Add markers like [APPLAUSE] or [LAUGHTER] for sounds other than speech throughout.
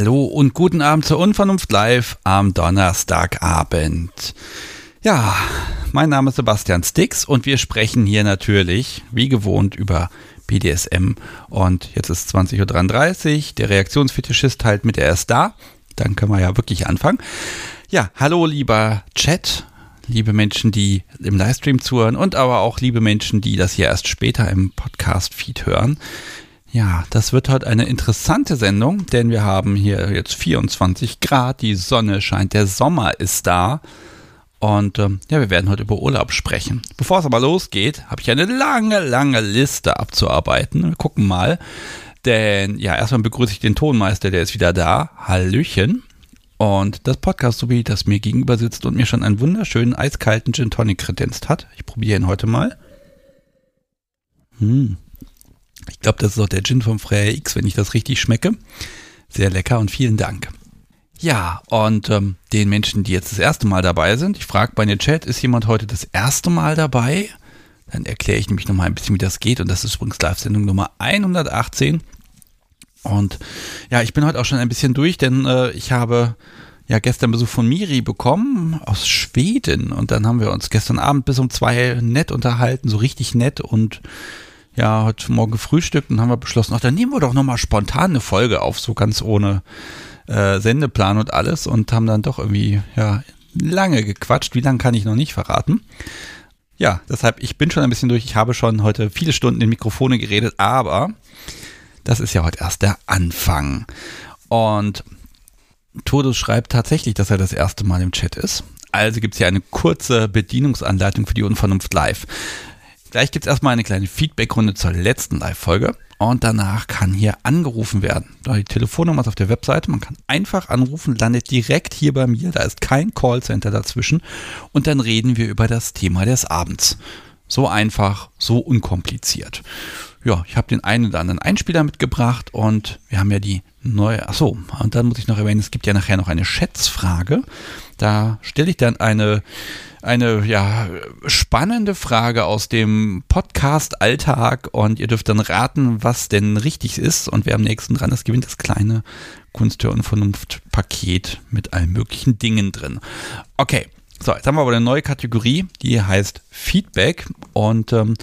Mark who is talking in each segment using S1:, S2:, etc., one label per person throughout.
S1: Hallo und guten Abend zur Unvernunft Live am Donnerstagabend. Ja, mein Name ist Sebastian Stix und wir sprechen hier natürlich, wie gewohnt, über BDSM. Und jetzt ist 20.33 Uhr, der Reaktionsfetischist halt mit, er ist da. Dann können wir ja wirklich anfangen. Ja, hallo lieber Chat, liebe Menschen, die im Livestream zuhören und aber auch liebe Menschen, die das hier erst später im Podcast-Feed hören. Ja, das wird heute eine interessante Sendung, denn wir haben hier jetzt 24 Grad, die Sonne scheint, der Sommer ist da. Und ähm, ja, wir werden heute über Urlaub sprechen. Bevor es aber losgeht, habe ich eine lange, lange Liste abzuarbeiten. Wir gucken mal. Denn ja, erstmal begrüße ich den Tonmeister, der ist wieder da. Hallöchen. Und das Podcast, so wie das mir gegenüber sitzt und mir schon einen wunderschönen eiskalten Gin Tonic kredenzt hat. Ich probiere ihn heute mal. Hm, ich glaube, das ist auch der Gin vom Freya X, wenn ich das richtig schmecke. Sehr lecker und vielen Dank. Ja, und ähm, den Menschen, die jetzt das erste Mal dabei sind, ich frage bei den Chat, ist jemand heute das erste Mal dabei? Dann erkläre ich nämlich nochmal ein bisschen, wie das geht. Und das ist übrigens Live-Sendung Nummer 118. Und ja, ich bin heute auch schon ein bisschen durch, denn äh, ich habe ja gestern Besuch von Miri bekommen aus Schweden. Und dann haben wir uns gestern Abend bis um zwei nett unterhalten, so richtig nett und ja, heute Morgen gefrühstückt und haben wir beschlossen, ach, dann nehmen wir doch nochmal spontan eine Folge auf, so ganz ohne äh, Sendeplan und alles und haben dann doch irgendwie, ja, lange gequatscht. Wie lange kann ich noch nicht verraten. Ja, deshalb, ich bin schon ein bisschen durch. Ich habe schon heute viele Stunden in Mikrofone geredet, aber das ist ja heute erst der Anfang. Und Todus schreibt tatsächlich, dass er das erste Mal im Chat ist. Also gibt es hier eine kurze Bedienungsanleitung für die Unvernunft live. Gleich gibt es erstmal eine kleine Feedbackrunde zur letzten Live-Folge und danach kann hier angerufen werden. Die Telefonnummer ist auf der Webseite, man kann einfach anrufen, landet direkt hier bei mir, da ist kein Callcenter dazwischen und dann reden wir über das Thema des Abends. So einfach, so unkompliziert. Ja, ich habe den einen oder anderen Einspieler mitgebracht und wir haben ja die neue, ach so, und dann muss ich noch erwähnen, es gibt ja nachher noch eine Schätzfrage. Da stelle ich dann eine eine ja, spannende Frage aus dem Podcast-Alltag und ihr dürft dann raten, was denn richtig ist. Und wer am nächsten dran ist, gewinnt das kleine Kunsthör- und Vernunft-Paket mit allen möglichen Dingen drin. Okay, so, jetzt haben wir aber eine neue Kategorie, die heißt Feedback. Und ähm,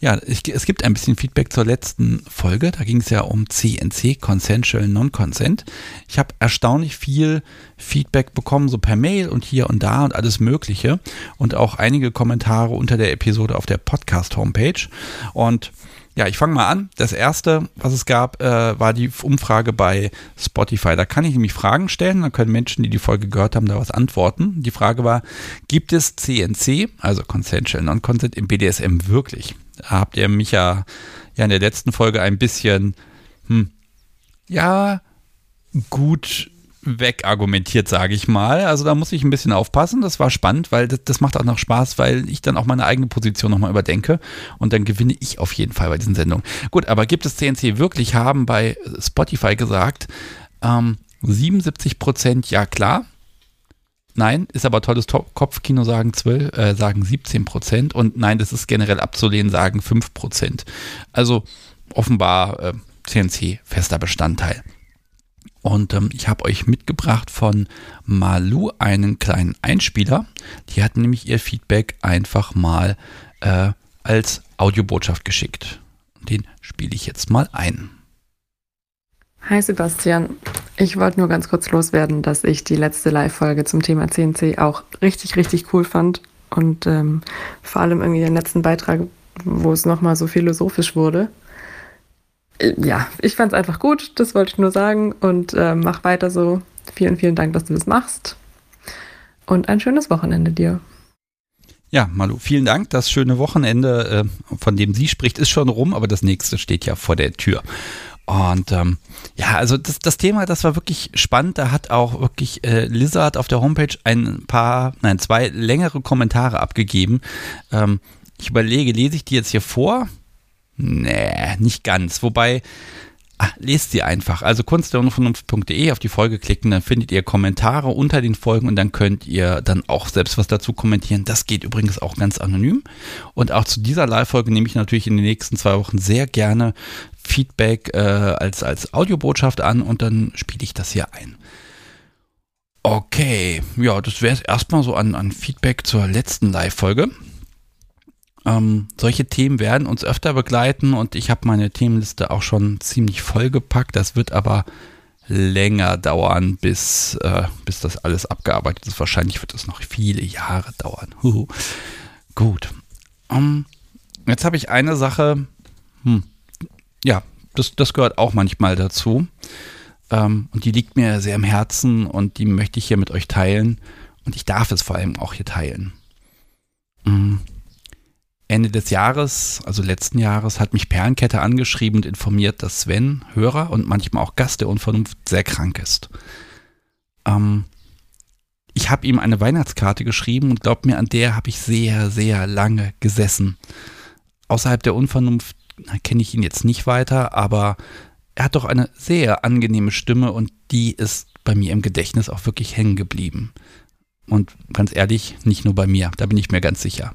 S1: ja, ich, es gibt ein bisschen Feedback zur letzten Folge. Da ging es ja um CNC, Consensual Non-Consent. Ich habe erstaunlich viel Feedback bekommen, so per Mail und hier und da und alles Mögliche. Und auch einige Kommentare unter der Episode auf der Podcast-Homepage. Und ja, ich fange mal an. Das erste, was es gab, äh, war die Umfrage bei Spotify. Da kann ich nämlich Fragen stellen, da können Menschen, die die Folge gehört haben, da was antworten. Die Frage war, gibt es CNC, also Consensual Non-Consent im BDSM wirklich? Da habt ihr mich ja, ja in der letzten Folge ein bisschen, hm, ja, gut wegargumentiert, sage ich mal. Also da muss ich ein bisschen aufpassen. Das war spannend, weil das, das macht auch noch Spaß, weil ich dann auch meine eigene Position nochmal überdenke und dann gewinne ich auf jeden Fall bei diesen Sendungen. Gut, aber gibt es CNC wirklich? Haben bei Spotify gesagt, ähm, 77 Prozent, ja klar. Nein, ist aber tolles Kopfkino, sagen 12, äh, sagen 17 Prozent. Und nein, das ist generell abzulehnen, sagen 5 Prozent. Also offenbar äh, CNC fester Bestandteil. Und ähm, ich habe euch mitgebracht von Malu einen kleinen Einspieler. Die hat nämlich ihr Feedback einfach mal äh, als Audiobotschaft geschickt. Den spiele ich jetzt mal ein.
S2: Hi Sebastian, ich wollte nur ganz kurz loswerden, dass ich die letzte Live-Folge zum Thema CNC auch richtig, richtig cool fand. Und ähm, vor allem irgendwie den letzten Beitrag, wo es nochmal so philosophisch wurde. Äh, ja, ich fand es einfach gut, das wollte ich nur sagen und äh, mach weiter so. Vielen, vielen Dank, dass du das machst und ein schönes Wochenende dir.
S1: Ja, Malu, vielen Dank. Das schöne Wochenende, äh, von dem sie spricht, ist schon rum, aber das nächste steht ja vor der Tür. Und ähm, ja, also das, das Thema, das war wirklich spannend. Da hat auch wirklich äh, Lizard auf der Homepage ein paar, nein, zwei längere Kommentare abgegeben. Ähm, ich überlege, lese ich die jetzt hier vor? Nee, nicht ganz. Wobei, ach, lest sie einfach. Also kunstderunvernunft.de auf die Folge klicken, dann findet ihr Kommentare unter den Folgen und dann könnt ihr dann auch selbst was dazu kommentieren. Das geht übrigens auch ganz anonym. Und auch zu dieser Live-Folge nehme ich natürlich in den nächsten zwei Wochen sehr gerne Feedback äh, als, als Audiobotschaft an und dann spiele ich das hier ein. Okay, ja, das wäre es erstmal so an, an Feedback zur letzten Live-Folge. Ähm, solche Themen werden uns öfter begleiten und ich habe meine Themenliste auch schon ziemlich vollgepackt. Das wird aber länger dauern, bis, äh, bis das alles abgearbeitet ist. Wahrscheinlich wird es noch viele Jahre dauern. [LAUGHS] Huhu. Gut. Um, ähm, jetzt habe ich eine Sache. Hm, ja, das, das gehört auch manchmal dazu. Ähm, und die liegt mir sehr im Herzen und die möchte ich hier mit euch teilen. Und ich darf es vor allem auch hier teilen. Mhm. Ende des Jahres, also letzten Jahres, hat mich Perlenkette angeschrieben und informiert, dass Sven, Hörer und manchmal auch Gast der Unvernunft, sehr krank ist. Ähm, ich habe ihm eine Weihnachtskarte geschrieben und glaubt mir, an der habe ich sehr, sehr lange gesessen. Außerhalb der Unvernunft kenne ich ihn jetzt nicht weiter, aber er hat doch eine sehr angenehme Stimme und die ist bei mir im Gedächtnis auch wirklich hängen geblieben. Und ganz ehrlich, nicht nur bei mir, da bin ich mir ganz sicher.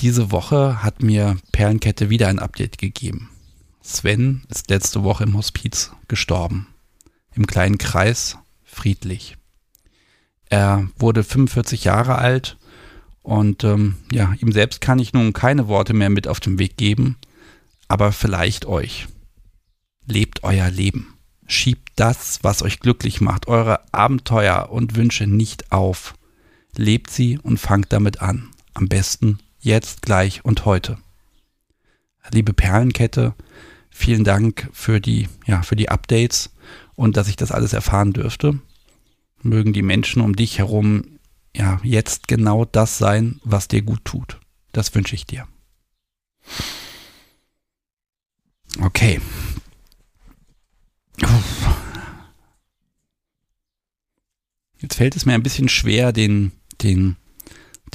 S1: Diese Woche hat mir Perlenkette wieder ein Update gegeben. Sven ist letzte Woche im Hospiz gestorben. Im kleinen Kreis, friedlich. Er wurde 45 Jahre alt und ähm, ja, ihm selbst kann ich nun keine Worte mehr mit auf den Weg geben, aber vielleicht euch. Lebt euer Leben. Schiebt das, was euch glücklich macht, eure Abenteuer und Wünsche nicht auf. Lebt sie und fangt damit an. Am besten jetzt, gleich und heute. Liebe Perlenkette, vielen Dank für die, ja, für die Updates und dass ich das alles erfahren dürfte. Mögen die Menschen um dich herum ja jetzt genau das sein, was dir gut tut. Das wünsche ich dir. Okay. Jetzt fällt es mir ein bisschen schwer, den, den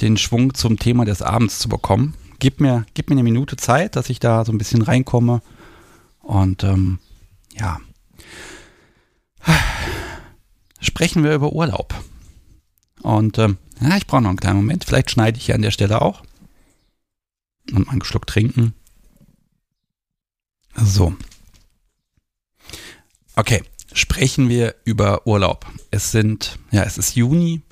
S1: den Schwung zum Thema des Abends zu bekommen. Gib mir, gib mir eine Minute Zeit, dass ich da so ein bisschen reinkomme. Und ähm, ja. Sprechen wir über Urlaub. Und ähm, ja, ich brauche noch einen kleinen Moment. Vielleicht schneide ich hier an der Stelle auch. Und einen Schluck trinken. So. Okay, sprechen wir über Urlaub. Es sind, ja, es ist Juni.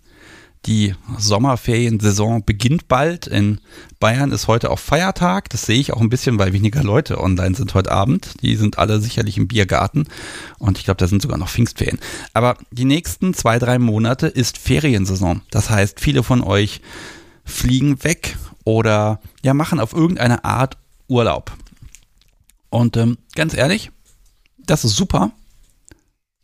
S1: Die Sommerferiensaison beginnt bald. In Bayern ist heute auch Feiertag. Das sehe ich auch ein bisschen, weil weniger Leute online sind heute Abend. Die sind alle sicherlich im Biergarten. Und ich glaube, da sind sogar noch Pfingstferien. Aber die nächsten zwei, drei Monate ist Feriensaison. Das heißt, viele von euch fliegen weg oder ja, machen auf irgendeine Art Urlaub. Und ähm, ganz ehrlich, das ist super.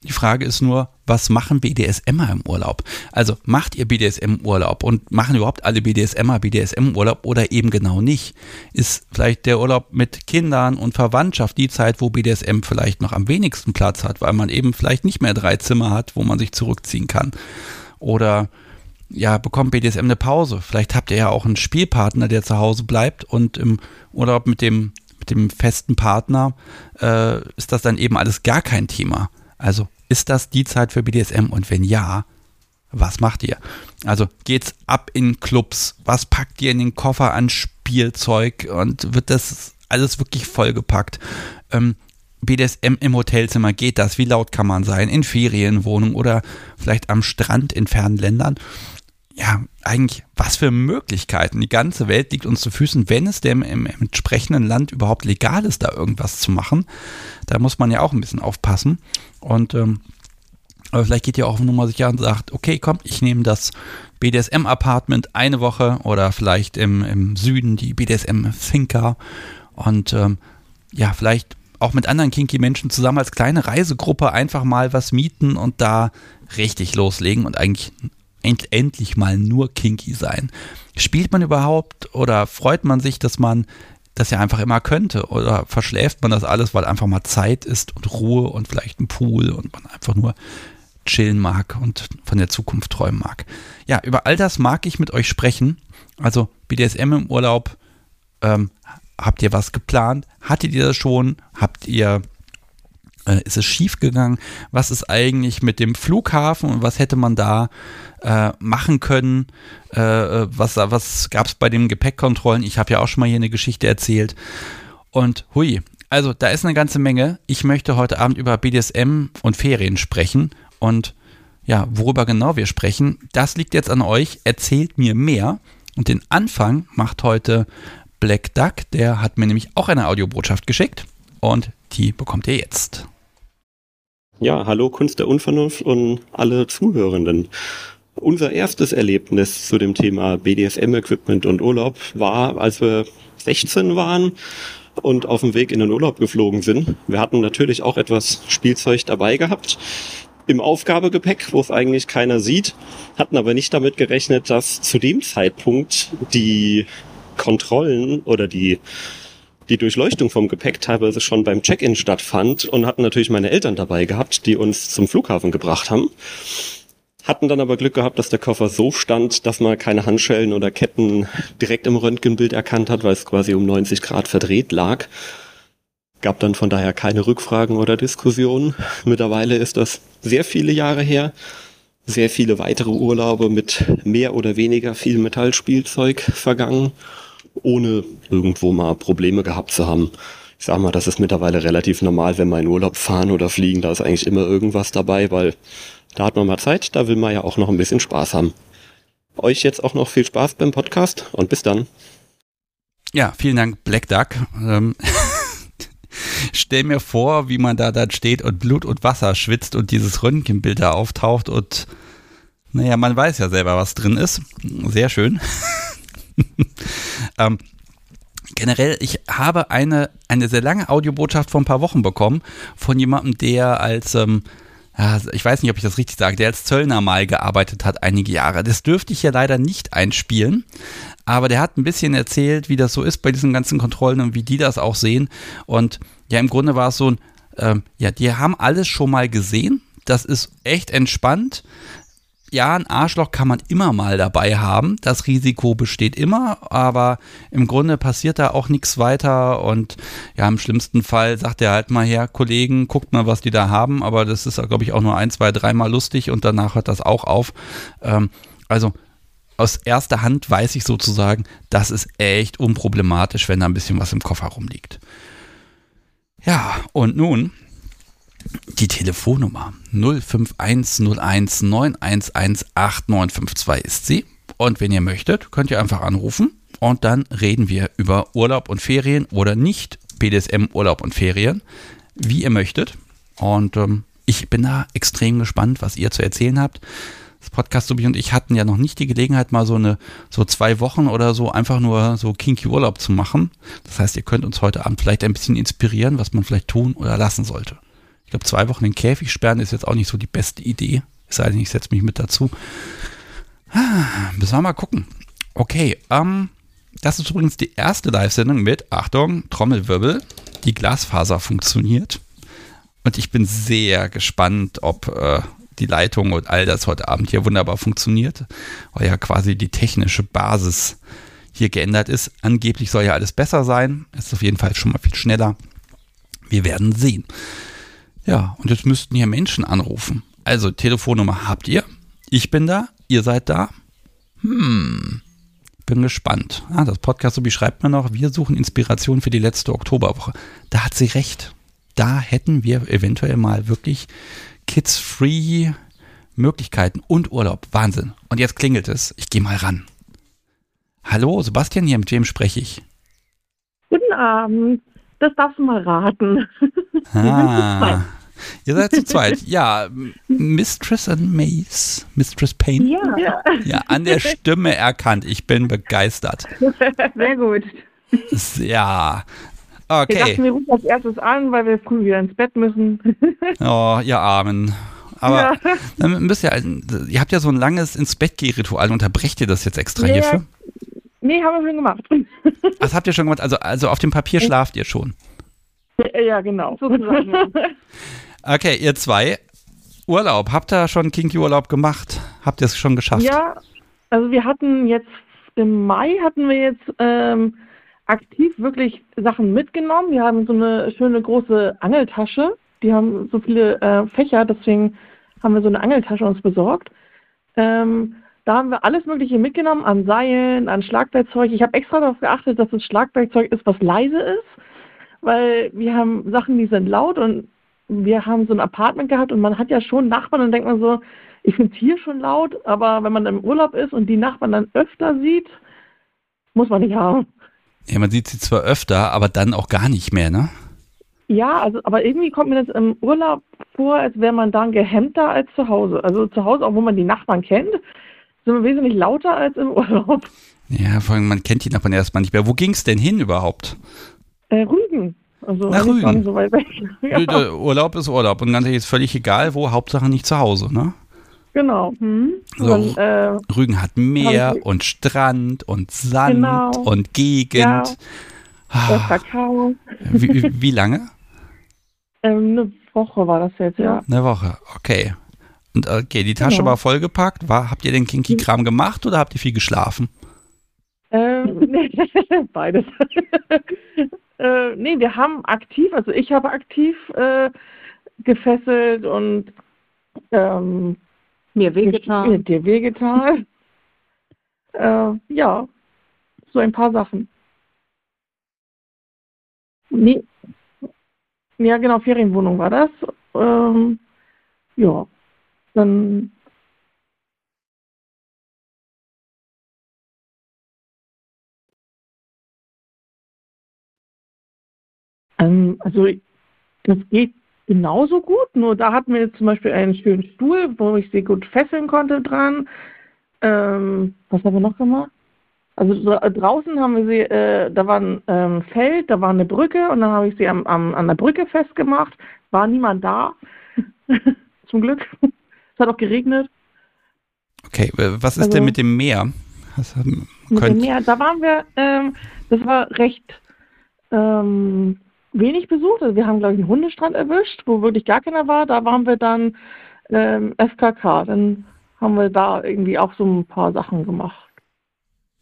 S1: Die Frage ist nur, was machen BDSMer im Urlaub? Also macht ihr BDSM-Urlaub und machen überhaupt alle BDSMer BDSM-Urlaub oder eben genau nicht? Ist vielleicht der Urlaub mit Kindern und Verwandtschaft die Zeit, wo BDSM vielleicht noch am wenigsten Platz hat, weil man eben vielleicht nicht mehr drei Zimmer hat, wo man sich zurückziehen kann? Oder ja, bekommt BDSM eine Pause? Vielleicht habt ihr ja auch einen Spielpartner, der zu Hause bleibt und im Urlaub mit dem, mit dem festen Partner äh, ist das dann eben alles gar kein Thema. Also ist das die Zeit für BDSM und wenn ja, was macht ihr? Also geht's ab in Clubs? Was packt ihr in den Koffer an Spielzeug und wird das alles wirklich vollgepackt? Ähm, BDSM im Hotelzimmer, geht das? Wie laut kann man sein? In Ferienwohnungen oder vielleicht am Strand in fernen Ländern? Ja, eigentlich, was für Möglichkeiten. Die ganze Welt liegt uns zu Füßen, wenn es dem im, im, entsprechenden Land überhaupt legal ist, da irgendwas zu machen. Da muss man ja auch ein bisschen aufpassen. Und ähm, aber vielleicht geht ihr auch auf Nummer sicher und sagt, okay, komm, ich nehme das BDSM-Apartment eine Woche oder vielleicht im, im Süden die BDSM-Finca und ähm, ja, vielleicht auch mit anderen kinky Menschen zusammen als kleine Reisegruppe einfach mal was mieten und da richtig loslegen und eigentlich end endlich mal nur kinky sein. Spielt man überhaupt oder freut man sich, dass man das ja einfach immer könnte? Oder verschläft man das alles, weil einfach mal Zeit ist und Ruhe und vielleicht ein Pool und man einfach nur chillen mag und von der Zukunft träumen mag? Ja, über all das mag ich mit euch sprechen. Also BDSM im Urlaub. Ähm, habt ihr was geplant? Hattet ihr das schon? Habt ihr äh, ist es schief gegangen? Was ist eigentlich mit dem Flughafen und was hätte man da äh, machen können? Äh, was was gab es bei den Gepäckkontrollen? Ich habe ja auch schon mal hier eine Geschichte erzählt. Und hui, Also, da ist eine ganze Menge. Ich möchte heute Abend über BDSM und Ferien sprechen. Und ja, worüber genau wir sprechen, das liegt jetzt an euch. Erzählt mir mehr. Und den Anfang macht heute Black Duck. Der hat mir nämlich auch eine Audiobotschaft geschickt. Und die bekommt ihr jetzt.
S3: Ja, hallo Kunst der Unvernunft und alle Zuhörenden. Unser erstes Erlebnis zu dem Thema BDSM-Equipment und Urlaub war, als wir 16 waren und auf dem Weg in den Urlaub geflogen sind. Wir hatten natürlich auch etwas Spielzeug dabei gehabt im Aufgabegepäck, wo es eigentlich keiner sieht, hatten aber nicht damit gerechnet, dass zu dem Zeitpunkt die Kontrollen oder die die Durchleuchtung vom Gepäck teilweise schon beim Check-in stattfand und hatten natürlich meine Eltern dabei gehabt, die uns zum Flughafen gebracht haben. Hatten dann aber Glück gehabt, dass der Koffer so stand, dass man keine Handschellen oder Ketten direkt im Röntgenbild erkannt hat, weil es quasi um 90 Grad verdreht lag. Gab dann von daher keine Rückfragen oder Diskussionen. Mittlerweile ist das sehr viele Jahre her. Sehr viele weitere Urlaube mit mehr oder weniger viel Metallspielzeug vergangen, ohne irgendwo mal Probleme gehabt zu haben. Ich sag mal, das ist mittlerweile relativ normal, wenn wir in Urlaub fahren oder fliegen, da ist eigentlich immer irgendwas dabei, weil da hat man mal Zeit, da will man ja auch noch ein bisschen Spaß haben. Euch jetzt auch noch viel Spaß beim Podcast und bis dann.
S1: Ja, vielen Dank, Black Duck. Ähm, [LAUGHS] stell mir vor, wie man da dann steht und Blut und Wasser schwitzt und dieses Röntgenbild da auftaucht und naja, man weiß ja selber, was drin ist. Sehr schön. [LAUGHS] [LAUGHS] ähm, generell, ich habe eine, eine sehr lange Audiobotschaft vor ein paar Wochen bekommen von jemandem, der als ähm, ich weiß nicht, ob ich das richtig sage, der als Zöllner mal gearbeitet hat einige Jahre. Das dürfte ich ja leider nicht einspielen, aber der hat ein bisschen erzählt, wie das so ist bei diesen ganzen Kontrollen und wie die das auch sehen. Und ja, im Grunde war es so ähm, ja, die haben alles schon mal gesehen. Das ist echt entspannt ja, ein Arschloch kann man immer mal dabei haben. Das Risiko besteht immer, aber im Grunde passiert da auch nichts weiter. Und ja, im schlimmsten Fall sagt er halt mal her, Kollegen, guckt mal, was die da haben. Aber das ist, glaube ich, auch nur ein, zwei, dreimal lustig und danach hört das auch auf. Ähm, also aus erster Hand weiß ich sozusagen, das ist echt unproblematisch, wenn da ein bisschen was im Koffer rumliegt. Ja, und nun die Telefonnummer 051019118952 ist sie. Und wenn ihr möchtet, könnt ihr einfach anrufen und dann reden wir über Urlaub und Ferien oder nicht BDSM Urlaub und Ferien, wie ihr möchtet. Und ähm, ich bin da extrem gespannt, was ihr zu erzählen habt. Das Podcast Subi und ich hatten ja noch nicht die Gelegenheit, mal so eine, so zwei Wochen oder so einfach nur so kinky Urlaub zu machen. Das heißt, ihr könnt uns heute Abend vielleicht ein bisschen inspirieren, was man vielleicht tun oder lassen sollte. Ich glaube, zwei Wochen den Käfig sperren ist jetzt auch nicht so die beste Idee. Es sei denn, ich setze mich mit dazu. Ah, müssen wir mal gucken. Okay, ähm, das ist übrigens die erste Live-Sendung mit, Achtung, Trommelwirbel, die Glasfaser funktioniert. Und ich bin sehr gespannt, ob äh, die Leitung und all das heute Abend hier wunderbar funktioniert, weil ja quasi die technische Basis hier geändert ist. Angeblich soll ja alles besser sein. Ist auf jeden Fall schon mal viel schneller. Wir werden sehen. Ja, und jetzt müssten hier Menschen anrufen. Also, Telefonnummer habt ihr. Ich bin da. Ihr seid da. Hm. Bin gespannt. Ah, das Podcast so beschreibt man noch, wir suchen Inspiration für die letzte Oktoberwoche. Da hat sie recht. Da hätten wir eventuell mal wirklich kids-free Möglichkeiten und Urlaub. Wahnsinn. Und jetzt klingelt es. Ich gehe mal ran. Hallo, Sebastian hier, mit wem spreche ich?
S4: Guten Abend. Das darfst du mal raten.
S1: Ah. [LAUGHS] Ihr seid zu zweit. [LAUGHS] Ja, Mistress and Mace. Mistress Payne.
S4: Ja.
S1: Ja, an der Stimme erkannt. Ich bin begeistert.
S4: Sehr gut.
S1: Ja. Okay.
S4: Wir dachten, wir rufen als erstes an, weil wir früh wieder ins Bett müssen. [LAUGHS]
S1: Oh, ihr Armen. Aber ja. dann müsst ihr, ihr habt ja so ein langes ins Bett geh Ritual. Unterbrecht ihr das jetzt extra
S4: nee,
S1: hierfür?
S4: Nee, haben wir schon gemacht.
S1: Das habt ihr schon gemacht? Also, also auf dem Papier schlaft ihr schon?
S4: Ja, genau. [LAUGHS]
S1: Okay, ihr zwei. Urlaub. Habt ihr schon Kinky-Urlaub gemacht? Habt ihr es schon geschafft?
S4: Ja, also wir hatten jetzt im Mai hatten wir jetzt ähm, aktiv wirklich Sachen mitgenommen. Wir haben so eine schöne große Angeltasche. Die haben so viele äh, Fächer, deswegen haben wir so eine Angeltasche uns besorgt. Ähm, da haben wir alles Mögliche mitgenommen an Seilen, an Schlagwerkzeug. Ich habe extra darauf geachtet, dass es Schlagwerkzeug ist, was leise ist weil wir haben Sachen, die sind laut und wir haben so ein Apartment gehabt und man hat ja schon Nachbarn und denkt man so, ich finde es hier schon laut, aber wenn man im Urlaub ist und die Nachbarn dann öfter sieht, muss man nicht haben.
S1: Ja, man sieht sie zwar öfter, aber dann auch gar nicht mehr, ne?
S4: Ja, also, aber irgendwie kommt mir das im Urlaub vor, als wäre man dann gehemmter als zu Hause. Also zu Hause, auch wo man die Nachbarn kennt, sind wir wesentlich lauter als im [LAUGHS] Urlaub.
S1: Ja, vor allem, man kennt die Nachbarn erstmal nicht mehr. Wo ging es denn hin überhaupt?
S4: Äh, Rügen. Also
S1: Nach Rügen.
S4: so weit weg. [LAUGHS] ja,
S1: Urlaub ist Urlaub und ganz ehrlich, ist völlig egal, wo, Hauptsache nicht zu Hause, ne?
S4: genau. Hm.
S1: So.
S4: Und, äh,
S1: Rügen hat Meer und Strand und Sand
S4: Genau.
S1: und Gegend.
S4: Ja. Äh, Kakao.
S1: wie, wie- lange? [LAUGHS]
S4: Ähm, eine Woche war das jetzt, ja.
S1: Eine Woche, okay. Und äh, okay, die Tasche
S4: Genau.
S1: war vollgepackt. War, habt ihr den Kinky-Kram gemacht oder habt ihr viel geschlafen?
S4: Ähm, [LAUGHS] beides. Äh, nee, wir haben aktiv, also ich habe aktiv äh, gefesselt und ähm,
S5: Mir wehgetan.
S4: Mir dir wehgetan. [LAUGHS] äh, ja, so ein paar Sachen. Nee. Ja, genau, Ferienwohnung war das. Ähm, ja, dann Ähm, also das geht genauso gut, nur da hatten wir jetzt zum Beispiel einen schönen Stuhl, wo ich sie gut fesseln konnte dran. Ähm, was haben wir noch gemacht? Also so, äh, draußen haben wir sie, äh, da war ein ähm, Feld, da war eine Brücke und dann habe ich sie am, am, an der Brücke festgemacht. War niemand da, [LAUGHS] zum Glück. es hat auch geregnet.
S1: Okay, was ist
S4: Also-
S1: denn mit dem Meer? Was,
S4: Mit dem Meer, da waren wir, ähm, das war recht ähm, wenig besucht. Also wir haben, glaube ich, einen Hundestrand erwischt, wo wirklich gar keiner war. Da waren wir dann ähm, FKK. Dann haben wir da irgendwie auch so ein paar Sachen gemacht.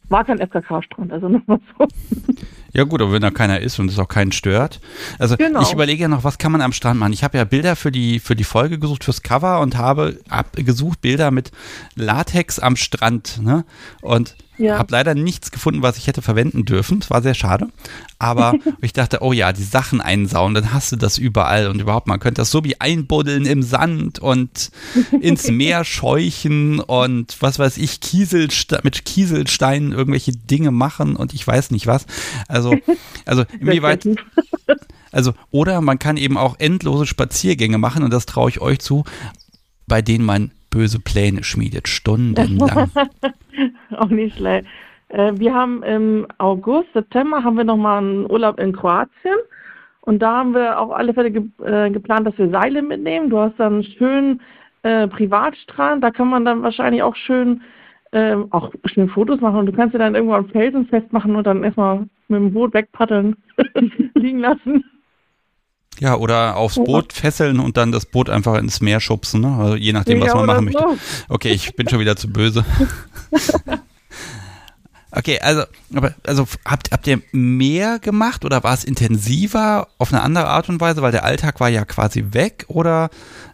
S4: War kein FKK-Strand, also [LAUGHS] nochmal so.
S1: ja gut, aber wenn da keiner ist und es auch keinen stört. Also
S4: Genau.
S1: ich überlege ja noch, was kann man am Strand machen? Ich habe ja Bilder für die, für die Folge gesucht, fürs Cover und habe hab gesucht Bilder mit Latex am Strand. Ne? Und
S4: Ja.
S1: habe leider nichts gefunden, was ich hätte verwenden dürfen. Es war sehr schade. Aber [LAUGHS] ich dachte, oh ja, die Sachen einsauen, dann hast du das überall und überhaupt, man könnte das so wie einbuddeln im Sand und ins [LAUGHS] Meer scheuchen und was weiß ich, Kieselste mit Kieselsteinen irgendwelche Dinge machen und ich weiß nicht was. Also, also [LAUGHS] inwieweit, also, oder man kann eben auch endlose Spaziergänge machen und das traue ich euch zu, bei denen man böse Pläne schmiedet, stundenlang. [LAUGHS]
S4: auch nicht schlecht. Äh, wir haben im August, September haben wir nochmal einen Urlaub in Kroatien. Und da haben wir auf alle Fälle ge äh, geplant, dass wir Seile mitnehmen. Du hast dann einen schönen äh, Privatstrand, da kann man dann wahrscheinlich auch schön ähm, auch schön Fotos machen und du kannst dir dann irgendwo am Felsen festmachen und dann erstmal mit dem Boot wegpaddeln, [LAUGHS] liegen lassen.
S1: Ja, oder aufs Boot fesseln und dann das Boot einfach ins Meer schubsen, ne? also je nachdem, was man machen möchte. Okay, ich bin schon wieder zu böse. [LAUGHS] Okay, also, aber, also habt, habt ihr mehr gemacht oder war es intensiver auf eine andere Art und Weise, weil der Alltag war ja quasi weg oder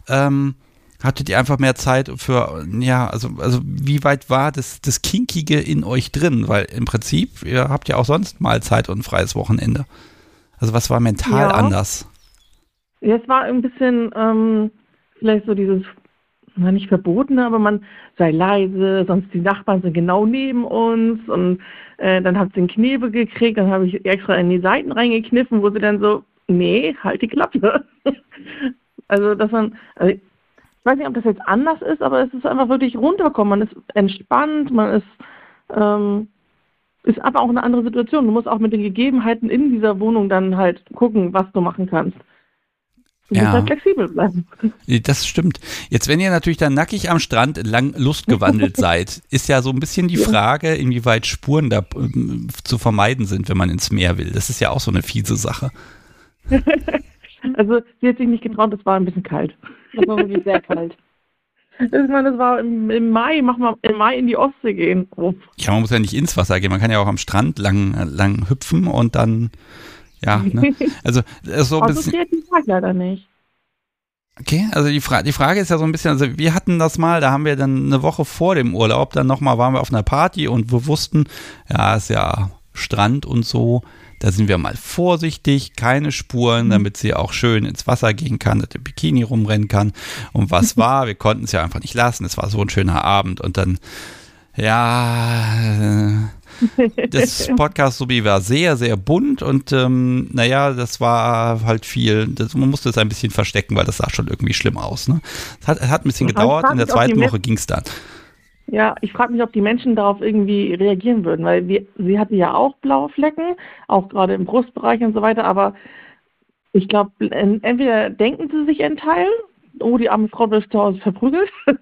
S1: ähm, hattet ihr einfach mehr Zeit für, ja, also, also wie weit war das, das Kinkige in euch drin? Weil im Prinzip, ihr habt ja auch sonst mal Zeit und ein freies Wochenende. Also was war mental
S4: Ja.
S1: anders?
S4: Es war ein bisschen ähm, vielleicht so dieses, na nicht verbotene, aber man sei leise, sonst die Nachbarn sind genau neben uns und äh, dann hat sie einen Knebel gekriegt, dann habe ich extra in die Seiten reingekniffen, wo sie dann so, nee, halt die Klappe. [LAUGHS] also dass man, also ich weiß nicht, ob das jetzt anders ist, aber es ist einfach wirklich runterkommen, man ist entspannt, man ist ähm, ist aber auch eine andere Situation. Du musst auch mit den Gegebenheiten in dieser Wohnung dann halt gucken, was du machen kannst.
S1: Ja.
S4: halt flexibel bleiben.
S1: Das stimmt. Jetzt, wenn ihr natürlich dann nackig am Strand entlang lustgewandelt [LAUGHS] seid, ist ja so ein bisschen die. Frage, inwieweit Spuren da ähm, zu vermeiden sind, wenn man ins Meer will. Das ist ja auch so eine fiese Sache. [LAUGHS]
S4: Also sie hat sich nicht getraut, es war ein bisschen kalt.
S5: Das war wirklich sehr kalt. [LAUGHS]
S4: Ich meine, das war im, im Mai, mach mal im Mai in die Ostsee gehen. Oh.
S1: Ja, man muss ja nicht ins Wasser gehen, man kann ja auch am Strand lang, lang hüpfen und dann, ja, ne? [LAUGHS] Also, ist so ein bisschen,
S4: kreativ war ich leider nicht.
S1: okay, also die, Fra die Frage ist ja so ein bisschen, also wir hatten das mal, da haben wir dann eine Woche vor dem Urlaub, dann nochmal waren wir auf einer Party und wir wussten, ja, ist ja Strand und so. Da sind wir mal vorsichtig, keine Spuren, damit sie auch schön ins Wasser gehen kann, dass der Bikini rumrennen kann. Und was war? Wir konnten es ja einfach nicht lassen. Es war so ein schöner Abend und dann, ja, äh, das [LAUGHS] Podcast Subi war sehr, sehr bunt und ähm, naja, das war halt viel, das, man musste es ein bisschen verstecken, weil das sah schon irgendwie schlimm aus. Ne? Es hat, hat ein bisschen gedauert, in der zweiten Woche ging es dann.
S4: Ja, ich frage mich, ob die Menschen darauf irgendwie reagieren würden, weil wir, sie hatte ja auch blaue Flecken, auch gerade im Brustbereich und so weiter, aber ich glaube, entweder denken sie sich einen Teil, oh, die arme Frau wird zu Hause verprügelt, [LAUGHS]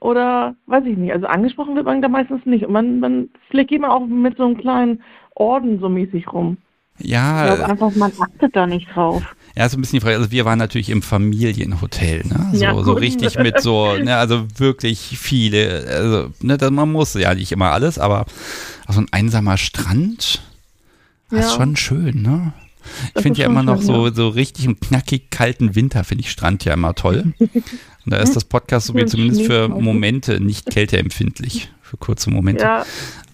S4: oder weiß ich nicht. Also angesprochen wird man da meistens nicht. Und man, man vielleicht geht man auch mit so einem kleinen Orden so mäßig rum.
S1: Ja.
S5: Ich glaube einfach, man achtet da nicht drauf.
S1: Ja, so ein bisschen die Frage. Also wir waren natürlich im Familienhotel, ne? So,
S4: Ja,
S1: so richtig mit so, ne, also wirklich viele, also, ne, man muss ja nicht immer alles, aber so ein einsamer Strand, das ist
S4: Ja.
S1: schon schön, ne? Ich finde ja immer noch
S4: schön,
S1: so,
S4: ja.
S1: so richtig im knackig kalten Winter finde ich Strand ja immer toll. [LAUGHS] Und da ist das Podcast so wie zumindest für. Momente nicht kälteempfindlich, für kurze Momente.
S4: Ja,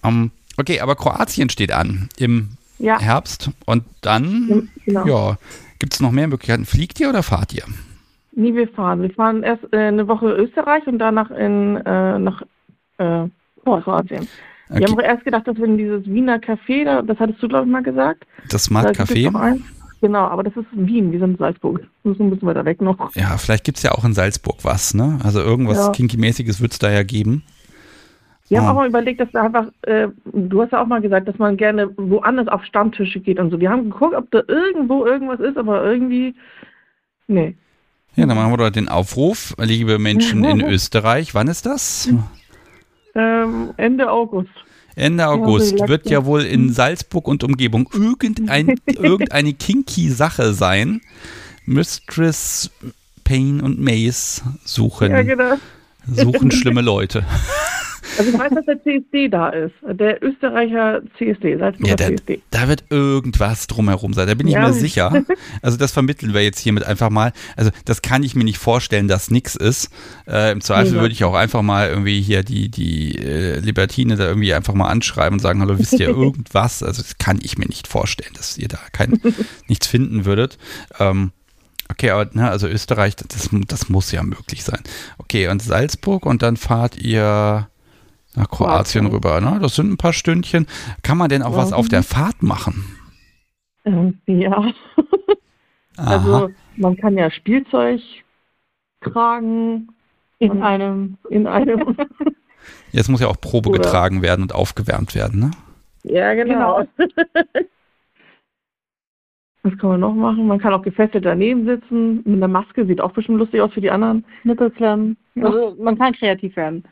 S1: Ähm, okay, aber Kroatien steht an im
S4: ja,
S1: Herbst und dann,
S4: genau.
S1: ja, gibt es noch mehr Möglichkeiten. Fliegt ihr oder fahrt ihr?
S4: Nie wir fahren. Wir fahren erst äh, eine Woche Österreich und danach in, äh, nach äh, Kroatien. Wir
S1: Okay.
S4: haben auch erst gedacht, dass wir in dieses Wiener Café, da, das hattest du, glaube ich, mal gesagt.
S1: Das
S4: Da
S1: Smart Café.
S4: Genau, aber das ist Wien, wir sind in Salzburg. Das ist ein bisschen weiter weg noch.
S1: Ja, vielleicht gibt es ja auch in Salzburg was, ne? Also irgendwas
S4: Ja.
S1: Kinky-mäßiges wird es da ja geben.
S4: Wir haben
S1: Ah.
S4: auch mal überlegt, dass wir einfach, äh, du hast ja auch mal gesagt, dass man gerne woanders auf Stammtische geht und so. Wir haben geguckt, ob da irgendwo irgendwas ist, aber irgendwie, nee.
S1: Ja, dann machen wir doch den Aufruf, liebe Menschen [LAUGHS] in Österreich. Wann ist das?
S4: Ähm, Ende August.
S1: Ende August
S4: letzte.
S1: wird ja wohl in Salzburg und Umgebung irgendein, [LAUGHS] irgendeine kinky Sache sein. Mistress Payne und Mace suchen,
S4: Ja, genau.
S1: suchen schlimme Leute. [LAUGHS]
S4: Also ich weiß, dass der CSD da ist. Der Österreicher CSD, Salzburger
S1: Ja, da,
S4: CSD.
S1: da wird irgendwas drumherum sein, da bin ich
S4: Ja.
S1: mir sicher. Also das vermitteln wir jetzt hiermit einfach mal. Also das kann ich mir nicht vorstellen, dass nix ist. Äh, Im Zweifel
S4: Ja.
S1: würde ich auch einfach mal irgendwie hier die, die äh, Libertine da irgendwie einfach mal anschreiben und sagen, hallo, wisst ihr [LAUGHS] irgendwas? Also das kann ich mir nicht vorstellen, dass ihr da kein, [LAUGHS] nichts finden würdet. Ähm, Okay, aber ne, also Österreich, das, das muss ja möglich sein. Okay, und Salzburg und dann fahrt ihr nach Kroatien
S4: Kroatien.
S1: rüber, ne? Das sind ein paar Stündchen. Kann man denn auch was
S4: Mhm.
S1: auf der Fahrt machen?
S4: Ähm, ja, [LAUGHS] also man kann ja Spielzeug tragen
S5: In
S4: Und-
S5: einem
S4: in einem. [LAUGHS]
S1: Jetzt muss ja auch Probe
S4: Oder-
S1: getragen werden und aufgewärmt werden, ne?
S4: ja, genau. [LAUGHS] Was kann man noch machen? Man kann auch gefesselt daneben sitzen, mit einer Maske, sieht auch bestimmt lustig aus für die anderen.
S5: Nippelklemmen.
S4: Ja.
S5: Also man kann kreativ werden.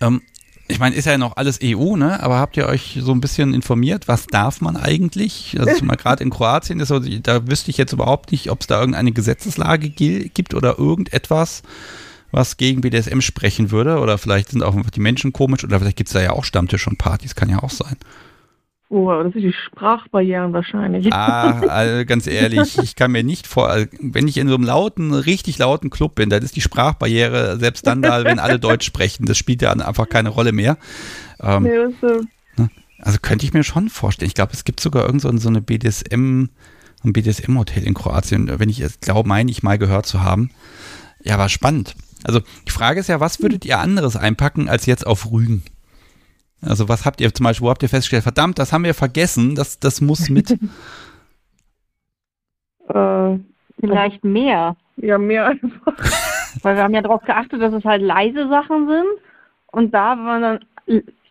S1: Ähm, ich meine, ist ja noch alles EU, ne? Aber habt ihr euch so ein bisschen informiert, was darf man eigentlich? Also mal gerade in Kroatien ist da wüsste ich jetzt überhaupt nicht, ob es da irgendeine Gesetzeslage gibt oder irgendetwas, was gegen BDSM sprechen würde. Oder vielleicht sind auch einfach die Menschen komisch oder vielleicht gibt es da ja auch Stammtisch und Partys, kann ja auch sein.
S4: Oh, aber das sind die Sprachbarrieren wahrscheinlich.
S1: Ah, also ganz ehrlich, ich kann mir nicht vor, also wenn ich in so einem lauten, richtig lauten Club bin, dann ist die Sprachbarriere selbst dann da, wenn alle Deutsch sprechen. Das spielt ja einfach keine Rolle mehr. Ähm,
S4: Nee, das, äh,
S1: also könnte ich mir schon vorstellen. Ich glaube, es gibt sogar irgend so, so eine BDSM, ein BDSM-Hotel in Kroatien, wenn ich es glaube, meine ich mal gehört zu haben. Ja, war spannend. Also die Frage ist ja, was würdet ihr anderes einpacken als jetzt auf Rügen? Also was habt ihr zum Beispiel, wo habt ihr festgestellt, verdammt, das haben wir vergessen, das, das muss mit. [LAUGHS]
S4: äh,
S5: Vielleicht mehr.
S4: ja, mehr einfach. [LAUGHS]
S5: Weil wir haben ja darauf geachtet, dass es halt leise Sachen sind. Und da, wenn man dann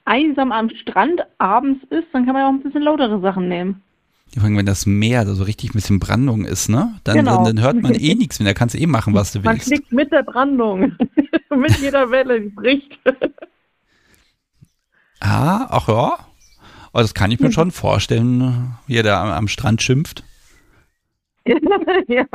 S5: einsam am Strand abends ist, dann kann man ja auch ein bisschen lautere Sachen nehmen.
S1: Vor allem, wenn das Meer da so richtig ein bisschen Brandung ist, ne? Dann,
S5: Genau.
S1: dann, dann hört man eh [LAUGHS] nichts mehr, da kannst du eh machen, was du
S4: Man
S1: willst.
S4: klickt mit der Brandung. mit jeder Welle, die bricht.
S1: Ah, ach ja. Aber das kann ich mir schon vorstellen, wie er da am, am Strand schimpft. [LAUGHS]
S4: ja.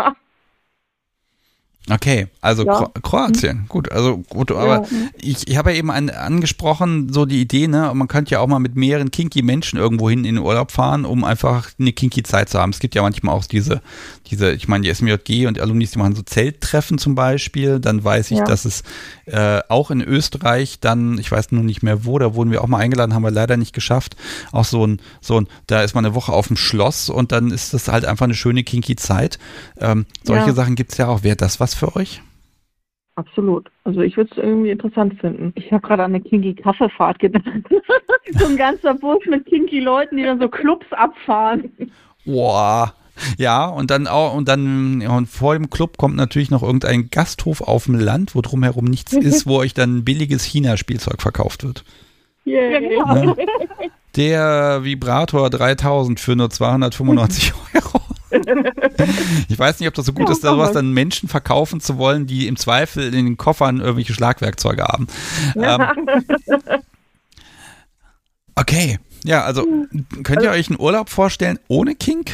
S1: Okay, also
S4: Ja.
S1: Kro Kroatien, gut, also gut, aber ich, ich habe ja eben an, angesprochen, so die Idee, ne, man könnte ja auch mal mit mehreren kinky Menschen irgendwo hin in den Urlaub fahren, um einfach eine kinky Zeit zu haben. Es gibt ja manchmal auch diese, diese, ich meine, die SMJG und die Alumnis, die machen so Zelttreffen zum Beispiel, dann weiß ich,
S4: Ja.
S1: dass es äh, auch in Österreich dann, ich weiß nur nicht mehr wo, da wurden wir auch mal eingeladen, haben wir leider nicht geschafft, auch so ein, so ein, da ist man eine Woche auf dem Schloss und dann ist das halt einfach eine schöne kinky Zeit. Ähm, solche
S4: Ja.
S1: Sachen gibt es ja auch. Wäre das was für euch?
S4: Absolut. Also ich würde es irgendwie interessant finden.
S5: Ich habe gerade an eine kinky Kaffeefahrt gedacht. [LAUGHS] so ein ganzer Bus mit kinky Leuten, die dann so Clubs abfahren.
S1: Boah. Ja, und dann auch, und dann und vor dem Club kommt natürlich noch irgendein Gasthof auf dem Land, wo drumherum nichts [LAUGHS] ist, wo euch dann billiges China-Spielzeug verkauft wird.
S5: Ja, genau.
S1: Ne? Der Vibrator 3000 für nur 295 [LAUGHS] Euro. Ich weiß nicht, ob das so gut
S4: Ja,
S1: ist, sowas dann Menschen verkaufen zu wollen, die im Zweifel in den Koffern irgendwelche Schlagwerkzeuge haben. Ähm, okay, ja, also könnt ihr euch einen Urlaub vorstellen ohne Kink?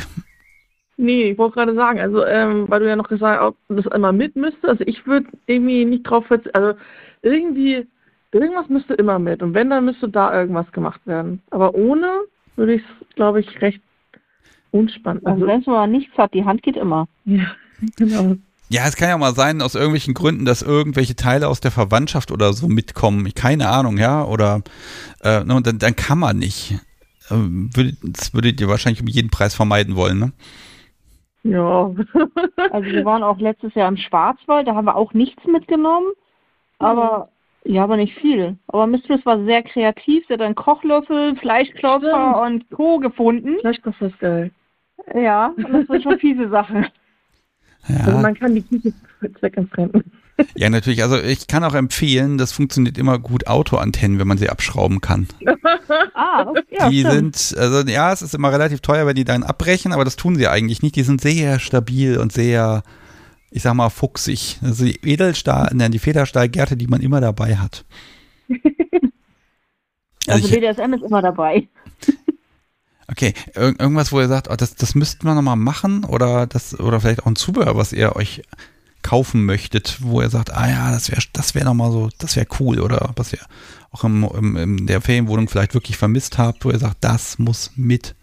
S4: Nee, ich wollte gerade sagen, also ähm, weil du ja noch gesagt hast, ob das immer mit müsste. Also ich würde irgendwie nicht drauf verzichten. Also irgendwie, irgendwas müsste immer mit. Und wenn, dann müsste da irgendwas gemacht werden. Aber ohne würde ich es, glaube ich, recht unspannend.
S5: Also
S4: Also,
S5: wenn man nichts hat, die Hand geht immer.
S4: ja, [LAUGHS] genau.
S1: Ja, es kann ja mal sein, aus irgendwelchen Gründen, dass irgendwelche Teile aus der Verwandtschaft oder so mitkommen. Keine Ahnung, ja, oder äh, ne, und dann, dann kann man nicht. Ähm, das würdet ihr wahrscheinlich um jeden Preis vermeiden wollen, ne?
S4: Ja. [LAUGHS]
S5: Also wir waren auch letztes Jahr im Schwarzwald, da haben wir auch nichts mitgenommen. Aber ja, aber nicht viel. Aber Mistress war sehr kreativ. Sie hat einen Kochlöffel, Fleischklopfer und Co. gefunden.
S4: Fleischkoffer ist geil.
S5: Ja, und das sind schon fiese Sachen.
S4: Also
S1: Ja,
S4: man kann die Küche zweckentfremden.
S1: ja, natürlich. Also ich kann auch empfehlen, das funktioniert immer gut, Autoantennen, wenn man sie abschrauben kann. [LAUGHS]
S5: Ah, ja,
S1: die
S5: stimmt.
S1: sind, also ja, es ist immer relativ teuer, wenn die dann abbrechen, aber das tun sie eigentlich nicht. Die sind sehr stabil und sehr, ich sag mal, fuchsig. Also die Edelstahl, nein, die Federstahlgärte, die man immer dabei hat. [LAUGHS]
S5: Also
S1: ich,
S5: BDSM ist immer dabei.
S1: Okay, ir irgendwas, wo ihr sagt, oh, das, das müssten wir nochmal machen oder das, oder vielleicht auch ein Zubehör, was ihr euch kaufen möchtet, wo ihr sagt, ah ja, das wäre das wäre nochmal so, das wäre cool oder was ihr auch im, im, in der Ferienwohnung vielleicht wirklich vermisst habt, wo ihr sagt, das muss mit.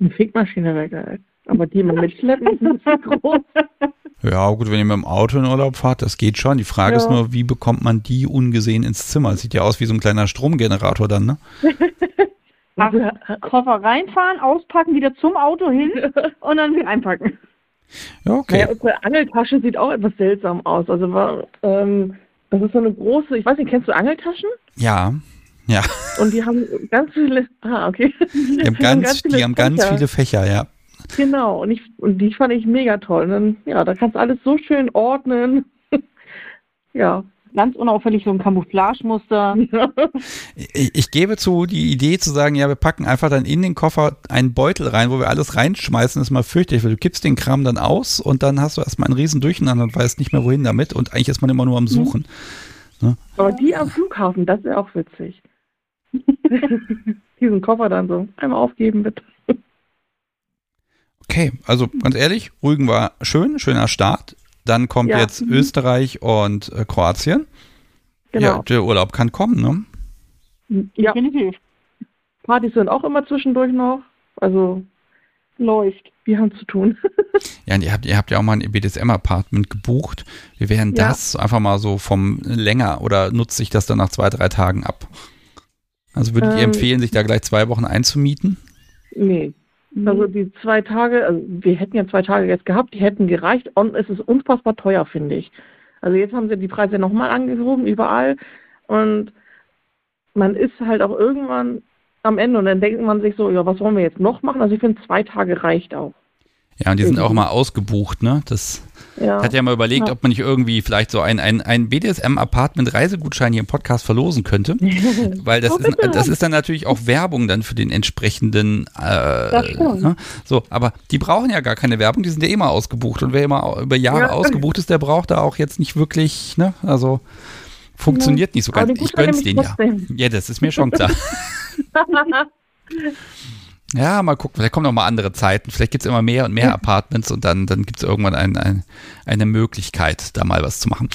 S4: Eine Fickmaschine wäre geil. Aber die mal mitschleppen, ist ein bisschen groß. [LAUGHS]
S1: Ja, gut, wenn ihr mit dem Auto in Urlaub fahrt, das geht schon. Die Frage
S4: Ja.
S1: ist nur, wie bekommt man die ungesehen ins Zimmer? Das sieht ja aus wie so ein kleiner Stromgenerator dann, ne? [LAUGHS]
S5: Ach, Koffer reinfahren, auspacken, wieder zum Auto hin [LAUGHS] und dann wieder einpacken.
S1: Ja, okay.
S4: Ja, unsere Angeltasche sieht auch etwas seltsam aus. Also war, ähm, das ist so eine große, ich weiß nicht, kennst du Angeltaschen?
S1: Ja, ja.
S4: Und die haben ganz viele, ah, okay.
S1: Die haben ganz, die haben ganz
S4: Fächer.
S1: viele Fächer, ja.
S4: Genau, und, ich, und die fand ich mega toll. Und dann, ja, da kannst du alles so schön ordnen. [LAUGHS] ja.
S5: Ganz unauffällig so ein Camouflagemuster.
S1: Ich, ich gebe zu, die Idee zu sagen, ja, wir packen einfach dann in den Koffer einen Beutel rein, wo wir alles reinschmeißen, ist mal fürchterlich, weil du kippst den Kram dann aus und dann hast du erstmal einen riesen Durcheinander und weißt nicht mehr wohin damit und eigentlich ist man immer nur am Suchen.
S4: Aber die am Flughafen, das wäre auch witzig. [LAUGHS] Diesen Koffer dann so einmal aufgeben, bitte.
S1: Okay, also ganz ehrlich, Rügen war schön, schöner Start. Dann kommt
S4: Ja.
S1: jetzt Österreich und äh, Kroatien. Ja,
S4: Genau.
S1: der Urlaub kann kommen, ne?
S4: Ja,
S5: Definitiv.
S4: Partys sind auch immer zwischendurch noch. Also,
S5: Läuft.
S4: wir haben zu tun. [LAUGHS]
S1: Ja, und ihr habt, ihr habt ja auch mal ein BDSM-Apartment gebucht. Wie wäre denn
S4: Ja.
S1: das einfach mal so vom länger oder nutzt sich das dann nach zwei, drei Tagen ab? Also würdet ihr
S4: Ähm,
S1: empfehlen, sich da gleich zwei Wochen einzumieten?
S4: nee. Also die zwei Tage, also wir hätten ja zwei Tage jetzt gehabt, die hätten gereicht und es ist unfassbar teuer, finde ich. Also jetzt haben sie die Preise nochmal angehoben, überall. Und man ist halt auch irgendwann am Ende und dann denkt man sich so, ja, was wollen wir jetzt noch machen? Also ich finde, zwei Tage reicht auch.
S1: Ja, und die sind auch mal ausgebucht, ne? Das
S4: Ja.
S1: Ich hatte ja mal überlegt,
S4: Ja.
S1: ob man nicht irgendwie vielleicht so ein, ein, ein BDSM-Apartment-Reisegutschein hier im Podcast verlosen könnte. [LAUGHS] Weil das,
S4: Oh,
S1: ist, das ist dann natürlich auch Werbung dann für den entsprechenden. Äh, ne? So, aber die brauchen ja gar keine Werbung, die sind ja immer ausgebucht. Und wer immer über Jahre
S4: Ja.
S1: ausgebucht ist, der braucht da auch jetzt nicht wirklich, ne? Also funktioniert nicht so ganz. Ich gönn's denen ja. Ja, das ist mir schon klar. [LAUGHS] [LAUGHS] Ja, mal gucken, vielleicht kommen noch mal andere Zeiten. Vielleicht gibt es immer mehr und mehr ja. Apartments und dann, dann gibt es irgendwann ein, ein, eine Möglichkeit, da mal was zu machen.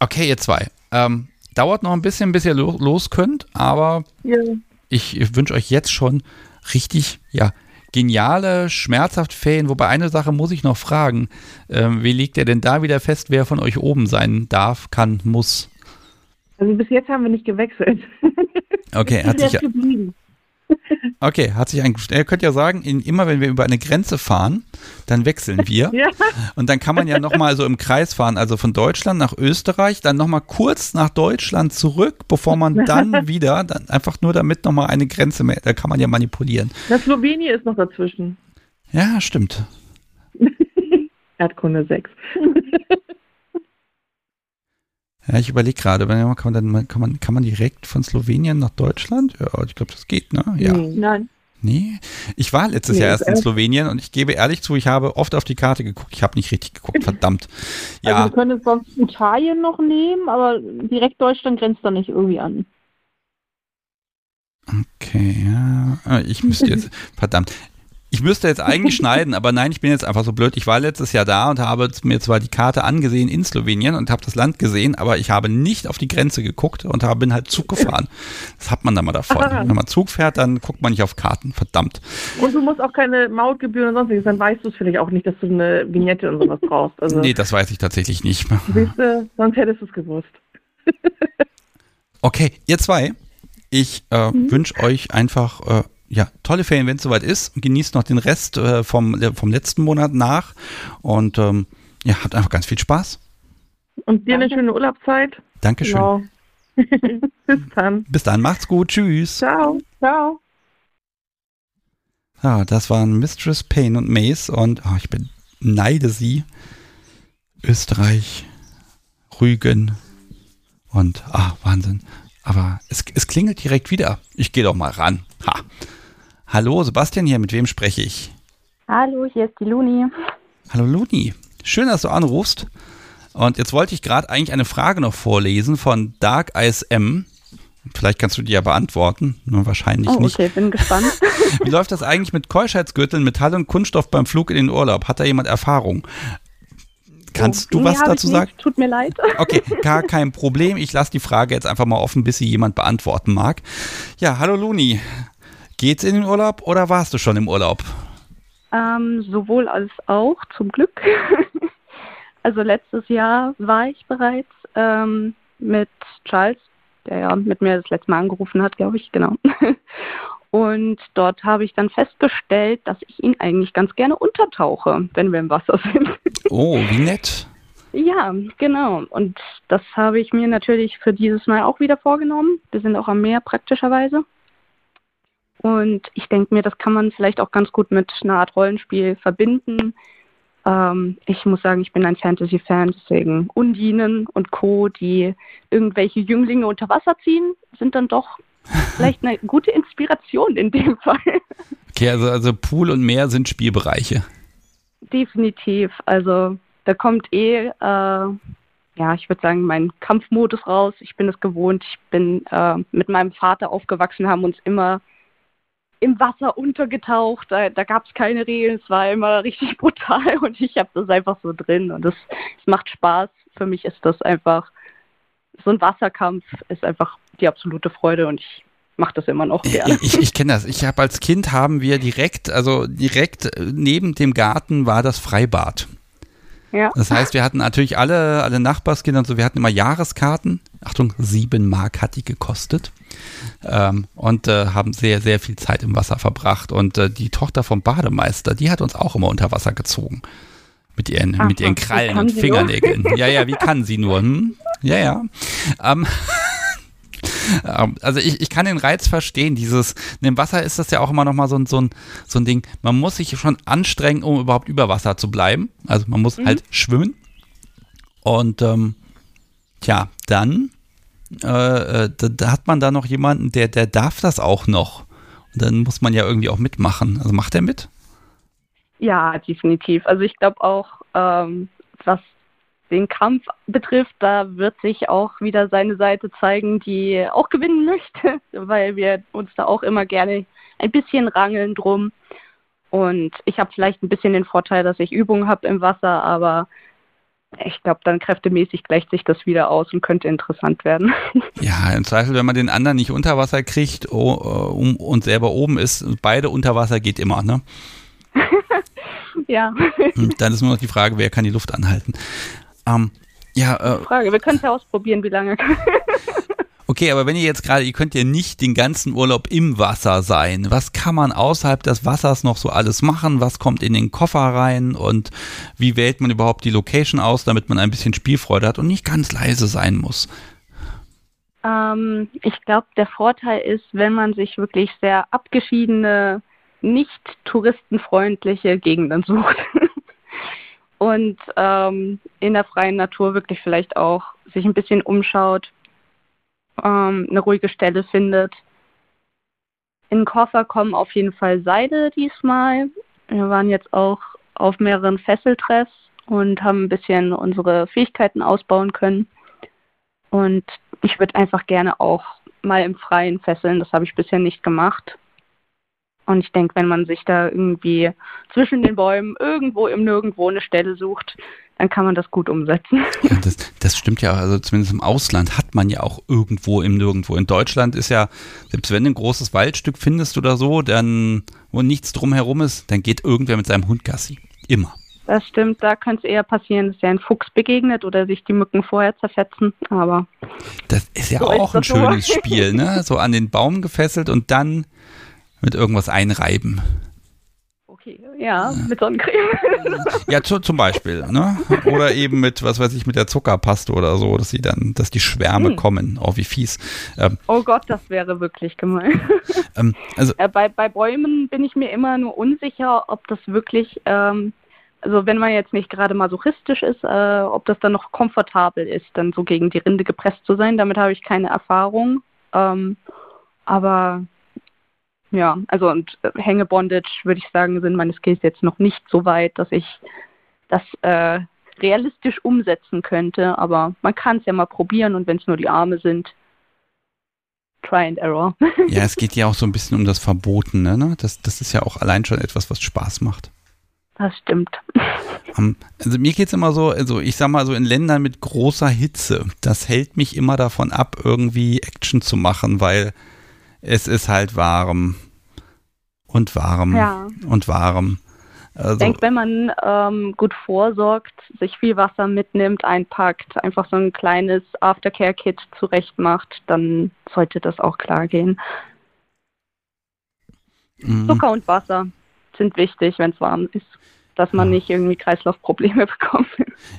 S1: Okay, ihr zwei. Ähm, dauert noch ein bisschen, bis ihr los, los könnt, aber ja. ich wünsche euch jetzt schon richtig, ja, geniale, schmerzhaft Ferien. Wobei eine Sache muss ich noch fragen. Ähm, wie legt ihr denn da wieder fest, wer von euch oben sein darf, kann, muss?
S4: Also bis jetzt haben wir nicht gewechselt.
S1: Okay, [LAUGHS] hat sich, geblieben. Okay, hat sich eigentlich. Ihr könnt ja sagen, in, immer wenn wir über eine Grenze fahren, dann wechseln wir. [LAUGHS] ja. Und dann kann man ja nochmal so im Kreis fahren, also von Deutschland nach Österreich, dann nochmal kurz nach Deutschland zurück, bevor man dann [LAUGHS] wieder, dann einfach nur damit nochmal eine Grenze mehr, da kann man ja manipulieren.
S4: Das Slowenien ist noch dazwischen.
S1: Ja, stimmt. [LAUGHS]
S4: Erdkunde 6.
S1: Ja, ich überlege gerade, kann man, dann, kann, man, kann man direkt von Slowenien nach Deutschland? Ja, ich glaube, das geht, ne? Ja.
S4: Nein.
S1: Nee, ich war letztes nee, Jahr erst in Slowenien und ich gebe ehrlich zu, ich habe oft auf die Karte geguckt. Ich habe nicht richtig geguckt, [LAUGHS] verdammt. Ja.
S5: Also wir können sonst Italien noch nehmen, aber direkt Deutschland grenzt da nicht irgendwie an.
S1: Okay, ja. Ah, ich müsste jetzt, [LAUGHS] verdammt. Ich müsste jetzt eigentlich [LAUGHS] schneiden, aber nein, ich bin jetzt einfach so blöd. Ich war letztes Jahr da und habe mir zwar die Karte angesehen in Slowenien und habe das Land gesehen, aber ich habe nicht auf die Grenze geguckt und habe, bin halt Zug gefahren. Das hat man da mal davon. Wenn man Zug fährt, dann guckt man nicht auf Karten. Verdammt.
S4: Und du musst auch keine Mautgebühren und sonstiges, dann weißt du es vielleicht auch nicht, dass du eine Vignette und sowas brauchst.
S1: Also, nee, das weiß ich tatsächlich nicht. [LAUGHS]
S4: Siehst du, sonst hättest du es gewusst.
S1: okay, ihr zwei, ich äh, mhm. wünsche euch einfach äh, ja, tolle Ferien, wenn es soweit ist. Genießt noch den Rest äh, vom, vom letzten Monat nach und ähm, ja, habt einfach ganz viel Spaß.
S4: Und dir eine schöne Urlaubszeit.
S1: Dankeschön. Genau. [LAUGHS] [LAUGHS]
S4: Bis dann.
S1: Bis dann, macht's gut. Tschüss.
S4: Ciao. Ciao.
S1: Ja, das waren Mistress Payne und Mace und oh, ich beneide sie. Österreich, Rügen und ah, Wahnsinn. Aber es, es klingelt direkt wieder. Ich gehe doch mal ran. Ha. Hallo, Sebastian hier, mit wem spreche ich?
S6: Hallo, hier ist die Luni.
S1: Hallo Luni, schön, dass du anrufst. Und jetzt wollte ich gerade eigentlich eine Frage noch vorlesen von Dark ISM. Vielleicht kannst du die ja beantworten, nur wahrscheinlich oh, nicht.
S6: Okay, bin gespannt. [LAUGHS]
S1: Wie läuft das eigentlich mit Keuschheitsgürteln, Metall und Kunststoff beim Flug in den Urlaub? Hat da jemand Erfahrung? Kannst oh, du was dazu sagen?
S6: Tut mir leid. [LAUGHS]
S1: Okay, gar kein Problem. Ich lasse die Frage jetzt einfach mal offen, bis sie jemand beantworten mag. Ja, hallo Luni. Geht's in den Urlaub oder warst du schon im Urlaub?
S6: Ähm, sowohl als auch, zum Glück. [LAUGHS] also letztes Jahr war ich bereits ähm, mit Charles, der ja mit mir das letzte Mal angerufen hat, glaube ich, genau. [LAUGHS] Und dort habe ich dann festgestellt, dass ich ihn eigentlich ganz gerne untertauche, wenn wir im Wasser sind. [LAUGHS]
S1: Oh, wie nett.
S6: Ja, genau. Und das habe ich mir natürlich für dieses Mal auch wieder vorgenommen. Wir sind auch am Meer praktischerweise. Und ich denke mir, das kann man vielleicht auch ganz gut mit einer Art Rollenspiel verbinden. Ähm, ich muss sagen, ich bin ein Fantasy-Fan, deswegen Undinen und Co., die irgendwelche Jünglinge unter Wasser ziehen, sind dann doch [LAUGHS] vielleicht eine gute Inspiration in dem Fall.
S1: Okay, also, also Pool und Meer sind Spielbereiche.
S6: Definitiv. Also da kommt eh, äh, ja, ich würde sagen, mein Kampfmodus raus. Ich bin es gewohnt. Ich bin äh, mit meinem Vater aufgewachsen, haben uns immer im Wasser untergetaucht. Da, da gab es keine Regeln. Es war immer richtig [LAUGHS] brutal und ich habe das einfach so drin und es macht Spaß. Für mich ist das einfach so ein Wasserkampf ist einfach die absolute Freude und ich mache das immer noch gerne.
S1: Ich, ich kenne das. Ich habe als Kind haben wir direkt, also direkt neben dem Garten war das Freibad. Ja. Das heißt, wir hatten natürlich alle, alle Nachbarskinder und so, wir hatten immer Jahreskarten. Achtung, sieben Mark hat die gekostet. Ähm, und äh, haben sehr, sehr viel Zeit im Wasser verbracht. Und äh, die Tochter vom Bademeister, die hat uns auch immer unter Wasser gezogen. Mit ihren, Ach, mit ihren Krallen und Fingernägeln. Ja, ja, wie kann sie nur? Hm? Ja, ja. Ähm, also ich, ich kann den Reiz verstehen, dieses, im Wasser ist das ja auch immer noch mal so ein, so, ein, so ein Ding, man muss sich schon anstrengen, um überhaupt über Wasser zu bleiben. Also man muss mhm. halt schwimmen. Und ähm, tja, dann äh, äh, da, da, hat man da noch jemanden, der, der darf das auch noch. Und dann muss man ja irgendwie auch mitmachen. Also macht er mit?
S6: Ja, definitiv. Also ich glaube auch, ähm, was den Kampf betrifft, da wird sich auch wieder seine Seite zeigen, die auch gewinnen möchte, [LAUGHS] weil wir uns da auch immer gerne ein bisschen rangeln drum. Und ich habe vielleicht ein bisschen den Vorteil, dass ich Übungen habe im Wasser, aber ich glaube, dann kräftemäßig gleicht sich das wieder aus und könnte interessant werden. [LAUGHS]
S1: Ja, im Zweifel, wenn man den anderen nicht unter Wasser kriegt oh, um, und selber oben ist, beide unter Wasser geht immer, ne? [LAUGHS]
S6: ja.
S1: Dann ist nur noch die Frage, wer kann die Luft anhalten. Ähm, ja, äh,
S6: Frage, wir können es ja ausprobieren, wie lange. [LAUGHS]
S1: Okay, aber wenn ihr jetzt gerade, ihr könnt ja nicht den ganzen Urlaub im Wasser sein. Was kann man außerhalb des Wassers noch so alles machen? Was kommt in den Koffer rein? Und wie wählt man überhaupt die Location aus, damit man ein bisschen Spielfreude hat und nicht ganz leise sein muss?
S6: Ähm, ich glaube, der Vorteil ist, wenn man sich wirklich sehr abgeschiedene, nicht touristenfreundliche Gegenden sucht. [LAUGHS] und ähm, in der freien Natur wirklich vielleicht auch sich ein bisschen umschaut, ähm, eine ruhige Stelle findet. In den Koffer kommen auf jeden Fall Seide diesmal. Wir waren jetzt auch auf mehreren Fesseltreffs und haben ein bisschen unsere Fähigkeiten ausbauen können. Und ich würde einfach gerne auch mal im Freien fesseln. Das habe ich bisher nicht gemacht. Und ich denke, wenn man sich da irgendwie zwischen den Bäumen irgendwo im Nirgendwo eine Stelle sucht, dann kann man das gut umsetzen. [LAUGHS]
S1: Ja, das, das stimmt ja. Also zumindest im Ausland hat man ja auch irgendwo im Nirgendwo. In Deutschland ist ja, selbst wenn du ein großes Waldstück findest oder so, dann, wo nichts drumherum ist, dann geht irgendwer mit seinem Hund Gassi. Immer.
S6: Das stimmt, da könnte es eher passieren, dass ja ein Fuchs begegnet oder sich die Mücken vorher zerfetzen, aber.
S1: Das ist ja so auch ist ein schönes so. Spiel, ne? So an den Baum gefesselt und dann mit irgendwas einreiben.
S6: Okay, ja, mit Sonnencreme. [LAUGHS]
S1: Ja, zu, zum Beispiel, ne? Oder eben mit, was weiß ich, mit der Zuckerpaste oder so, dass sie dann, dass die Schwärme hm. kommen. Oh, wie fies.
S6: Ähm, oh Gott, das wäre wirklich gemein. [LAUGHS] Ähm, also, äh, bei, bei Bäumen bin ich mir immer nur unsicher, ob das wirklich, ähm, also wenn man jetzt nicht gerade masochistisch ist, äh, ob das dann noch komfortabel ist, dann so gegen die Rinde gepresst zu sein. Damit habe ich keine Erfahrung. Ähm, aber ja, also und äh, Hängebondage würde ich sagen, sind meine Skills jetzt noch nicht so weit, dass ich das äh, realistisch umsetzen könnte, aber man kann es ja mal probieren und wenn es nur die Arme sind, try and error. [LAUGHS]
S1: ja, es geht ja auch so ein bisschen um das Verbotene, ne? Das, das ist ja auch allein schon etwas, was Spaß macht.
S6: Das stimmt.
S1: Also mir geht es immer so, also ich sag mal so in Ländern mit großer Hitze, das hält mich immer davon ab, irgendwie Action zu machen, weil es ist halt warm und warm ja. und warm.
S6: Also, ich denke, wenn man ähm, gut vorsorgt, sich viel Wasser mitnimmt, einpackt, einfach so ein kleines Aftercare-Kit zurecht macht, dann sollte das auch klar gehen. Mhm. Zucker und Wasser sind wichtig, wenn es warm ist dass man nicht irgendwie Kreislaufprobleme [LAUGHS] bekommt.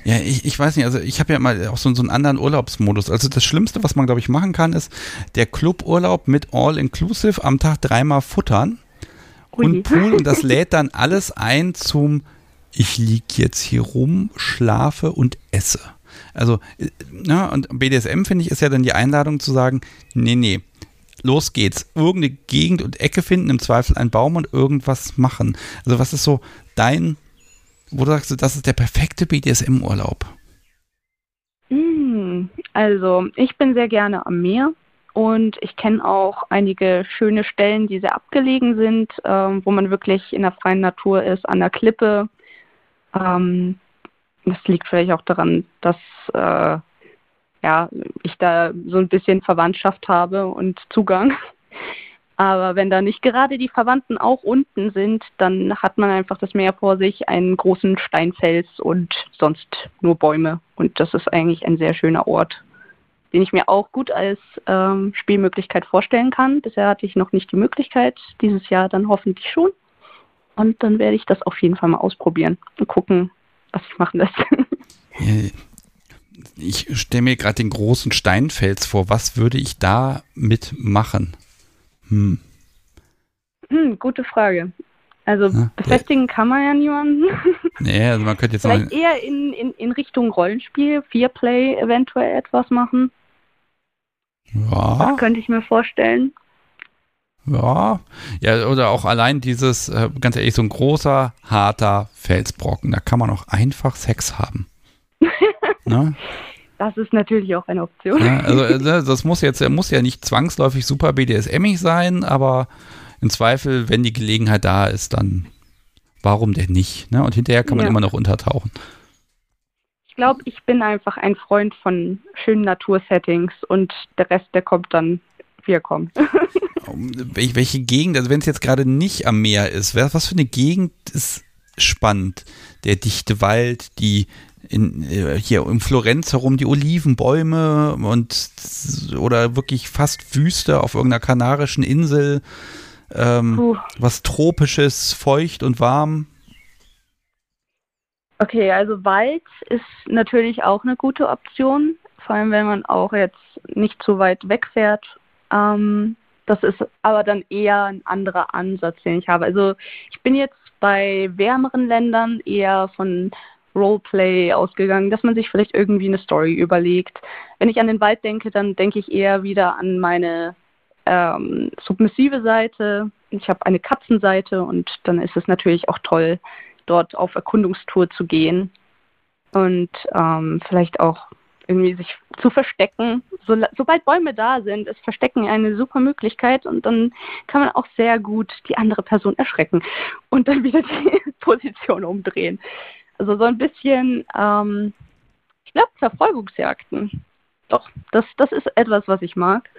S1: Ja, ich, ich weiß nicht, also ich habe ja mal auch so, so einen anderen Urlaubsmodus. Also das Schlimmste, was man, glaube ich, machen kann, ist der Cluburlaub mit All-Inclusive am Tag dreimal futtern Ui. und Pool und das [LAUGHS] lädt dann alles ein zum ich liege jetzt hier rum, schlafe und esse. Also, ja, äh, und BDSM, finde ich, ist ja dann die Einladung zu sagen, nee, nee, los geht's. Irgendeine Gegend und Ecke finden, im Zweifel einen Baum und irgendwas machen. Also was ist so dein wo du sagst, das ist der perfekte BDSM-Urlaub?
S6: Hm, also, ich bin sehr gerne am Meer und ich kenne auch einige schöne Stellen, die sehr abgelegen sind, ähm, wo man wirklich in der freien Natur ist, an der Klippe. Ähm, das liegt vielleicht auch daran, dass äh, ja, ich da so ein bisschen Verwandtschaft habe und Zugang. Aber wenn da nicht gerade die Verwandten auch unten sind, dann hat man einfach das Meer vor sich, einen großen Steinfels und sonst nur Bäume. Und das ist eigentlich ein sehr schöner Ort, den ich mir auch gut als ähm, Spielmöglichkeit vorstellen kann. Bisher hatte ich noch nicht die Möglichkeit, dieses Jahr dann hoffentlich schon. Und dann werde ich das auf jeden Fall mal ausprobieren und gucken, was ich machen lässt. [LAUGHS]
S1: Ich stelle mir gerade den großen Steinfels vor. Was würde ich da mitmachen?
S6: Hm. Hm, gute Frage. Also ja, befestigen ja. kann man ja niemanden. [LAUGHS]
S1: Nee, also man könnte jetzt
S6: Vielleicht eher in, in, in Richtung Rollenspiel, Fearplay eventuell etwas machen. Ja. Das könnte ich mir vorstellen.
S1: Ja, ja, oder auch allein dieses, äh, ganz ehrlich, so ein großer, harter Felsbrocken, da kann man auch einfach Sex haben. [LAUGHS] Ne?
S6: Das ist natürlich auch eine Option.
S1: Ja, also äh, das muss jetzt muss ja nicht zwangsläufig super BDSMig sein, aber im Zweifel, wenn die Gelegenheit da ist, dann warum denn nicht? Ne? Und hinterher kann man
S6: Ja.
S1: immer noch untertauchen.
S6: Ich glaube, ich bin einfach ein Freund von schönen Natursettings und der Rest, der kommt dann, wie er kommt.
S1: Wel- Welche Gegend, also wenn es jetzt gerade nicht am Meer ist, was für eine Gegend ist spannend? Der dichte Wald, die in, äh, hier um Florenz herum die Olivenbäume und oder wirklich fast Wüste auf irgendeiner kanarischen Insel, ähm, was tropisches, feucht und warm.
S6: Okay, also Wald ist natürlich auch eine gute Option, vor allem wenn man auch jetzt nicht zu weit wegfährt. Ähm, das ist aber dann eher ein anderer Ansatz, den ich habe. Also ich bin jetzt bei wärmeren Ländern eher von Roleplay ausgegangen, dass man sich vielleicht irgendwie eine Story überlegt. Wenn ich an den Wald denke, dann denke ich eher wieder an meine ähm, submissive Seite. Ich habe eine Katzenseite und dann ist es natürlich auch toll, dort auf Erkundungstour zu gehen und ähm, vielleicht auch irgendwie sich zu verstecken. So, sobald Bäume da sind, ist Verstecken eine super Möglichkeit und dann kann man auch sehr gut die andere Person erschrecken und dann wieder die [LAUGHS] Position umdrehen. Also so ein bisschen, ähm, ich glaube, Verfolgungsjagden. Doch, das, das ist etwas, was ich mag.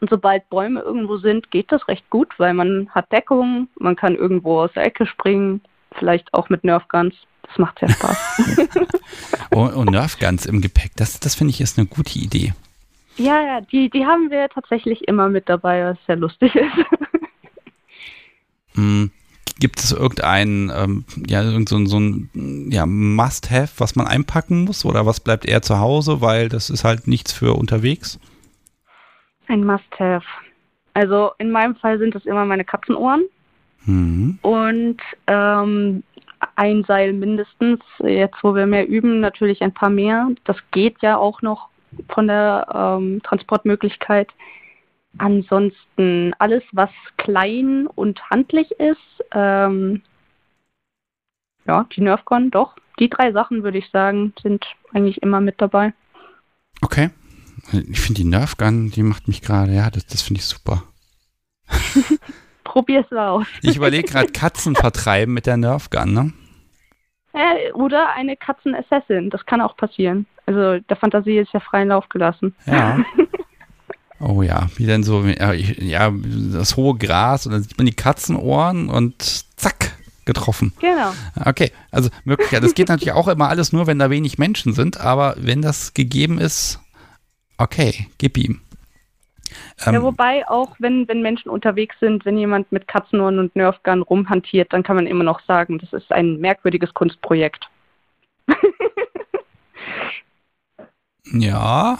S6: Und sobald Bäume irgendwo sind, geht das recht gut, weil man hat Deckung, man kann irgendwo aus der Ecke springen, vielleicht auch mit Nerfguns. Das macht sehr Spaß. [LAUGHS]
S1: Und, und Nerfguns im Gepäck, das, das finde ich ist eine gute Idee.
S6: ja, ja, die, die haben wir tatsächlich immer mit dabei, was sehr lustig ist.
S1: Hm, Gibt es irgendein, ähm, ja, irgend so, ein- so ein ja, Must-Have, was man einpacken muss oder was bleibt eher zu Hause, weil das ist halt nichts für unterwegs?
S6: Ein Must-Have. Also in meinem Fall sind es immer meine Katzenohren
S1: Mhm.
S6: und ähm, ein Seil mindestens. Jetzt, wo wir mehr üben, natürlich ein paar mehr. Das geht ja auch noch von der ähm, Transportmöglichkeit. Ansonsten alles, was klein und handlich ist, ähm, ja, die Nerfcon, doch. Die drei Sachen, würde ich sagen, sind eigentlich immer mit dabei.
S1: Okay. Ich finde die Nerfgun, die macht mich gerade, ja, das, das finde ich super. [LAUGHS]
S6: Probier's aus.
S1: Ich überlege gerade Katzen vertreiben mit der Nerfgun, ne?
S6: Äh, oder eine Katzen-Assassin, das kann auch passieren. Also der Fantasie ist ja freien Lauf gelassen.
S1: Ja. [LAUGHS] Oh ja, wie denn so, ja, das hohe Gras und dann sieht man die Katzenohren und zack, getroffen.
S6: Genau.
S1: Okay, also möglich, ja, das geht natürlich auch immer alles nur, wenn da wenig Menschen sind, aber wenn das gegeben ist, okay, gib ihm. Ähm,
S6: ja, wobei auch, wenn, wenn Menschen unterwegs sind, wenn jemand mit Katzenohren und Nerfgun rumhantiert, dann kann man immer noch sagen, das ist ein merkwürdiges Kunstprojekt. [LAUGHS]
S1: Ja,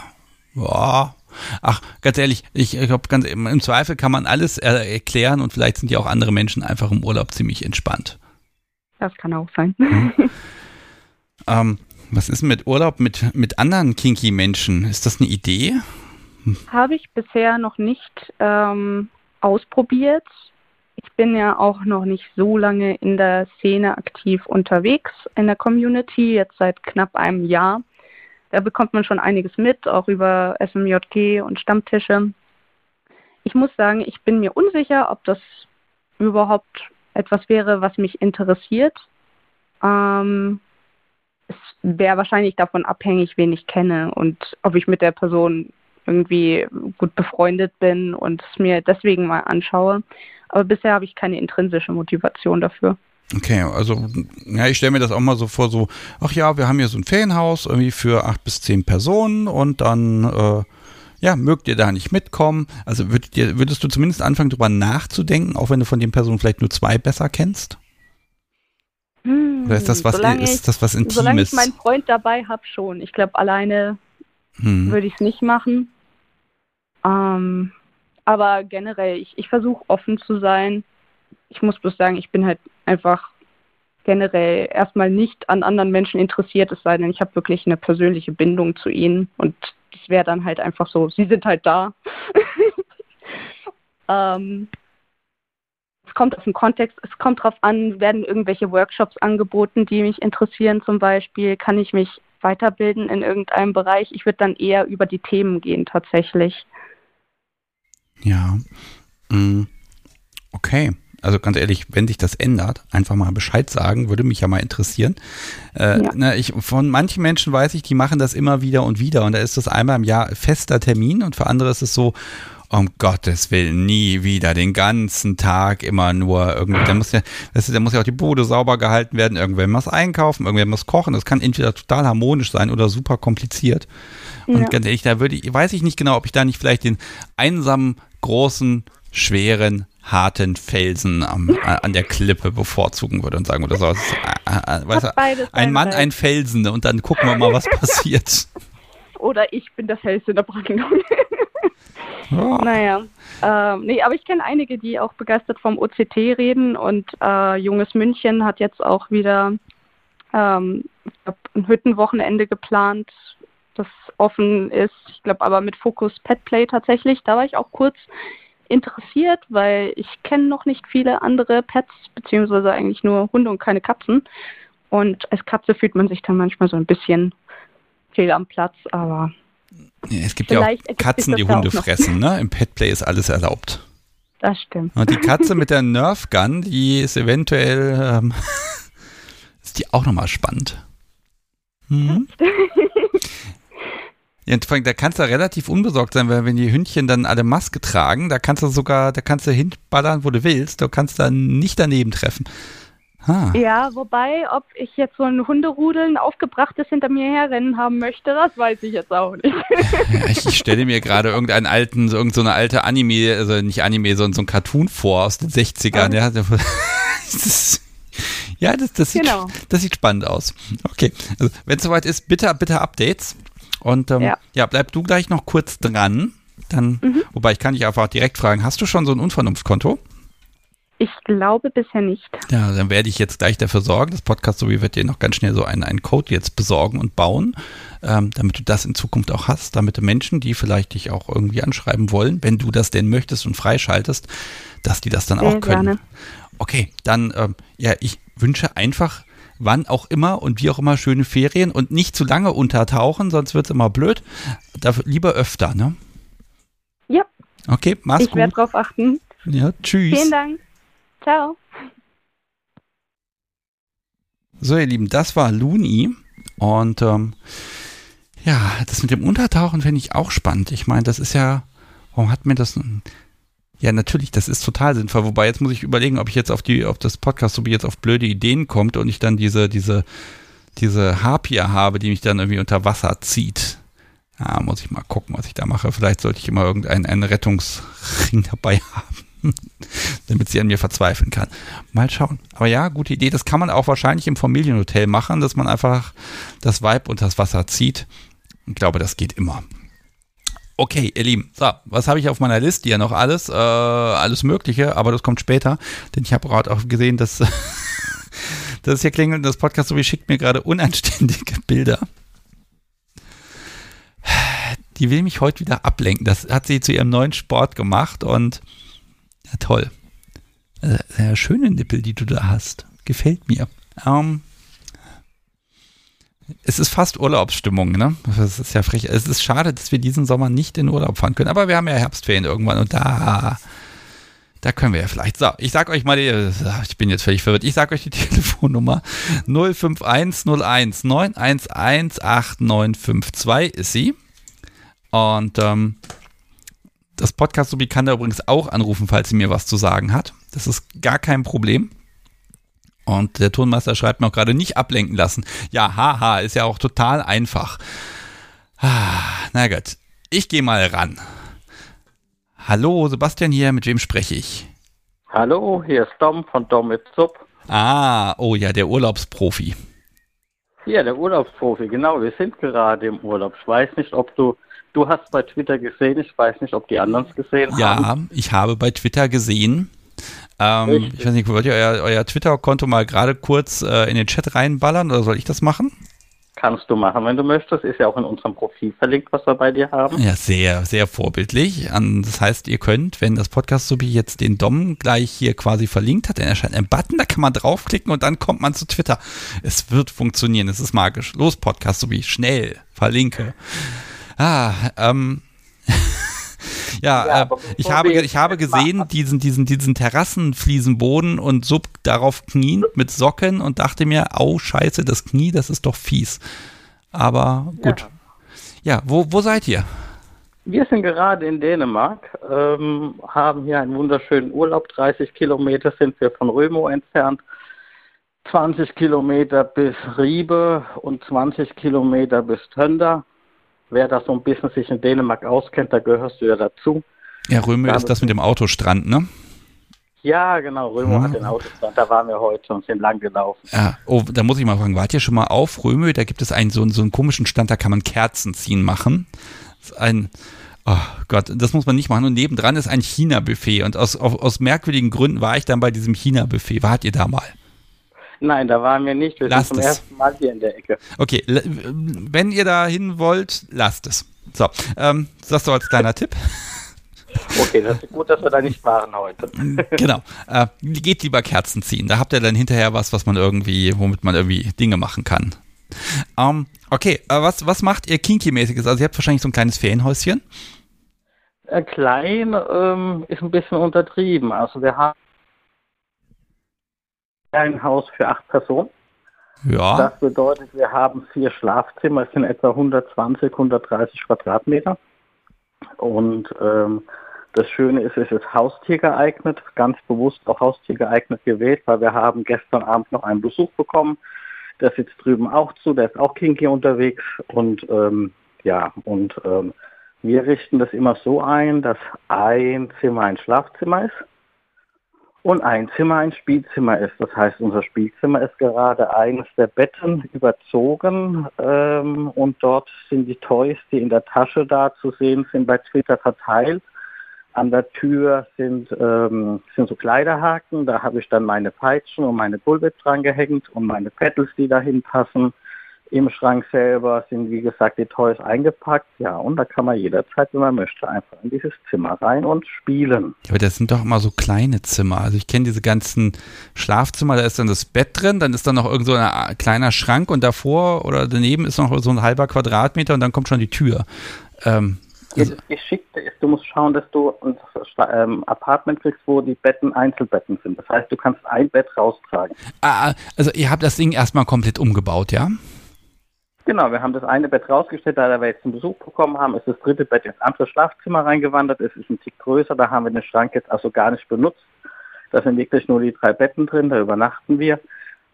S1: ja. Ach, ganz ehrlich, ich, ich glaube, ganz im Zweifel kann man alles äh, erklären und vielleicht sind ja auch andere Menschen einfach im Urlaub ziemlich entspannt.
S6: Das kann auch sein. [LAUGHS]
S1: Ähm, was ist mit Urlaub mit, mit anderen kinky Menschen? Ist das eine Idee?
S6: Habe ich bisher noch nicht ähm, ausprobiert. Ich bin ja auch noch nicht so lange in der Szene aktiv unterwegs, in der Community, jetzt seit knapp einem Jahr. Da bekommt man schon einiges mit, auch über SMJG und Stammtische. Ich muss sagen, ich bin mir unsicher, ob das überhaupt etwas wäre, was mich interessiert. Ähm, es wäre wahrscheinlich davon abhängig, wen ich kenne und ob ich mit der Person irgendwie gut befreundet bin und es mir deswegen mal anschaue. Aber bisher habe ich keine intrinsische Motivation dafür.
S1: Okay, also ja, ich stelle mir das auch mal so vor, so, ach ja, wir haben hier so ein Ferienhaus irgendwie für acht bis zehn Personen und dann, äh, ja, mögt ihr da nicht mitkommen? Also würdet ihr, würdest du zumindest anfangen, drüber nachzudenken, auch wenn du von den Personen vielleicht nur zwei besser kennst? Oder ist das was,
S6: solange
S1: ist das was
S6: ich, solange ich
S1: Intimes?
S6: meinen Freund dabei habe, schon. Ich glaube, alleine
S1: Hm.
S6: würde ich es nicht machen. Ähm, aber generell, ich, ich versuche offen zu sein. Ich muss bloß sagen, ich bin halt einfach generell erstmal nicht an anderen Menschen interessiert, es sei denn, ich habe wirklich eine persönliche Bindung zu ihnen und das wäre dann halt einfach so, sie sind halt da. [LAUGHS] ähm, es kommt auf den Kontext, es kommt drauf an, werden irgendwelche Workshops angeboten, die mich interessieren zum Beispiel, kann ich mich weiterbilden in irgendeinem Bereich. Ich würde dann eher über die Themen gehen tatsächlich.
S1: Ja. Mm. Okay. Also ganz ehrlich, wenn sich das ändert, einfach mal Bescheid sagen, würde mich ja mal interessieren. Äh, ja. na, ich, von manchen Menschen weiß ich, die machen das immer wieder und wieder und da ist das einmal im Jahr fester Termin und für andere ist es so, um Gottes Willen, nie wieder, den ganzen Tag immer nur irgendwie, da muss ja, weißt du, da muss ja auch die Bude sauber gehalten werden, irgendwer muss einkaufen, irgendwer muss kochen, das kann entweder total harmonisch sein oder super kompliziert. Und ja. ganz ehrlich, da würde ich, weiß ich nicht genau, ob ich da nicht vielleicht den einsamen, großen, schweren, harten Felsen am, an der Klippe bevorzugen würde und sagen würde, so, äh, äh, weißt du, ein Mann, ein Felsen und dann gucken wir mal, was [LAUGHS] passiert.
S6: Oder ich bin der Fels in der Brandung. [LAUGHS] Ja. Naja. Ähm, nee, aber ich kenne einige, die auch begeistert vom OCT reden und äh, Junges München hat jetzt auch wieder ähm, ein Hüttenwochenende geplant, das offen ist. Ich glaube aber mit Fokus Petplay tatsächlich. Da war ich auch kurz interessiert, weil ich kenne noch nicht viele andere Pets, beziehungsweise eigentlich nur Hunde und keine Katzen. Und als Katze fühlt man sich dann manchmal so ein bisschen fehl am Platz, aber
S1: ja, es gibt ja auch Katzen, die Hunde fressen, ne? Im Petplay ist alles erlaubt.
S6: Das stimmt.
S1: Und die Katze mit der Nerf Gun, die ist eventuell, ähm, [LAUGHS] ist die auch nochmal spannend. Hm? Ja, da kannst du relativ unbesorgt sein, weil wenn die Hündchen dann alle Maske tragen, da kannst du sogar, da kannst du hinballern, wo du willst, du kannst da nicht daneben treffen.
S6: Ah. Ja, wobei, ob ich jetzt so ein Hunderudeln aufgebrachtes hinter mir herrennen haben möchte, das weiß ich jetzt auch nicht.
S1: Ja, ich, ich stelle mir gerade irgendeinen alten, so irgendeine alte Anime, also nicht Anime, sondern so ein Cartoon vor aus den 60ern. Oh. Ja, [LAUGHS] das, ja, das, das, sieht, genau. das sieht spannend aus. Okay, also wenn es soweit ist, bitte, bitte Updates. Und ähm, ja. ja, bleib du gleich noch kurz dran. Dann, mhm. wobei ich kann dich einfach direkt fragen, hast du schon so ein Unvernunftkonto?
S6: Ich glaube bisher nicht.
S1: Ja, dann werde ich jetzt gleich dafür sorgen. Das Podcast so wie wird dir noch ganz schnell so einen, einen Code jetzt besorgen und bauen, ähm, damit du das in Zukunft auch hast, damit Menschen, die vielleicht dich auch irgendwie anschreiben wollen, wenn du das denn möchtest und freischaltest, dass die das dann Sehr auch können. Gerne. Okay, dann ähm, ja, ich wünsche einfach wann auch immer und wie auch immer schöne Ferien und nicht zu lange untertauchen, sonst wird es immer blöd. Dafür lieber öfter, ne?
S6: Ja.
S1: Okay, mach's ich gut.
S6: Ich werde drauf achten.
S1: Ja, tschüss.
S6: Vielen Dank. Ciao.
S1: So, ihr Lieben, das war Looney. Und ähm, ja, das mit dem Untertauchen finde ich auch spannend. Ich meine, das ist ja, warum hat mir das. Ja, natürlich, das ist total sinnvoll. Wobei jetzt muss ich überlegen, ob ich jetzt auf die, auf das Podcast, so wie jetzt auf blöde Ideen kommt und ich dann diese, diese, diese Harpie habe, die mich dann irgendwie unter Wasser zieht. Ja, muss ich mal gucken, was ich da mache. Vielleicht sollte ich immer irgendeinen Rettungsring [LAUGHS] dabei haben. damit sie an mir verzweifeln kann. Mal schauen. Aber ja, gute Idee. Das kann man auch wahrscheinlich im Familienhotel machen, dass man einfach das Weib unter das Wasser zieht. Ich glaube, das geht immer. Okay, ihr Lieben, so, was habe ich auf meiner Liste? Ja, noch alles, äh, alles Mögliche, aber das kommt später, denn ich habe gerade auch gesehen, dass [LAUGHS] das hier klingelt, das Podcast so wie schickt mir gerade unanständige [LAUGHS] Bilder. Die will mich heute wieder ablenken. Das hat sie zu ihrem neuen Sport gemacht und ja, toll. Sehr schöne Nippel, die du da hast. Gefällt mir. Ähm, es ist fast Urlaubsstimmung, ne? Das ist ja frech. Es ist schade, dass wir diesen Sommer nicht in Urlaub fahren können, aber wir haben ja Herbstferien irgendwann und da, da können wir ja vielleicht. So, ich sag euch mal, die, ich bin jetzt völlig verwirrt. Ich sag euch die [LAUGHS] Telefonnummer 05101 911 8952 ist sie. Und ähm, das Podcast Subi kann da übrigens auch anrufen, falls sie mir was zu sagen hat. Das ist gar kein Problem. Und der Tonmeister schreibt mir auch gerade nicht ablenken lassen. Ja, haha, ist ja auch total einfach. Ah, na gut, ich gehe mal ran. Hallo, Sebastian hier, mit wem spreche ich?
S7: Hallo, hier ist Dom von Dom mit Sub.
S1: Ah, oh ja, der Urlaubsprofi.
S7: Ja, der Urlaubsprofi, genau. Wir sind gerade im Urlaub. Ich weiß nicht, ob du Du hast bei Twitter gesehen, ich weiß nicht, ob die anderen es gesehen
S1: ja,
S7: haben.
S1: Ja, ich habe bei Twitter gesehen. Ähm, ich weiß nicht, wollt ihr euer, euer Twitter-Konto mal gerade kurz äh, in den Chat reinballern oder soll ich das machen?
S7: Kannst du machen, wenn du möchtest. Ist ja auch in unserem Profil verlinkt, was wir bei dir haben.
S1: Ja, sehr, sehr vorbildlich. Das heißt, ihr könnt, wenn das Podcast wie jetzt den Dom gleich hier quasi verlinkt hat, dann erscheint ein Button, da kann man draufklicken und dann kommt man zu Twitter. Es wird funktionieren, es ist magisch. Los, Podcast wie schnell, verlinke. Ah, ähm. [LAUGHS] Ja, ja äh, ich habe, ich habe gesehen diesen, diesen, diesen Terrassenfliesenboden und Sub darauf kniend mit Socken und dachte mir, au, scheiße, das Knie, das ist doch fies. Aber gut. Ja, ja wo, wo seid ihr?
S7: Wir sind gerade in Dänemark, ähm, haben hier einen wunderschönen Urlaub. 30 Kilometer sind wir von Römo entfernt. 20 Kilometer bis Riebe und 20 Kilometer bis Tönder wer da so ein bisschen sich in Dänemark auskennt, da gehörst du ja dazu.
S1: Ja, Röme da ist das mit dem Autostrand, ne?
S7: Ja, genau, Röme ja. hat den Autostrand, da waren wir heute und sind lang gelaufen.
S1: Ja, oh, da muss ich mal fragen, wart ihr schon mal auf Röme? Da gibt es einen so, so einen komischen Stand, da kann man Kerzen ziehen machen. Das ist ein, oh Gott, das muss man nicht machen. Und nebendran ist ein China-Buffet und aus, aus, aus merkwürdigen Gründen war ich dann bei diesem China-Buffet. Wart ihr da mal?
S7: Nein, da waren wir nicht. Wir
S1: lasst
S7: sind zum es. ersten Mal hier in der Ecke.
S1: Okay, wenn ihr da hin wollt, lasst es. So, ähm, das so als kleiner Tipp.
S7: Okay, das ist gut, dass wir da nicht waren heute. [LAUGHS]
S1: genau. Äh, geht lieber Kerzen ziehen. Da habt ihr dann hinterher was, was man irgendwie, womit man irgendwie Dinge machen kann. Ähm, okay, äh, was, was macht ihr Kinky-mäßiges? Also ihr habt wahrscheinlich so ein kleines Ferienhäuschen.
S7: Äh, klein ähm, ist ein bisschen untertrieben. Also wir haben ein Haus für acht Personen.
S1: Ja.
S7: Das bedeutet, wir haben vier Schlafzimmer, es sind etwa 120, 130 Quadratmeter. Und ähm, das Schöne ist, es ist Haustier geeignet, ganz bewusst auch Haustier geeignet gewählt, weil wir haben gestern Abend noch einen Besuch bekommen. Der sitzt drüben auch zu, der ist auch kinky unterwegs. Und ähm, ja, und ähm, wir richten das immer so ein, dass ein Zimmer ein Schlafzimmer ist und ein Zimmer ein Spielzimmer ist. Das heißt, unser Spielzimmer ist gerade eines der Betten überzogen ähm, und dort sind die Toys, die in der Tasche da zu sehen sind, bei Twitter verteilt. An der Tür sind, ähm, sind so Kleiderhaken, da habe ich dann meine Peitschen und meine Bullwhip dran gehängt und meine Pedals, die dahin passen. Im Schrank selber sind, wie gesagt, die Toys eingepackt. Ja, und da kann man jederzeit, wenn man möchte, einfach in dieses Zimmer rein und spielen.
S1: Ja, aber das sind doch immer so kleine Zimmer. Also ich kenne diese ganzen Schlafzimmer, da ist dann das Bett drin, dann ist da noch irgend so ein kleiner Schrank und davor oder daneben ist noch so ein halber Quadratmeter und dann kommt schon die Tür.
S7: Ähm, also das Geschickte ist, du musst schauen, dass du ein ähm, Apartment kriegst, wo die Betten Einzelbetten sind. Das heißt, du kannst ein Bett raustragen.
S1: Ah, also ihr habt das Ding erstmal komplett umgebaut, ja?
S7: Genau, wir haben das eine Bett rausgestellt, da wir jetzt einen Besuch bekommen haben, ist das dritte Bett ins andere Schlafzimmer reingewandert. Es ist ein Tick größer, da haben wir den Schrank jetzt also gar nicht benutzt. Da sind wirklich nur die drei Betten drin, da übernachten wir.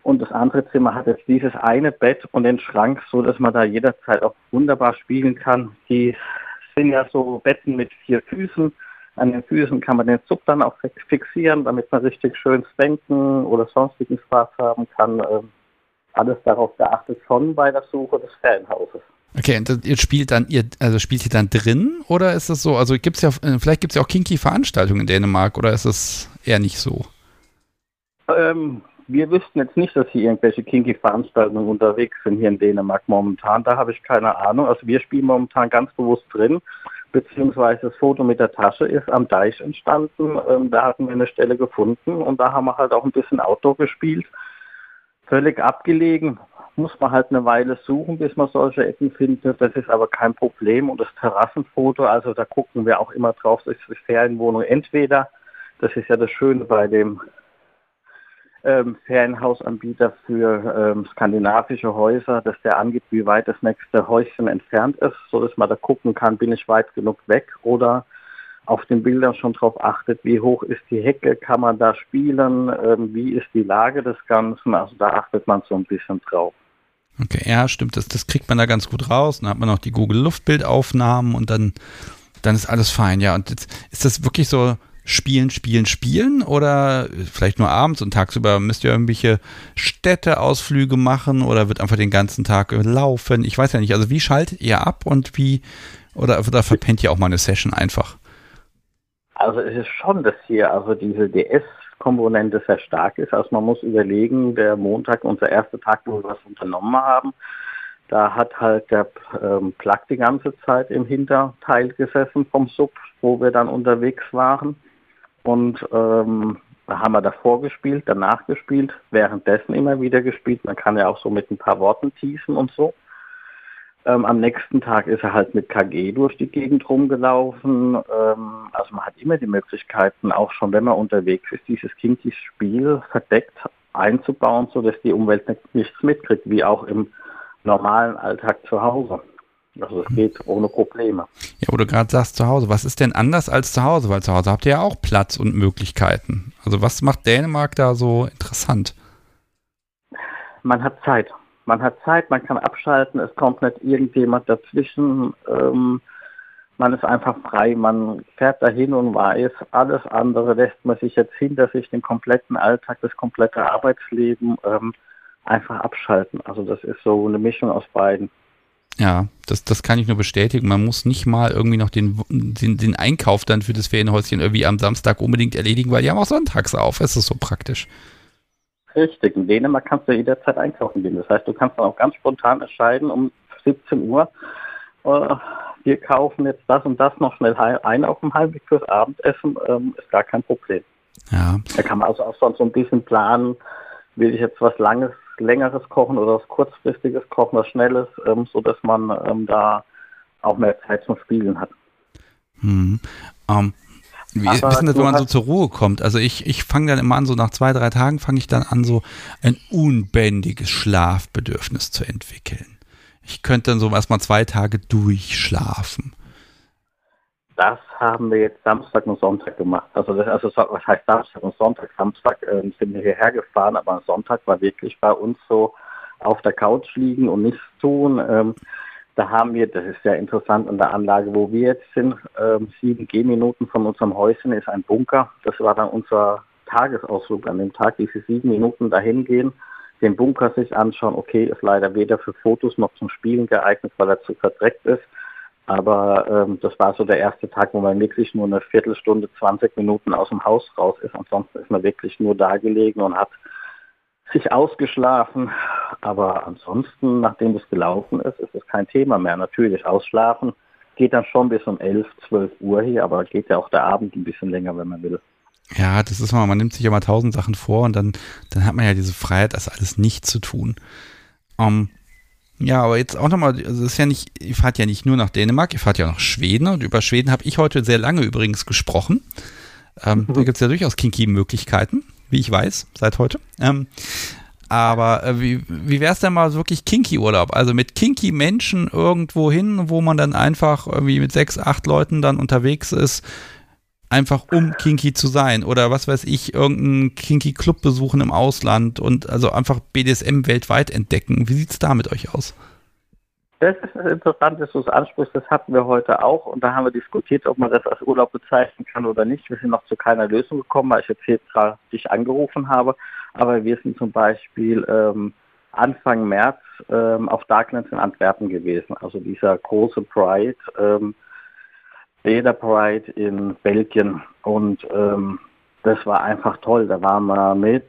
S7: Und das andere Zimmer hat jetzt dieses eine Bett und den Schrank, so dass man da jederzeit auch wunderbar spielen kann. Die sind ja so Betten mit vier Füßen. An den Füßen kann man den Zug dann auch fixieren, damit man richtig schön spanken oder sonstigen Spaß haben kann. Alles darauf geachtet schon bei der Suche des Ferienhauses.
S1: Okay, und ihr spielt dann, ihr, also spielt ihr dann drin oder ist das so? Also gibt's ja, äh, vielleicht gibt es ja auch kinky Veranstaltungen in Dänemark oder ist das eher nicht so?
S7: Ähm, wir wüssten jetzt nicht, dass hier irgendwelche kinky Veranstaltungen unterwegs sind hier in Dänemark momentan. Da habe ich keine Ahnung. Also wir spielen momentan ganz bewusst drin, beziehungsweise das Foto mit der Tasche ist am Deich entstanden. Ähm, da hatten wir eine Stelle gefunden und da haben wir halt auch ein bisschen Outdoor gespielt völlig abgelegen. Muss man halt eine Weile suchen, bis man solche Ecken findet. Das ist aber kein Problem. Und das Terrassenfoto, also da gucken wir auch immer drauf, das ist die Ferienwohnung entweder, das ist ja das Schöne bei dem ähm, Ferienhausanbieter für ähm, skandinavische Häuser, dass der angibt, wie weit das nächste Häuschen entfernt ist, so dass man da gucken kann, bin ich weit genug weg oder auf den Bildern schon darauf achtet, wie hoch ist die Hecke, kann man da spielen, ähm, wie ist die Lage des Ganzen. Also da achtet man so ein bisschen drauf.
S1: Okay, ja, stimmt, das, das kriegt man da ganz gut raus. Dann hat man noch die Google Luftbildaufnahmen und dann, dann ist alles fein, ja. Und jetzt, ist das wirklich so Spielen, Spielen, Spielen oder vielleicht nur abends und tagsüber müsst ihr irgendwelche Städteausflüge machen oder wird einfach den ganzen Tag laufen? Ich weiß ja nicht. Also wie schaltet ihr ab und wie oder, oder verpennt ihr auch mal eine Session einfach?
S7: Also es ist schon, dass hier also diese DS-Komponente sehr stark ist. Also man muss überlegen, der Montag, unser erster Tag, wo wir was unternommen haben, Da hat halt der ähm, Plug die ganze Zeit im Hinterteil gesessen vom Sub, wo wir dann unterwegs waren. Und ähm, da haben wir davor gespielt, danach gespielt, währenddessen immer wieder gespielt. Man kann ja auch so mit ein paar Worten teasen und so. Ähm, am nächsten Tag ist er halt mit KG durch die Gegend rumgelaufen. Ähm, also man hat immer die Möglichkeiten, auch schon wenn man unterwegs ist, dieses Kinky-Spiel verdeckt einzubauen, sodass die Umwelt nichts mitkriegt, wie auch im normalen Alltag zu Hause. Also es geht ohne Probleme.
S1: Ja, wo du gerade sagst zu Hause, was ist denn anders als zu Hause? Weil zu Hause habt ihr ja auch Platz und Möglichkeiten. Also was macht Dänemark da so interessant?
S7: Man hat Zeit. Man hat Zeit, man kann abschalten, es kommt nicht irgendjemand dazwischen. Ähm, man ist einfach frei, man fährt dahin und weiß, alles andere lässt man sich jetzt hinter sich, den kompletten Alltag, das komplette Arbeitsleben ähm, einfach abschalten. Also das ist so eine Mischung aus beiden.
S1: Ja, das, das kann ich nur bestätigen. Man muss nicht mal irgendwie noch den, den, den Einkauf dann für das Ferienhäuschen irgendwie am Samstag unbedingt erledigen, weil die haben auch sonntags auf. Es ist so praktisch.
S7: Richtig. In Dänemark kannst du jederzeit einkaufen gehen. Das heißt, du kannst dann auch ganz spontan entscheiden, um 17 Uhr, äh, wir kaufen jetzt das und das noch schnell ein auf dem Heimweg fürs Abendessen, ähm, ist gar kein Problem.
S1: Ja.
S7: Da kann man also auch sonst so ein bisschen planen, will ich jetzt was Langes längeres Kochen oder was kurzfristiges Kochen, was Schnelles, ähm, so dass man ähm, da auch mehr Zeit zum Spielen hat.
S1: Hm. Um, wie ist denn das, wenn man so zur Ruhe kommt? Also ich, ich fange dann immer an, so nach zwei, drei Tagen fange ich dann an, so ein unbändiges Schlafbedürfnis zu entwickeln. Ich könnte dann so erstmal zwei Tage durchschlafen.
S7: Das haben wir jetzt Samstag und Sonntag gemacht. Also, das, also was heißt Samstag und Sonntag? Samstag äh, sind wir hierher gefahren, aber Sonntag war wirklich bei uns so auf der Couch liegen und nichts tun. Ähm, da haben wir, das ist sehr interessant, an der Anlage, wo wir jetzt sind, ähm, sieben Gehminuten von unserem Häuschen ist ein Bunker. Das war dann unser Tagesausflug an dem Tag, diese sieben Minuten dahin gehen, den Bunker sich anschauen. Okay, ist leider weder für Fotos noch zum Spielen geeignet, weil er zu verdreckt ist. Aber ähm, das war so der erste Tag, wo man wirklich nur eine Viertelstunde, 20 Minuten aus dem Haus raus ist. Ansonsten ist man wirklich nur da gelegen und hat sich ausgeschlafen. Aber ansonsten, nachdem es gelaufen ist, ist es kein Thema mehr. Natürlich, ausschlafen geht dann schon bis um 11, 12 Uhr hier, aber geht ja auch der Abend ein bisschen länger, wenn man will.
S1: Ja, das ist mal, man nimmt sich ja mal tausend Sachen vor und dann, dann hat man ja diese Freiheit, das alles nicht zu tun. Um, ja, aber jetzt auch nochmal, also ist ja nicht, ihr fahrt ja nicht nur nach Dänemark, ihr fahrt ja nach Schweden und über Schweden habe ich heute sehr lange übrigens gesprochen. Ähm, mhm. Da gibt es ja durchaus kinky Möglichkeiten, wie ich weiß, seit heute. Ähm, aber äh, wie, wie wäre es denn mal wirklich Kinky-Urlaub? Also mit Kinky-Menschen irgendwo hin, wo man dann einfach irgendwie mit sechs, acht Leuten dann unterwegs ist, einfach um kinky zu sein oder was weiß ich, irgendeinen kinky Club besuchen im Ausland und also einfach BDSM weltweit entdecken. Wie sieht es da mit euch aus?
S7: Das ist interessant, dass du es ansprichst. Das hatten wir heute auch und da haben wir diskutiert, ob man das als Urlaub bezeichnen kann oder nicht. Wir sind noch zu keiner Lösung gekommen, weil ich jetzt hier gerade dich angerufen habe. Aber wir sind zum Beispiel ähm, Anfang März ähm, auf Darklands in Antwerpen gewesen. Also dieser große Pride. Ähm, Beda Pride in Belgien und ähm, das war einfach toll. Da waren wir mit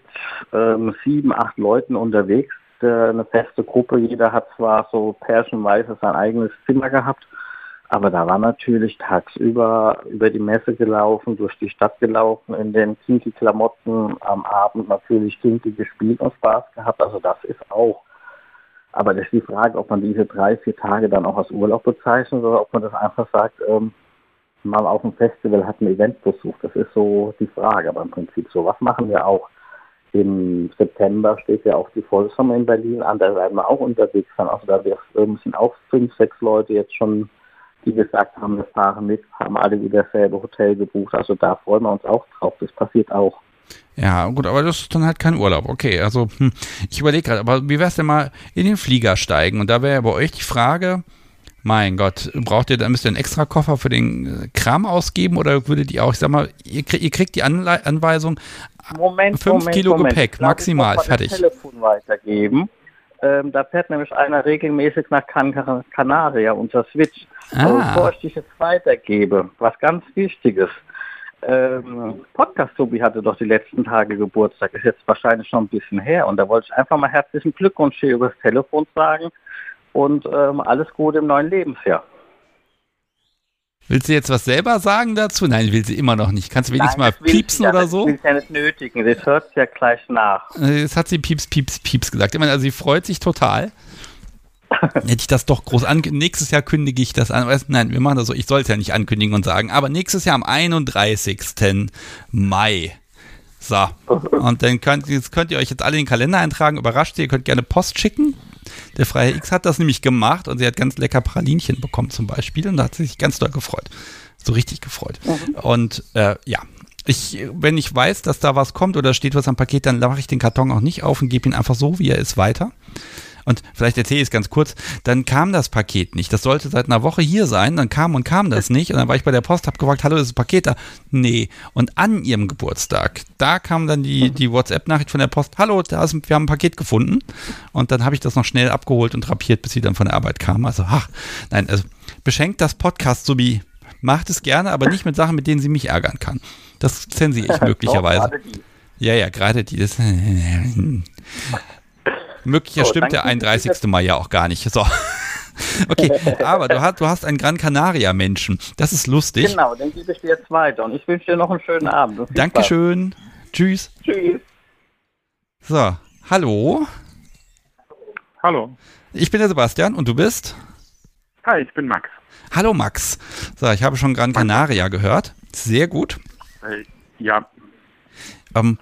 S7: ähm, sieben, acht Leuten unterwegs, eine feste Gruppe. Jeder hat zwar so pärchenweise sein eigenes Zimmer gehabt, aber da war natürlich tagsüber über die Messe gelaufen, durch die Stadt gelaufen, in den Kinky-Klamotten, am Abend natürlich Kinky gespielt und Spaß gehabt. Also das ist auch. Aber das ist die Frage, ob man diese drei, vier Tage dann auch als Urlaub bezeichnet oder ob man das einfach sagt, ähm, mal auf dem Festival hat ein Event besucht. Das ist so die Frage, aber im Prinzip so. Was machen wir auch? Im September steht ja auch die Vollsommer in Berlin an, da werden wir auch unterwegs sein. Also da sind auch fünf, sechs Leute jetzt schon, die gesagt haben, wir fahren mit, haben alle wieder dasselbe Hotel gebucht. Also da freuen wir uns auch drauf. Das passiert auch.
S1: Ja, gut, aber das ist dann halt kein Urlaub. Okay, also hm, ich überlege gerade, aber wie wäre es denn mal in den Flieger steigen? Und da wäre ja bei euch die Frage, mein Gott, braucht ihr, dann müsst ihr einen extra Koffer für den äh, Kram ausgeben oder würdet ihr auch, ich sag mal, ihr, ihr kriegt die Anle Anweisung,
S7: Moment,
S1: 5
S7: Moment,
S1: Kilo
S7: Moment.
S1: Gepäck, maximal,
S7: das
S1: fertig.
S7: Telefon weitergeben. Ähm, da fährt nämlich einer regelmäßig nach Can Canaria, unser Switch.
S1: Ah.
S7: Aber bevor ich dich jetzt weitergebe, was ganz Wichtiges. Ähm, Podcast Tobi hatte doch die letzten Tage Geburtstag, ist jetzt wahrscheinlich schon ein bisschen her und da wollte ich einfach mal herzlichen Glückwunsch hier übers Telefon sagen und ähm, alles Gute im neuen Lebensjahr.
S1: Willst du jetzt was selber sagen dazu? Nein, will sie immer noch nicht. Kannst du wenigstens
S7: Nein,
S1: mal
S7: will
S1: piepsen
S7: sie ja
S1: oder so?
S7: will sie ja nicht nötigen, das hört ja gleich nach.
S1: Jetzt hat sie Pieps, Pieps, Pieps gesagt. Ich meine, also sie freut sich total. [LAUGHS] Hätte ich das doch groß angekündigt. Nächstes Jahr kündige ich das an. Nein, wir machen das so. Ich soll es ja nicht ankündigen und sagen. Aber nächstes Jahr am 31. Mai. So. [LAUGHS] Und dann könnt, könnt ihr euch jetzt alle in den Kalender eintragen. Überrascht ihr, ihr könnt gerne Post schicken. Der Freie X hat das nämlich gemacht und sie hat ganz lecker Pralinchen bekommen zum Beispiel. Und da hat sie sich ganz doll gefreut. So richtig gefreut. Und äh, ja, ich, wenn ich weiß, dass da was kommt oder steht was am Paket, dann mache ich den Karton auch nicht auf und gebe ihn einfach so, wie er ist, weiter. Und vielleicht erzähle ich es ganz kurz, dann kam das Paket nicht. Das sollte seit einer Woche hier sein, dann kam und kam das nicht. Und dann war ich bei der Post, habe gefragt, hallo, ist das Paket da? Nee. Und an ihrem Geburtstag, da kam dann die, die WhatsApp-Nachricht von der Post, hallo, da ist, wir haben ein Paket gefunden. Und dann habe ich das noch schnell abgeholt und drapiert, bis sie dann von der Arbeit kam. Also, ach, nein, also beschenkt das Podcast so wie, macht es gerne, aber nicht mit Sachen, mit denen sie mich ärgern kann. Das zensiere ich [LAUGHS] möglicherweise. Ja, ja, gerade die. Das, [LAUGHS] [LAUGHS] Möglicher
S7: So,
S1: stimmt
S7: dann
S1: der
S7: gibt es
S1: 31. Mai ja auch gar nicht. So. [LAUGHS] Okay, [LAUGHS] aber du hast, du hast einen Gran Canaria-Menschen. Das ist lustig.
S7: Genau, den gebe ich dir jetzt weiter und ich wünsche dir noch einen schönen Abend.
S1: Dankeschön. Tschüss.
S7: Spaß. Tschüss.
S1: So, hallo.
S8: Hallo.
S1: Ich bin der Sebastian und du bist?
S8: Hi, ich bin Max.
S1: Hallo Max. So, ich habe schon Gran Canaria gehört. Sehr gut.
S8: Äh, ja,
S1: Ähm,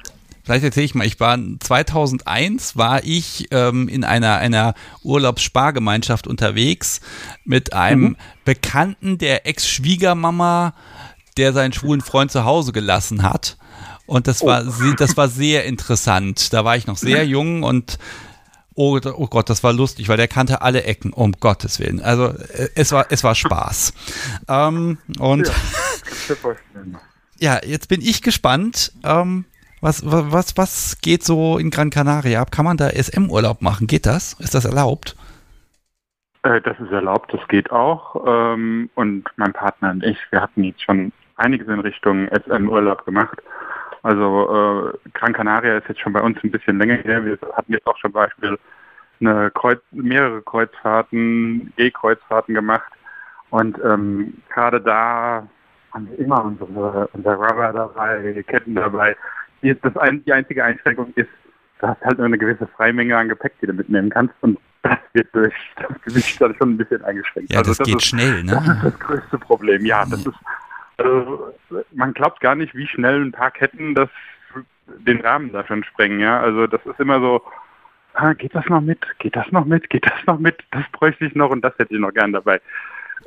S1: vielleicht erzähle ich mal, ich war 2001 war ich ähm, in einer, einer Urlaubsspargemeinschaft unterwegs mit einem Bekannten der Ex-Schwiegermama, der seinen schwulen Freund zu Hause gelassen hat. Und das war, se- das war sehr interessant. Da war ich noch sehr jung und oh, oh Gott, das war lustig, weil der kannte alle Ecken, um Gottes Willen. Also äh, es war, es war Spaß. Ähm, und ja, jetzt bin ich gespannt. Ähm, was, wa- was, was geht so in Gran Canaria ab? Kann man da SM-Urlaub machen? Geht das? Ist das erlaubt?
S8: äh, das ist erlaubt, das geht auch. Ähm, und mein Partner und ich, wir hatten jetzt schon einiges in Richtung SM-Urlaub gemacht. Also äh, Gran Canaria ist jetzt schon bei uns ein bisschen länger her. Wir hatten jetzt auch schon Beispiel eine Kreuz, mehrere Kreuzfahrten, E-Kreuzfahrten gemacht. Und ähm, gerade da haben wir immer unsere, unser Rubber dabei, Ketten dabei. Die, das ein, die einzige Einschränkung ist, du hast halt nur eine gewisse Freimenge an Gepäck, die du mitnehmen kannst. Und das wird durch [LAUGHS] das Gewicht dann schon ein bisschen eingeschränkt.
S1: Ja,
S8: Also
S1: das, geht
S8: ist,
S1: schnell,
S8: Das ist
S1: ne?
S8: das größte Problem. Ja, das ist, also, man glaubt gar nicht, wie schnell ein paar Ketten das den Rahmen da schon sprengen. Ja, also das ist immer so, ah, geht das noch mit? Geht das noch mit? Geht das noch mit? Das bräuchte ich noch und das hätte ich noch gern dabei.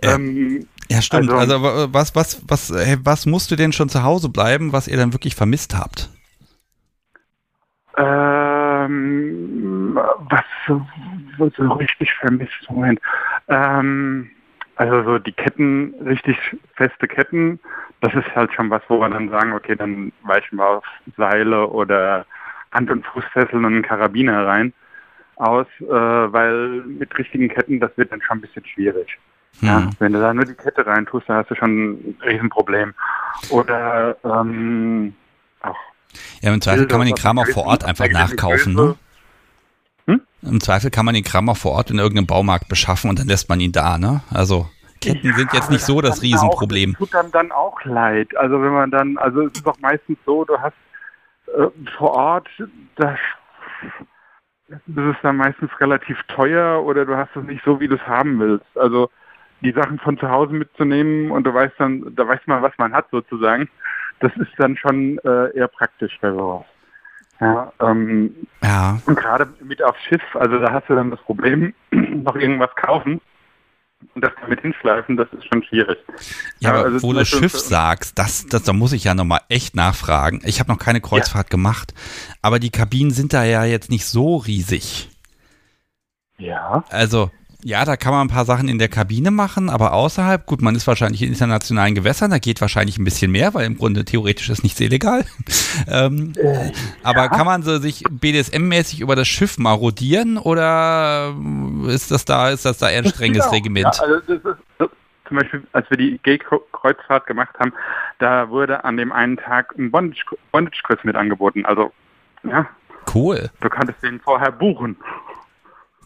S1: Ja.
S8: Ähm,
S1: Ja, stimmt.
S8: Also-
S1: Also, wa- was, was, was, was musst du denn schon zu Hause bleiben, was ihr dann wirklich vermisst habt?
S8: Ähm, was so, so richtig vermisst, Moment. Ähm, also so die Ketten, richtig feste Ketten, das ist halt schon was, wo wir dann sagen, okay, dann weichen wir auf Seile oder Hand- und Fußfesseln und einen Karabiner rein aus, äh, weil mit richtigen Ketten, das wird dann schon ein bisschen schwierig. Ja,
S1: Hm.
S8: wenn du da nur die Kette rein tust, dann hast du schon ein Riesenproblem. Oder ähm, auch
S1: Ja, im Zweifel kann man den Kram auch vor Ort einfach nachkaufen, ne? Im Zweifel kann man den Kram auch vor Ort in irgendeinem Baumarkt beschaffen und dann lässt man ihn da, ne? Also Ketten sind jetzt nicht so das Riesenproblem.
S8: Auch, tut dann dann auch leid. Also wenn man dann, also es ist doch meistens so, du hast äh, vor Ort, das, das ist dann meistens relativ teuer oder du hast es nicht so, wie du es haben willst. Also die Sachen von zu Hause mitzunehmen und du weißt dann, da weiß man, was man hat sozusagen. Das ist dann schon äh, eher praktisch bei sowas. Ja, ähm,
S1: Ja,
S8: und gerade mit aufs Schiff, also da hast du dann das Problem, [CLEARS THROAT] noch irgendwas kaufen und das damit hinschleifen, das ist schon schwierig.
S1: ja, aber
S8: also
S1: wo du Schiff sagst, das, das, da muss ich ja nochmal echt nachfragen. Ich habe noch keine Kreuzfahrt gemacht, aber die Kabinen sind da ja jetzt nicht so riesig.
S8: Ja.
S1: Also, ja, da kann man ein paar Sachen in der Kabine machen, aber außerhalb, gut, man ist wahrscheinlich in internationalen Gewässern, da geht wahrscheinlich ein bisschen mehr, weil im Grunde theoretisch ist nichts illegal. [LAUGHS] ähm, aber kann man so sich BDSM-mäßig über das Schiff marodieren oder ist das da, ist das da eher ein strenges
S8: Genau.
S1: Regiment?
S8: Ja, also das ist, das, zum Beispiel, als wir die Gay-Kreuzfahrt gemacht haben, da wurde an dem einen Tag ein Bondage- Bondage-Kurs mit angeboten. Also, ja,
S1: Cool.
S8: du konntest den vorher buchen.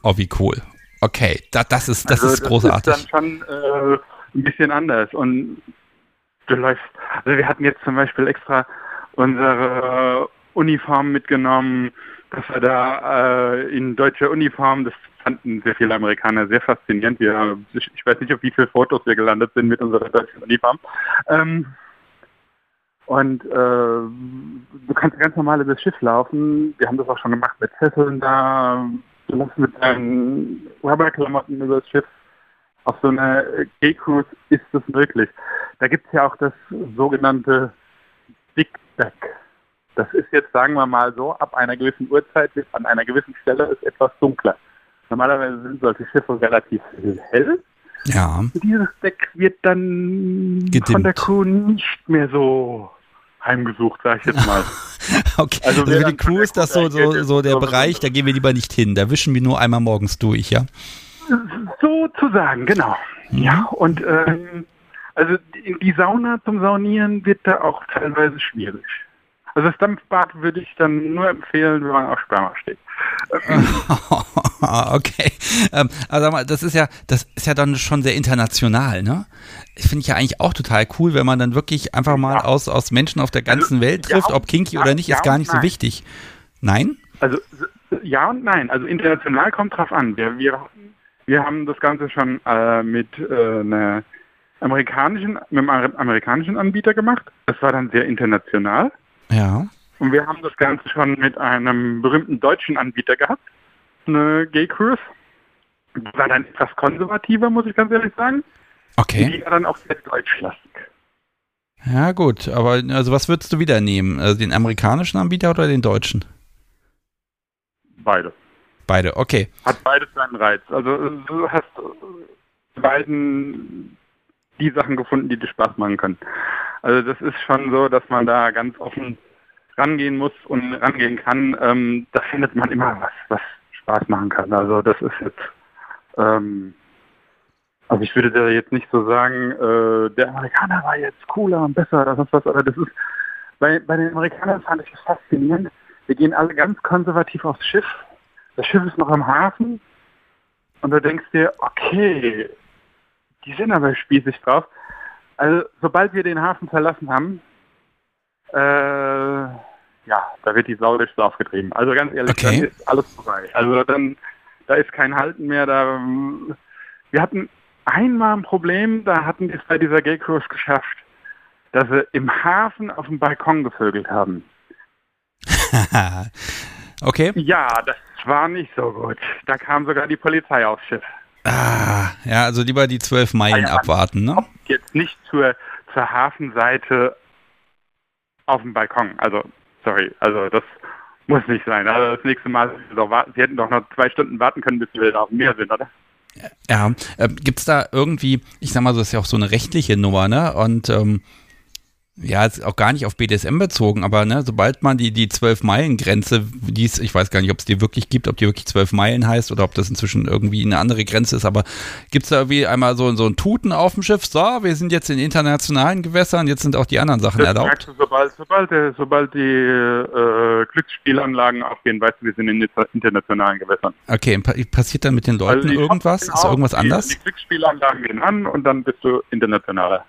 S1: Oh, wie cool. Okay, da, das ist, das
S8: also
S1: ist großartig.
S8: Das ist dann schon äh, ein bisschen anders. Und du läufst, also wir hatten jetzt zum Beispiel extra unsere Uniform mitgenommen, dass wir da äh, in deutscher Uniform, das fanden sehr viele Amerikaner sehr faszinierend. Wir, ich, ich weiß nicht, auf wie viele Fotos wir gelandet sind mit unserer deutschen Uniform. Ähm, und äh, du kannst ganz normal über das Schiff laufen. Wir haben das auch schon gemacht mit Sesseln da. Du läufst mit deinen Rubberklamotten über das Schiff. Auf so einer Gay-Cruise ist das möglich. Da gibt es ja auch das sogenannte Big Deck. Das ist jetzt, sagen wir mal so, ab einer gewissen Uhrzeit an einer gewissen Stelle ist etwas dunkler. Normalerweise sind solche Schiffe relativ hell.
S1: Ja.
S8: Dieses Deck wird dann
S1: Gedimmt.
S8: von der Crew nicht mehr so heimgesucht, sag ich jetzt [LAUGHS] mal. [LAUGHS]
S1: Okay,
S8: Also
S1: also, für die Crew ist das so, so, so der Bereich, da gehen wir lieber nicht hin. Da wischen wir nur einmal morgens durch, ja?
S8: Sozusagen, genau. Ja, und ähm, also die Sauna zum Saunieren wird da auch teilweise schwierig. Also das Dampfbad würde ich dann nur empfehlen, wenn man auf Sperma steht. [LAUGHS]
S1: okay. Ähm, also mal, das ist ja, das ist ja dann schon sehr international, ne? Ich finde ich ja eigentlich auch total cool, wenn man dann wirklich einfach mal
S8: Ja.
S1: aus, aus Menschen auf der ganzen Welt
S8: ja
S1: trifft,
S8: und-
S1: ob kinky
S8: ja,
S1: oder nicht,
S8: ja
S1: ist gar nicht so wichtig. Nein?
S8: Also ja und nein. Also international kommt drauf an. Wir, wir, wir haben das Ganze schon äh, mit äh, einer amerikanischen, mit einem Amer- amerikanischen Anbieter gemacht. Das war dann sehr international.
S1: Ja.
S8: Und wir haben das Ganze schon mit einem berühmten deutschen Anbieter gehabt, eine Gay Cruise. Die war dann etwas konservativer, muss ich ganz ehrlich sagen.
S1: Okay.
S8: Die war dann auch sehr deutschlastig.
S1: Ja, gut. Aber also was würdest du wieder nehmen? Also den amerikanischen Anbieter oder den deutschen?
S8: Beide.
S1: Beide, okay.
S8: Hat beides seinen Reiz. Also du hast beiden die Sachen gefunden, die dir Spaß machen können. Also das ist schon so, dass man da ganz offen rangehen muss und rangehen kann. Ähm, da findet man immer was, was Spaß machen kann. Also das ist jetzt, ähm, also ich würde da jetzt nicht so sagen, äh, der Amerikaner war jetzt cooler und besser oder sonst was, aber das ist, bei, bei den Amerikanern fand ich das faszinierend. Wir gehen alle ganz konservativ aufs Schiff. Das Schiff ist noch am Hafen und du denkst dir, okay, die sind aber spießig drauf. Also sobald wir den Hafen verlassen haben, äh, ja, da wird die Sau durchs Dorf getrieben. Also ganz ehrlich,
S1: Okay.
S8: dann ist alles vorbei. Also dann, da ist kein Halten mehr. Da, wir hatten einmal ein Problem, da hatten die es bei dieser Cruise geschafft, dass sie im Hafen auf dem Balkon gevögelt haben. [LAUGHS]
S1: okay.
S8: Ja, das war nicht so gut. Da kam sogar die Polizei aufs Schiff.
S1: Ah, ja, also lieber die zwölf Meilen
S8: ja,
S1: abwarten, ne?
S8: Jetzt nicht zur, zur Hafenseite auf dem Balkon. Also, sorry, also das muss nicht sein. Also das nächste Mal, Sie hätten doch noch zwei Stunden warten können, bis wieder auf dem Meer sind, oder?
S1: Ja, ähm, gibt's da irgendwie, ich sag mal so, das ist ja auch so eine rechtliche Nummer, ne? Und ähm, ja, ist auch gar nicht auf BDSM bezogen, aber ne, sobald man die, die 12-Meilen-Grenze, die es, ich weiß gar nicht, ob es die wirklich gibt, ob die wirklich 12 Meilen heißt oder ob das inzwischen irgendwie eine andere Grenze ist, aber gibt's da irgendwie einmal so, so ein Tuten auf dem Schiff, so, wir sind jetzt in internationalen Gewässern, jetzt sind auch die anderen Sachen
S8: Das
S1: erlaubt.
S8: du, sobald, sobald, der- sobald die äh, Glücksspielanlagen aufgehen, weißt du, wir sind in inter- internationalen Gewässern.
S1: Okay, pa passiert dann mit den Leuten
S8: Also
S1: irgendwas? Ist irgendwas
S8: auf, die-
S1: anders?
S8: Die Glücksspielanlagen gehen an und dann bist du internationaler.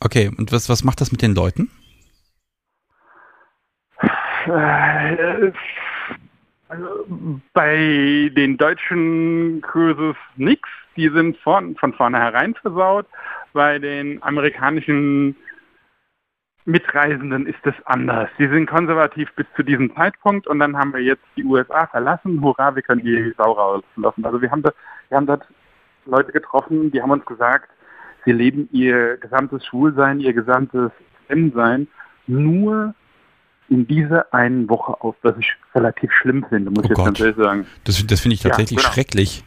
S1: Okay, und was, was macht das mit den Leuten?
S8: Bei den deutschen Cruises nix. Die sind von, von vornherein versaut. Bei den amerikanischen Mitreisenden ist es anders. Sie sind konservativ bis zu diesem Zeitpunkt und dann haben wir jetzt die USA verlassen. Hurra, wir können die Sau rauslassen. Also wir haben, da, wir haben dort Leute getroffen, die haben uns gesagt, sie leben ihr gesamtes Schwulsein, ihr gesamtes M-Sein nur in dieser einen Woche auf, was ich relativ schlimm finde, muss
S1: Oh
S8: ich jetzt
S1: Gott.
S8: ganz ehrlich sagen.
S1: Das, das finde ich
S8: Ja,
S1: tatsächlich
S8: genau.
S1: schrecklich.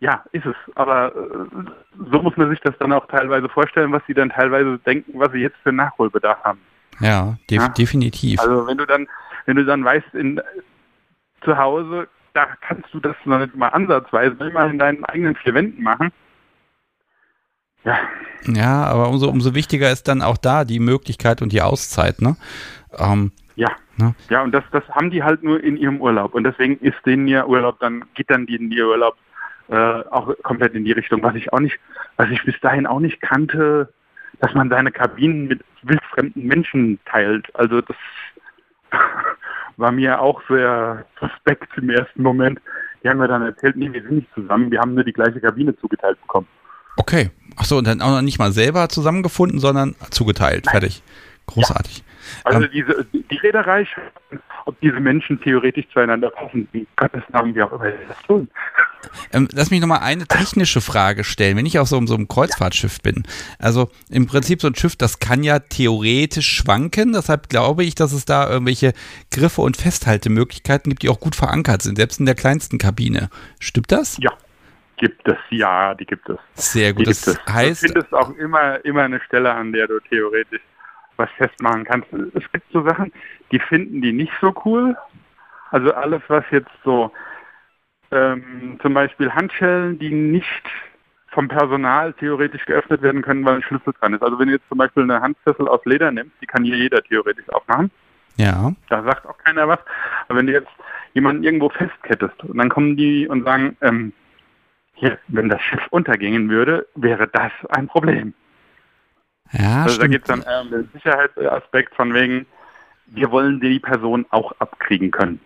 S8: Ja, ist es. Aber äh, so muss man sich das dann auch teilweise vorstellen, was sie dann teilweise denken, was sie jetzt für Nachholbedarf haben.
S1: Ja, def
S8: Ja.
S1: definitiv.
S8: Also wenn du dann, wenn du dann weißt, in, zu Hause, da kannst du das noch nicht mal ansatzweise immer in deinen eigenen vier Wänden machen. Ja,
S1: Ja, aber umso, umso wichtiger ist dann auch da die Möglichkeit und die Auszeit, ne? Ähm,
S8: ja.
S1: Ne?
S8: Ja, und das, das haben die halt nur in ihrem Urlaub. Und deswegen ist denen ihr Urlaub dann, geht dann denen ihr Urlaub äh, auch komplett in die Richtung, was ich auch nicht, was ich bis dahin auch nicht kannte, dass man seine Kabinen mit wildfremden Menschen teilt. Also das [LAUGHS] war mir auch sehr suspekt im ersten Moment. Die haben mir dann erzählt, nee, wir sind nicht zusammen, wir haben nur die gleiche Kabine zugeteilt bekommen.
S1: Okay. Achso, und dann auch noch nicht mal selber zusammengefunden, sondern zugeteilt. Nein. Fertig. Großartig. Ja.
S8: Also ähm, diese, die Reederei, ob diese Menschen theoretisch zueinander passen, wie Gottes Namen, wie auch immer das tun. [LAUGHS]
S1: Ähm, lass mich nochmal eine technische Frage stellen, wenn ich auf so, so einem Kreuzfahrtschiff bin. Also im Prinzip so ein Schiff, das kann ja theoretisch schwanken, deshalb glaube ich, dass es da irgendwelche Griffe und Festhaltemöglichkeiten gibt, die auch gut verankert sind, selbst in der kleinsten Kabine. Stimmt das?
S8: Ja, gibt es, ja, die gibt es.
S1: Sehr gut,
S8: die das heißt... Du findest auch immer, immer eine Stelle, an der du theoretisch was festmachen kannst. Es gibt so Sachen, die finden die nicht so cool. Also alles, was jetzt so ähm, zum Beispiel Handschellen, die nicht vom Personal theoretisch geöffnet werden können, weil ein Schlüssel dran ist. Also wenn du jetzt zum Beispiel eine Handfessel aus Leder nimmst, die kann hier jeder theoretisch aufmachen.
S1: Ja.
S8: Da sagt auch keiner was. Aber wenn du jetzt jemanden irgendwo festkettest und dann kommen die und sagen, ähm, hier, wenn das Schiff untergehen würde, wäre das ein Problem.
S1: Ja,
S8: also stimmt. da geht es dann eher um den Sicherheitsaspekt von wegen, wir wollen die Person auch abkriegen können.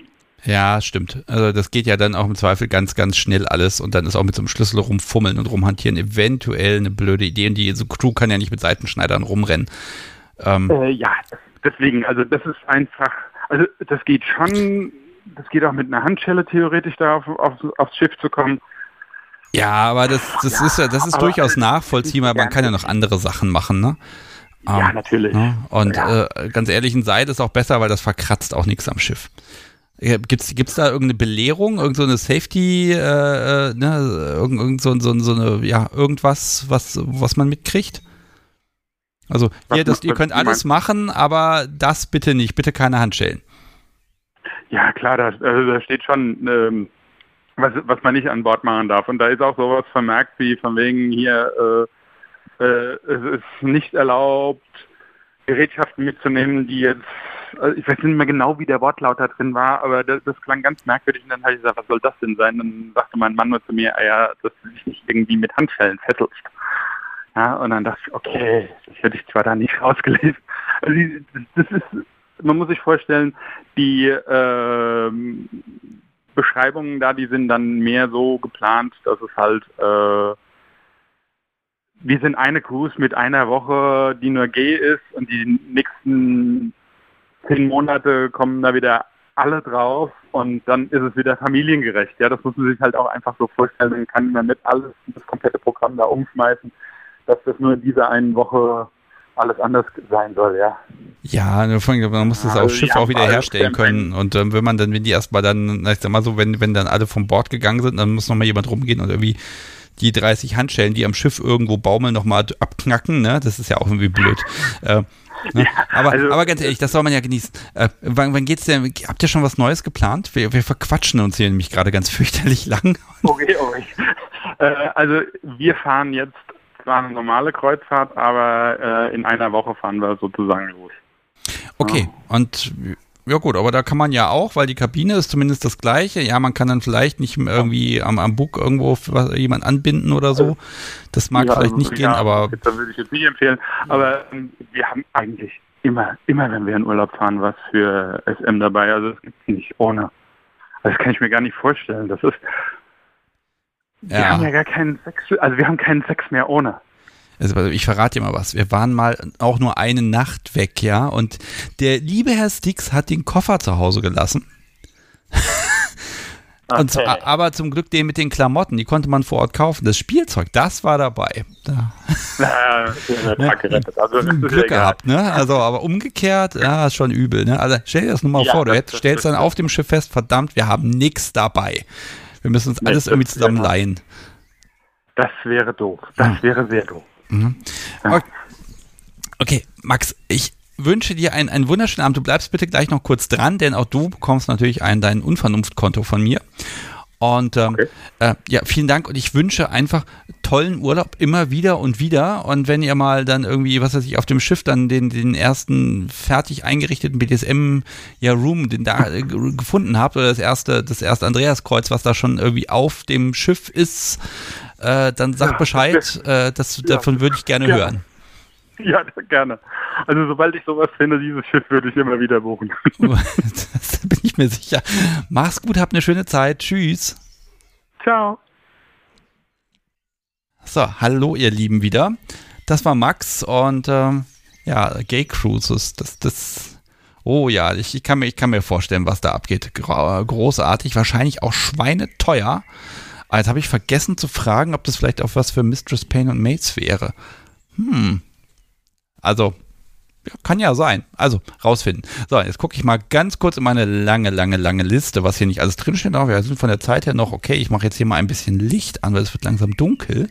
S1: Ja, stimmt. Also das geht ja dann auch im Zweifel ganz, ganz schnell alles und dann ist auch mit so einem Schlüssel rumfummeln und rumhantieren eventuell eine blöde Idee und die so Crew kann ja nicht mit Seitenschneidern rumrennen.
S8: Ähm, äh, ja, deswegen, also das ist einfach, also das geht schon, das geht auch mit einer Handschelle theoretisch da auf, auf, aufs Schiff zu kommen.
S1: Ja, aber das, das ja, ist ja, das ist durchaus nachvollziehbar. Man kann ja noch andere Sachen machen, ne?
S8: Ja, um, natürlich.
S1: Ne? Und ja. Äh, ganz ehrlich, ein Seil ist auch besser, weil das verkratzt auch nichts am Schiff. Gibt es da irgendeine Belehrung, irgendeine so Safety, äh, äh, ne, irgend, irgend so, so, so, eine, ja, irgendwas, was, was man mitkriegt? Also, hier, das, ihr könnt alles machen, aber das bitte nicht, bitte keine Handschellen.
S8: Ja, klar, da, also da steht schon, ähm, was, was man nicht an Bord machen darf. Und da ist auch sowas vermerkt wie von wegen hier, äh, äh, es ist nicht erlaubt, Gerätschaften mitzunehmen, die jetzt also ich weiß nicht mehr genau, wie der Wortlaut da drin war, aber das, das klang ganz merkwürdig und dann habe ich gesagt, was soll das denn sein? Dann sagte mein Mann nur zu mir, ah ja, dass du dich nicht irgendwie mit Handschellen fesselst. Ja, und dann dachte ich, okay, das hätte ich zwar da nicht [LAUGHS] rausgelesen. Also das ist, man muss sich vorstellen, die äh, Beschreibungen da, die sind dann mehr so geplant, dass es halt äh, wir sind eine Cruise mit einer Woche, die nur G ist und die nächsten zehn Monate kommen da wieder alle drauf und dann ist es wieder familiengerecht. Ja, das muss man sich halt auch einfach so vorstellen. Man kann man nicht alles, das komplette Programm da umschmeißen, dass das nur in dieser einen Woche alles anders sein soll, ja.
S1: Ja, man muss das ja, auf Schiff auch wieder herstellen können. Und ähm, wenn man dann, wenn die erstmal dann, ich sag mal so, wenn, wenn dann alle vom Bord gegangen sind, dann muss nochmal jemand rumgehen und irgendwie die 30 Handschellen, die am Schiff irgendwo baumeln, nochmal abknacken, ne? Das ist ja auch irgendwie blöd. Äh, Ne? Ja, aber, also, aber ganz ehrlich, das soll man ja genießen. Äh, wann, wann geht's denn? Habt ihr schon was Neues geplant? Wir, wir verquatschen uns hier nämlich gerade ganz fürchterlich lang.
S8: Okay, okay. Äh, also wir fahren jetzt zwar eine normale Kreuzfahrt, aber äh, in einer Woche fahren wir sozusagen los.
S1: Okay, ja. und ja gut, aber da kann man ja auch, weil die Kabine ist zumindest das gleiche. Ja, man kann dann vielleicht nicht irgendwie am, am Bug irgendwo jemand anbinden oder so. Das mag ja, vielleicht also, nicht gehen, aber.
S8: Das würde ich jetzt nicht empfehlen. Aber ähm, wir haben eigentlich immer, immer wenn wir in Urlaub fahren, was für SM dabei. Also das gibt es nicht ohne. Das kann ich mir gar nicht vorstellen. Das ist. Ja. Wir haben ja gar keinen Sex, also wir haben keinen Sex mehr ohne.
S1: Also ich verrate dir mal was. Wir waren mal auch nur eine Nacht weg, ja. Und der liebe Herr Stix hat den Koffer zu Hause gelassen. [LAUGHS] Okay. Und, aber zum Glück den mit den Klamotten, die konnte man vor Ort kaufen. Das Spielzeug, das war dabei. Da. [LAUGHS] Ja, ja, also, Glück gehabt, ne? Also, aber umgekehrt, ja, ist schon übel, ne? Also stell dir das nur mal ja, vor, du hättest, stellst dann auf dem Schiff fest, verdammt, wir haben nichts dabei. Wir müssen uns alles irgendwie zusammen leihen.
S8: Das wäre doof. Das wäre sehr doof. Mhm.
S1: Okay. okay, Max, ich wünsche dir einen, einen wunderschönen Abend. Du bleibst bitte gleich noch kurz dran, denn auch du bekommst natürlich ein dein Unvernunftkonto von mir. Und ähm, okay. äh, ja, vielen Dank und ich wünsche einfach tollen Urlaub immer wieder und wieder. Und wenn ihr mal dann irgendwie, was weiß ich, auf dem Schiff dann den, den ersten fertig eingerichteten BDSM ja, Room, den da äh, gefunden habt, oder das erste, das erste Andreaskreuz, was da schon irgendwie auf dem Schiff ist, äh, dann sagt ja. Bescheid. Äh, das, ja. Davon würde ich gerne ja. hören. [LAUGHS]
S8: Ja, gerne. Also sobald ich sowas finde, dieses Schiff würde ich immer wieder buchen. [LAUGHS] [LAUGHS]
S1: das bin ich mir sicher. Mach's gut, habt eine schöne Zeit. Tschüss.
S8: Ciao.
S1: So, hallo ihr Lieben wieder. Das war Max und ähm, ja, Gay Cruises, das, das, oh ja, ich, ich, kann mir, ich kann mir vorstellen, was da abgeht. Großartig, wahrscheinlich auch schweineteuer. Aber jetzt habe ich vergessen zu fragen, ob das vielleicht auch was für Mistress Payne und Mates wäre. Hm, also, kann ja sein. Also, rausfinden. So, jetzt gucke ich mal ganz kurz in meine lange, lange, lange Liste, was hier nicht alles drinsteht. Aber wir sind von der Zeit her noch okay. Ich mache jetzt hier mal ein bisschen Licht an, weil es wird langsam dunkel.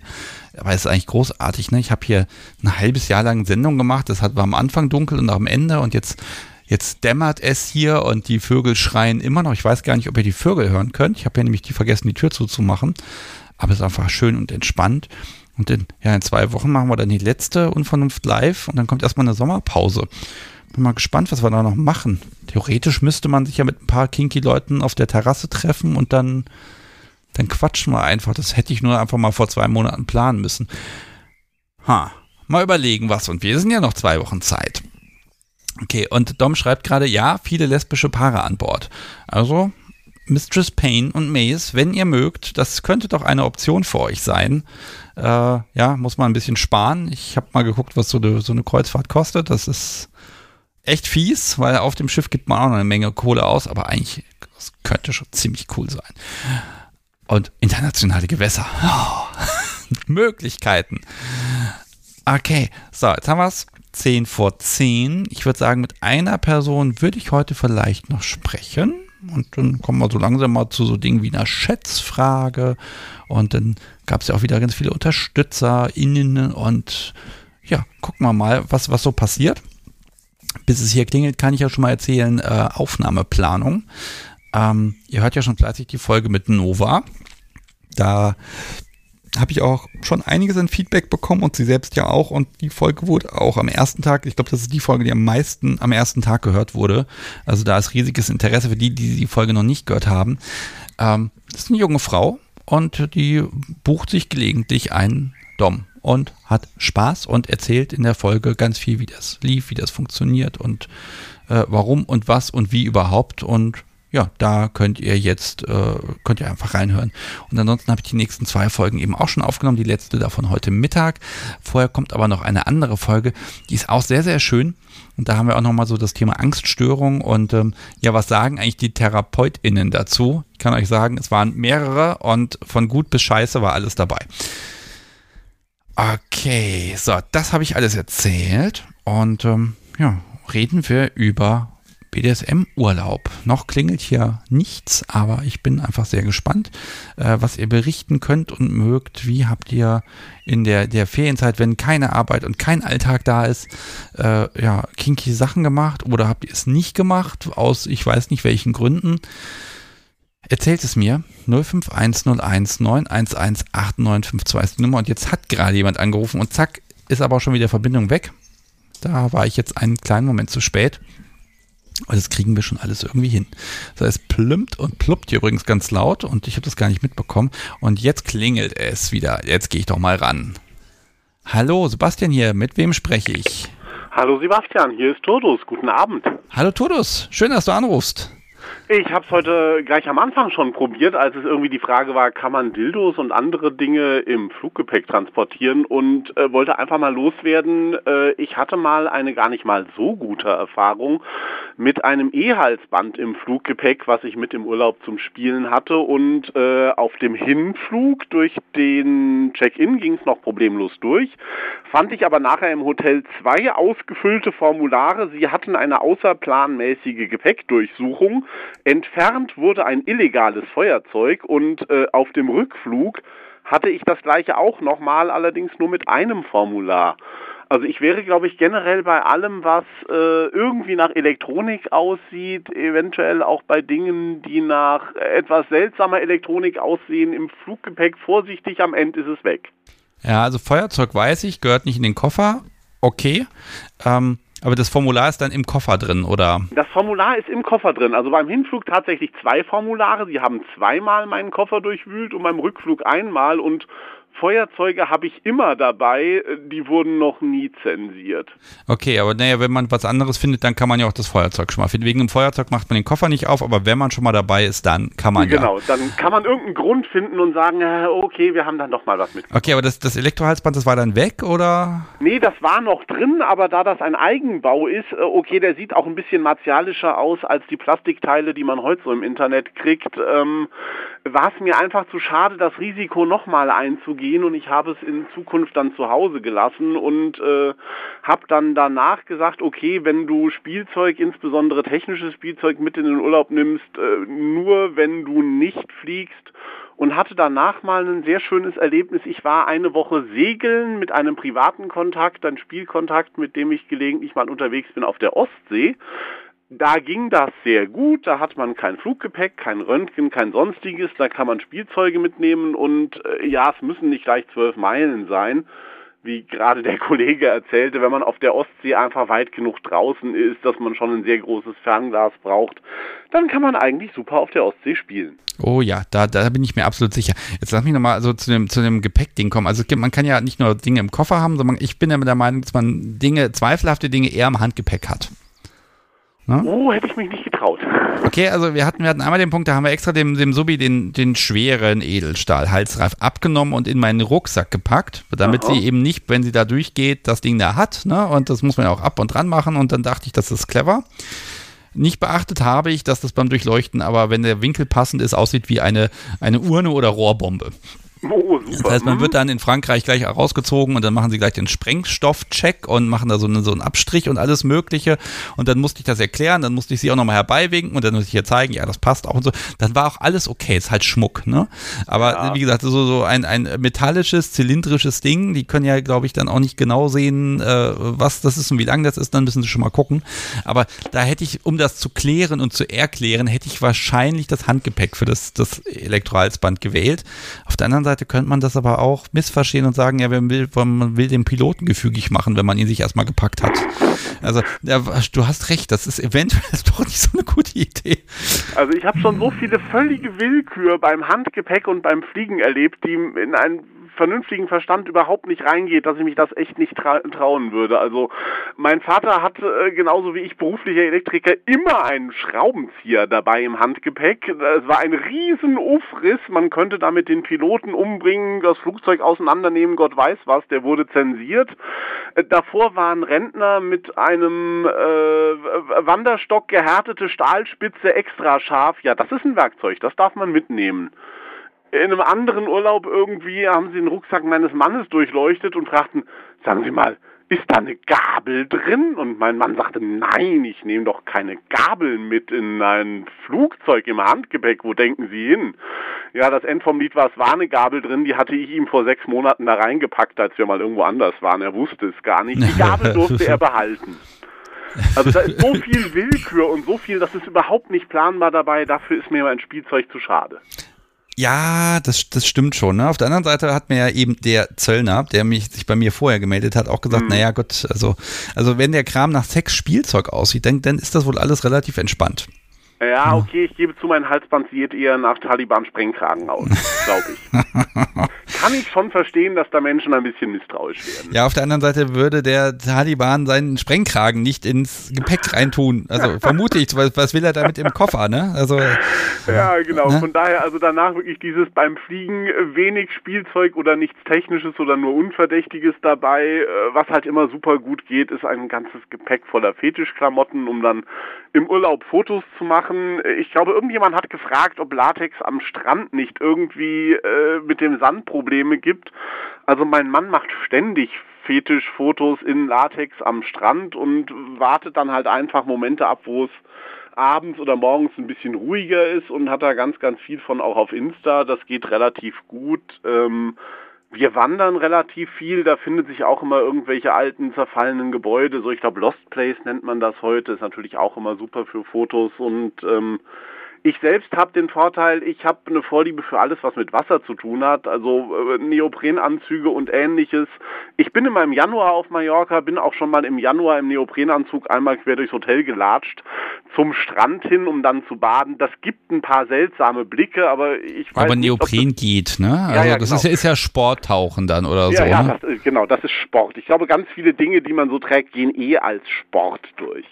S1: Aber es ist eigentlich großartig. Ne? Ich habe hier ein halbes Jahr lang Sendung gemacht. Das war am Anfang dunkel und am Ende. Und jetzt, jetzt dämmert es hier und die Vögel schreien immer noch. Ich weiß gar nicht, ob ihr die Vögel hören könnt. Ich habe ja nämlich die vergessen, die Tür zuzumachen. Aber es ist einfach schön und entspannt. Und in, ja, in zwei Wochen machen wir dann die letzte Unvernunft live und dann kommt erstmal eine Sommerpause. Bin mal gespannt, was wir da noch machen. Theoretisch müsste man sich ja mit ein paar Kinky-Leuten auf der Terrasse treffen und dann, dann quatschen wir einfach. Das hätte ich nur einfach mal vor zwei Monaten planen müssen. Ha, mal überlegen was. Und wir sind ja noch zwei Wochen Zeit. Okay, und Dom schreibt gerade, ja, viele lesbische Paare an Bord. Also, Mistress Payne und Maze, wenn ihr mögt, das könnte doch eine Option für euch sein. Äh, ja, muss man ein bisschen sparen. Ich habe mal geguckt, was so eine, so eine Kreuzfahrt kostet. Das ist echt fies, weil auf dem Schiff gibt man auch noch eine Menge Kohle aus, aber eigentlich das könnte schon ziemlich cool sein. Und internationale Gewässer. Oh, [LAUGHS] Möglichkeiten. Okay, so, jetzt haben wir es. 10 vor 10. Ich würde sagen, mit einer Person würde ich heute vielleicht noch sprechen. Und dann kommen wir so langsam mal zu so Dingen wie einer Schätzfrage. Und dann gab es ja auch wieder ganz viele UnterstützerInnen. Und ja, gucken wir mal, was, was so passiert. Bis es hier klingelt, kann ich ja schon mal erzählen, äh, Aufnahmeplanung. Ähm, ihr hört ja schon fleißig die Folge mit Nova. Da habe ich auch schon einiges an Feedback bekommen und sie selbst ja auch. Und die Folge wurde auch am ersten Tag, ich glaube, das ist die Folge, die am meisten am ersten Tag gehört wurde. Also da ist riesiges Interesse für die, die die Folge noch nicht gehört haben. Ähm, das ist eine junge Frau und die bucht sich gelegentlich einen Dom und hat Spaß und erzählt in der Folge ganz viel, wie das lief, wie das funktioniert und äh, warum und was und wie überhaupt. Und ja, da könnt ihr jetzt, äh, könnt ihr einfach reinhören. Und ansonsten habe ich die nächsten zwei Folgen eben auch schon aufgenommen, die letzte davon heute Mittag. Vorher kommt aber noch eine andere Folge, die ist auch sehr, sehr schön. Und da haben wir auch nochmal so das Thema Angststörung und ähm, ja, was sagen eigentlich die TherapeutInnen dazu? Ich kann euch sagen, es waren mehrere und von gut bis scheiße war alles dabei. Okay, so, das habe ich alles erzählt und ähm, ja, reden wir über BDSM-Urlaub. Noch klingelt hier nichts, aber ich bin einfach sehr gespannt, äh, was ihr berichten könnt und mögt. Wie habt ihr in der, der Ferienzeit, wenn keine Arbeit und kein Alltag da ist, äh, ja, kinky Sachen gemacht oder habt ihr es nicht gemacht, aus ich weiß nicht welchen Gründen? Erzählt es mir. 051019118952 ist die Nummer. Und jetzt hat gerade jemand angerufen und zack, ist aber auch schon wieder Verbindung weg. Da war ich jetzt einen kleinen Moment zu spät. Und das kriegen wir schon alles irgendwie hin. Das heißt, plümpt und pluppt hier übrigens ganz laut und ich habe das gar nicht mitbekommen. Und jetzt klingelt es wieder. Jetzt gehe ich doch mal ran. Hallo, Sebastian hier. Mit wem spreche ich?
S9: Hallo Sebastian, hier ist Todus. Guten Abend.
S1: Hallo Todus, schön, dass du anrufst.
S9: Ich habe es heute gleich am Anfang schon probiert, als es irgendwie die Frage war, kann man Dildos und andere Dinge im Fluggepäck transportieren und äh, wollte einfach mal loswerden. Äh, ich hatte mal eine gar nicht mal so gute Erfahrung mit einem E-Halsband im Fluggepäck, was ich mit im Urlaub zum Spielen hatte und äh, auf dem Hinflug durch den Check-in ging es noch problemlos durch. Fand ich aber nachher im Hotel zwei ausgefüllte Formulare. Sie hatten eine außerplanmäßige Gepäckdurchsuchung Entfernt wurde ein illegales Feuerzeug und äh, auf dem Rückflug hatte ich das gleiche auch nochmal, allerdings nur mit einem Formular. Also ich wäre, glaube ich, generell bei allem, was äh, irgendwie nach Elektronik aussieht, eventuell auch bei Dingen, die nach etwas seltsamer Elektronik aussehen, im Fluggepäck vorsichtig, am Ende ist es weg.
S1: Ja, also Feuerzeug weiß ich, gehört nicht in den Koffer. Okay. Ähm, aber das Formular ist dann im Koffer drin, oder?
S9: Das Formular ist im Koffer drin. Also beim Hinflug tatsächlich zwei Formulare. Sie haben zweimal meinen Koffer durchwühlt und beim Rückflug einmal. Und Feuerzeuge habe ich immer dabei, die wurden noch nie zensiert.
S1: Okay, aber naja, wenn man was anderes findet, dann kann man ja auch das Feuerzeug schon mal finden. Wegen dem Feuerzeug macht man den Koffer nicht auf, aber wenn man schon mal dabei ist, dann kann man
S9: genau,
S1: ja.
S9: Genau, dann kann man irgendeinen Grund finden und sagen, äh, okay, wir haben dann doch mal was mit.
S1: Okay, aber das, das Elektrohalsband, das war dann weg, oder?
S9: Nee, das war noch drin, aber da das ein Eigenbau ist, äh, okay, der sieht auch ein bisschen martialischer aus als die Plastikteile, die man heute so im Internet kriegt, ähm, war es mir einfach zu schade, das Risiko nochmal einzugehen und ich habe es in Zukunft dann zu Hause gelassen und äh, habe dann danach gesagt, okay, wenn du Spielzeug, insbesondere technisches Spielzeug mit in den Urlaub nimmst, äh, nur wenn du nicht fliegst und hatte danach mal ein sehr schönes Erlebnis. Ich war eine Woche segeln mit einem privaten Kontakt, ein Spielkontakt, mit dem ich gelegentlich mal unterwegs bin auf der Ostsee. Da ging das sehr gut, da hat man kein Fluggepäck, kein Röntgen, kein sonstiges, da kann man Spielzeuge mitnehmen und äh, ja, es müssen nicht gleich zwölf Meilen sein, wie gerade der [LAUGHS] Kollege erzählte, wenn man auf der Ostsee einfach weit genug draußen ist, dass man schon ein sehr großes Fernglas braucht, dann kann man eigentlich super auf der Ostsee spielen.
S1: Oh ja, da, da bin ich mir absolut sicher. Jetzt lass mich nochmal also zu dem, zu dem Gepäckding kommen. Also man kann ja nicht nur Dinge im Koffer haben, sondern ich bin ja der Meinung, dass man Dinge, zweifelhafte Dinge eher im Handgepäck hat.
S9: Ne? Oh, hätte ich mich nicht getraut.
S1: Okay, also wir hatten, wir hatten einmal den Punkt, da haben wir extra dem, dem Subi den, den schweren Edelstahl-Halsreif abgenommen und in meinen Rucksack gepackt, damit Aha. sie eben nicht, wenn sie da durchgeht, das Ding da hat. Ne? Und das muss man ja auch ab und dran machen. Und dann dachte ich, das ist clever. Nicht beachtet habe ich, dass das beim Durchleuchten, aber wenn der Winkel passend ist, aussieht wie eine, eine Urne oder Rohrbombe. Oh, das heißt, man wird dann in Frankreich gleich rausgezogen und dann machen sie gleich den Sprengstoffcheck und machen da so, eine, so einen Abstrich und alles Mögliche. Und dann musste ich das erklären, dann musste ich sie auch nochmal herbeiwinken und dann musste ich ihr zeigen, ja, das passt auch und so. Dann war auch alles okay, ist halt Schmuck, ne? Aber ja. wie gesagt, so, so ein, ein metallisches, zylindrisches Ding, die können ja, glaube ich, dann auch nicht genau sehen, äh, was das ist und wie lang das ist, dann müssen sie schon mal gucken. Aber da hätte ich, um das zu klären und zu erklären, hätte ich wahrscheinlich das Handgepäck für das, das Elektrohalsband gewählt. Auf der anderen Seite könnte man das aber auch missverstehen und sagen, ja, man will, man will den Piloten gefügig machen, wenn man ihn sich erstmal gepackt hat. Also, ja, du hast recht, das ist eventuell [LAUGHS] doch nicht so eine gute Idee.
S9: Also ich habe schon so viele völlige Willkür beim Handgepäck und beim Fliegen erlebt, die in ein vernünftigen Verstand überhaupt nicht reingeht, dass ich mich das echt nicht tra trauen würde. Also mein Vater hat äh, genauso wie ich beruflicher Elektriker immer einen Schraubenzieher dabei im Handgepäck. Es war ein riesen Ufriss. Man könnte damit den Piloten umbringen, das Flugzeug auseinandernehmen, Gott weiß was. Der wurde zensiert. Äh, davor waren Rentner mit einem äh, Wanderstock gehärtete Stahlspitze extra scharf. Ja, das ist ein Werkzeug. Das darf man mitnehmen in einem anderen Urlaub irgendwie haben sie den Rucksack meines Mannes durchleuchtet und fragten, sagen Sie mal, ist da eine Gabel drin? Und mein Mann sagte, nein, ich nehme doch keine Gabel mit in ein Flugzeug im Handgepäck. Wo denken Sie hin? Ja, das End vom Lied war, es war eine Gabel drin, die hatte ich ihm vor sechs Monaten da reingepackt, als wir mal irgendwo anders waren. Er wusste es gar nicht. Die [LAUGHS] Gabel durfte er behalten. Also da ist so viel Willkür und so viel, das ist überhaupt nicht planbar dabei. Dafür ist mir mein Spielzeug zu schade.
S1: Ja, das, das stimmt schon. Ne? Auf der anderen Seite hat mir ja eben der Zöllner, der mich sich bei mir vorher gemeldet hat, auch gesagt, mhm. naja Gott, also, also wenn der Kram nach Sex Spielzeug aussieht, dann, dann ist das wohl alles relativ entspannt.
S9: Ja, okay, ich gebe zu, mein Halsband sieht eher nach Taliban-Sprengkragen aus, [LAUGHS] glaube ich. Kann ich schon verstehen, dass da Menschen ein bisschen misstrauisch werden.
S1: Ja, auf der anderen Seite würde der Taliban seinen Sprengkragen nicht ins Gepäck reintun. Also [LAUGHS] vermute ich, was, will er damit im Koffer, ne? Also,
S9: ja, genau. Ne? Von daher, also danach wirklich dieses beim Fliegen wenig Spielzeug oder nichts Technisches oder nur Unverdächtiges dabei. Äh, was halt immer super gut geht, ist ein ganzes Gepäck voller Fetischklamotten, um dann im Urlaub Fotos zu machen. Ich glaube, irgendjemand hat gefragt, ob Latex am Strand nicht irgendwie äh, mit dem Sand Probleme gibt. Also mein Mann macht ständig Fetischfotos in Latex am Strand und wartet dann halt einfach Momente ab, wo es abends oder morgens ein bisschen ruhiger ist und hat da ganz, ganz viel von auch auf Insta. Das geht relativ gut. Ähm, wir wandern relativ viel, da findet sich auch immer irgendwelche alten, zerfallenen Gebäude. So, ich glaube, Lost Place nennt man das heute, ist natürlich auch immer super für Fotos und ähm, Ich selbst habe den Vorteil, ich habe eine Vorliebe für alles, was mit Wasser zu tun hat, also äh, Neoprenanzüge und ähnliches. Ich bin immer im Januar auf Mallorca, bin auch schon mal im Januar im Neoprenanzug einmal quer durchs Hotel gelatscht, zum Strand hin, um dann zu baden. Das gibt ein paar seltsame Blicke, aber ich weiß
S1: Aber
S9: nicht,
S1: Neopren geht, ne? Also
S9: Ja, ja,
S1: das
S9: genau.
S1: ist, ja, ist ja Sporttauchen dann oder
S9: ja,
S1: so,
S9: ja,
S1: ne?
S9: das, genau, das ist Sport. Ich glaube, ganz viele Dinge, die man so trägt, gehen eh als Sport durch.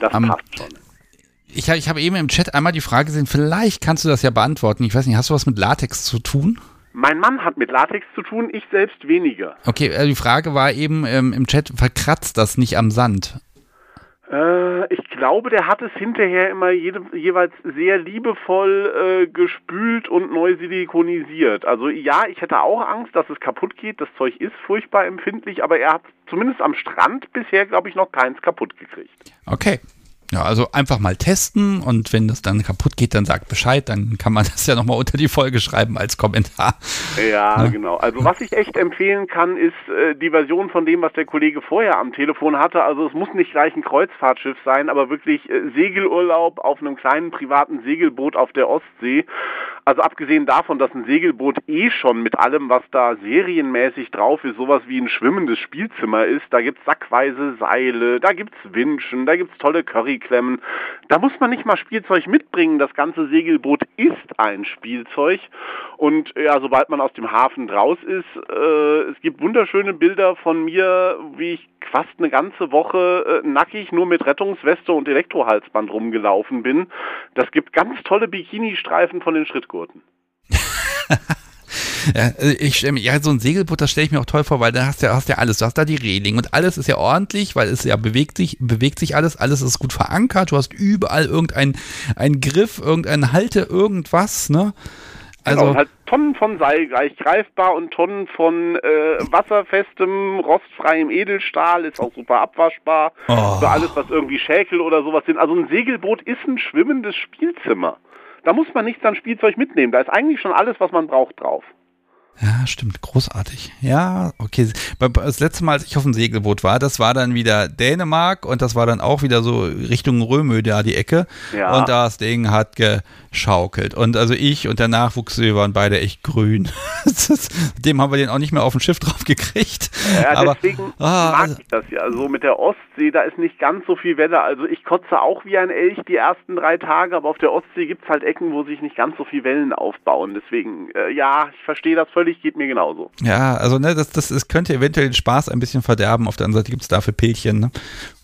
S9: Das
S1: Ähm,
S9: passt schon.
S1: Ich, ich habe eben im Chat einmal die Frage gesehen, vielleicht kannst du das ja beantworten. Ich weiß nicht, hast du was mit Latex zu tun?
S9: Mein Mann hat mit Latex zu tun, ich selbst weniger.
S1: Okay, äh, die Frage war eben ähm, im Chat, verkratzt das nicht am Sand?
S9: Äh, ich glaube, der hat es hinterher immer jede, jeweils sehr liebevoll äh, gespült und neu silikonisiert. Also ja, ich hätte auch Angst, dass es kaputt geht. Das Zeug ist furchtbar empfindlich, aber er hat zumindest am Strand bisher, glaube ich, noch keins kaputt gekriegt.
S1: Okay. Ja, also einfach mal testen und wenn das dann kaputt geht, dann sagt Bescheid, dann kann man [LAUGHS] das ja nochmal unter die Folge schreiben als Kommentar.
S9: Ja,
S1: Ne?
S9: genau. Also was ich echt empfehlen kann, ist äh, die Version von dem, was der Kollege vorher am Telefon hatte. Also es muss nicht gleich ein Kreuzfahrtschiff sein, aber wirklich äh, Segelurlaub auf einem kleinen privaten Segelboot auf der Ostsee. Also abgesehen davon, dass ein Segelboot eh schon mit allem, was da serienmäßig drauf ist, sowas wie ein schwimmendes Spielzimmer ist. Da gibt's sackweise Seile, da gibt's Winschen, da gibt's tolle Curryklemmen. Da muss man nicht mal Spielzeug mitbringen. Das ganze Segelboot ist ein Spielzeug. Und ja, sobald man aus dem Hafen draus ist, äh, es gibt wunderschöne Bilder von mir, wie ich fast eine ganze Woche äh, nackig nur mit Rettungsweste und Elektrohalsband rumgelaufen bin. Das gibt ganz tolle Bikini-Streifen von den Schrittgurten. [LAUGHS]
S1: Ja, äh, ich stell mir, ja, so ein Segelboot, das stelle ich mir auch toll vor, weil da hast du ja, hast ja alles. Du hast da die Reling und alles ist ja ordentlich, weil es ja bewegt sich, bewegt sich alles, alles ist gut verankert. Du hast überall irgendein ein Griff, irgendein Halte, irgendwas, ne?
S9: Also
S1: Also,
S9: genau, halt Tonnen von Seil gleich greifbar und Tonnen von äh, wasserfestem, rostfreiem Edelstahl, ist auch super abwaschbar.
S1: Oh.
S9: Für alles, was irgendwie Schäkel oder sowas sind. Also ein Segelboot ist ein schwimmendes Spielzimmer. Da muss man nichts an Spielzeug mitnehmen. Da ist eigentlich schon alles, was man braucht, drauf.
S1: Ja, stimmt, großartig. Ja, okay. Das letzte Mal, als ich auf dem Segelboot war, das war dann wieder Dänemark und das war dann auch wieder so Richtung Römö da die Ecke.
S9: Ja.
S1: Und das Ding hat geschaukelt. Und also ich und der Nachwuchs, wir waren beide echt grün. [LAUGHS] Ist- Dem haben wir den auch nicht mehr auf dem Schiff drauf gekriegt.
S9: Ja,
S1: Aber,
S9: deswegen
S1: ah,
S9: mag
S1: also-
S9: ich das ja. Also mit der Ostsee, da ist nicht ganz so viel Welle. Also ich kotze auch wie ein Elch die ersten drei Tage, aber auf der Ostsee gibt's halt Ecken, wo sich nicht ganz so viel Wellen aufbauen. Deswegen, äh, ja, ich verstehe das völlig, geht mir genauso.
S1: Ja, also ne, das, das, das könnte eventuell den Spaß ein bisschen verderben. Auf der anderen Seite gibt es dafür Pilchen, ne?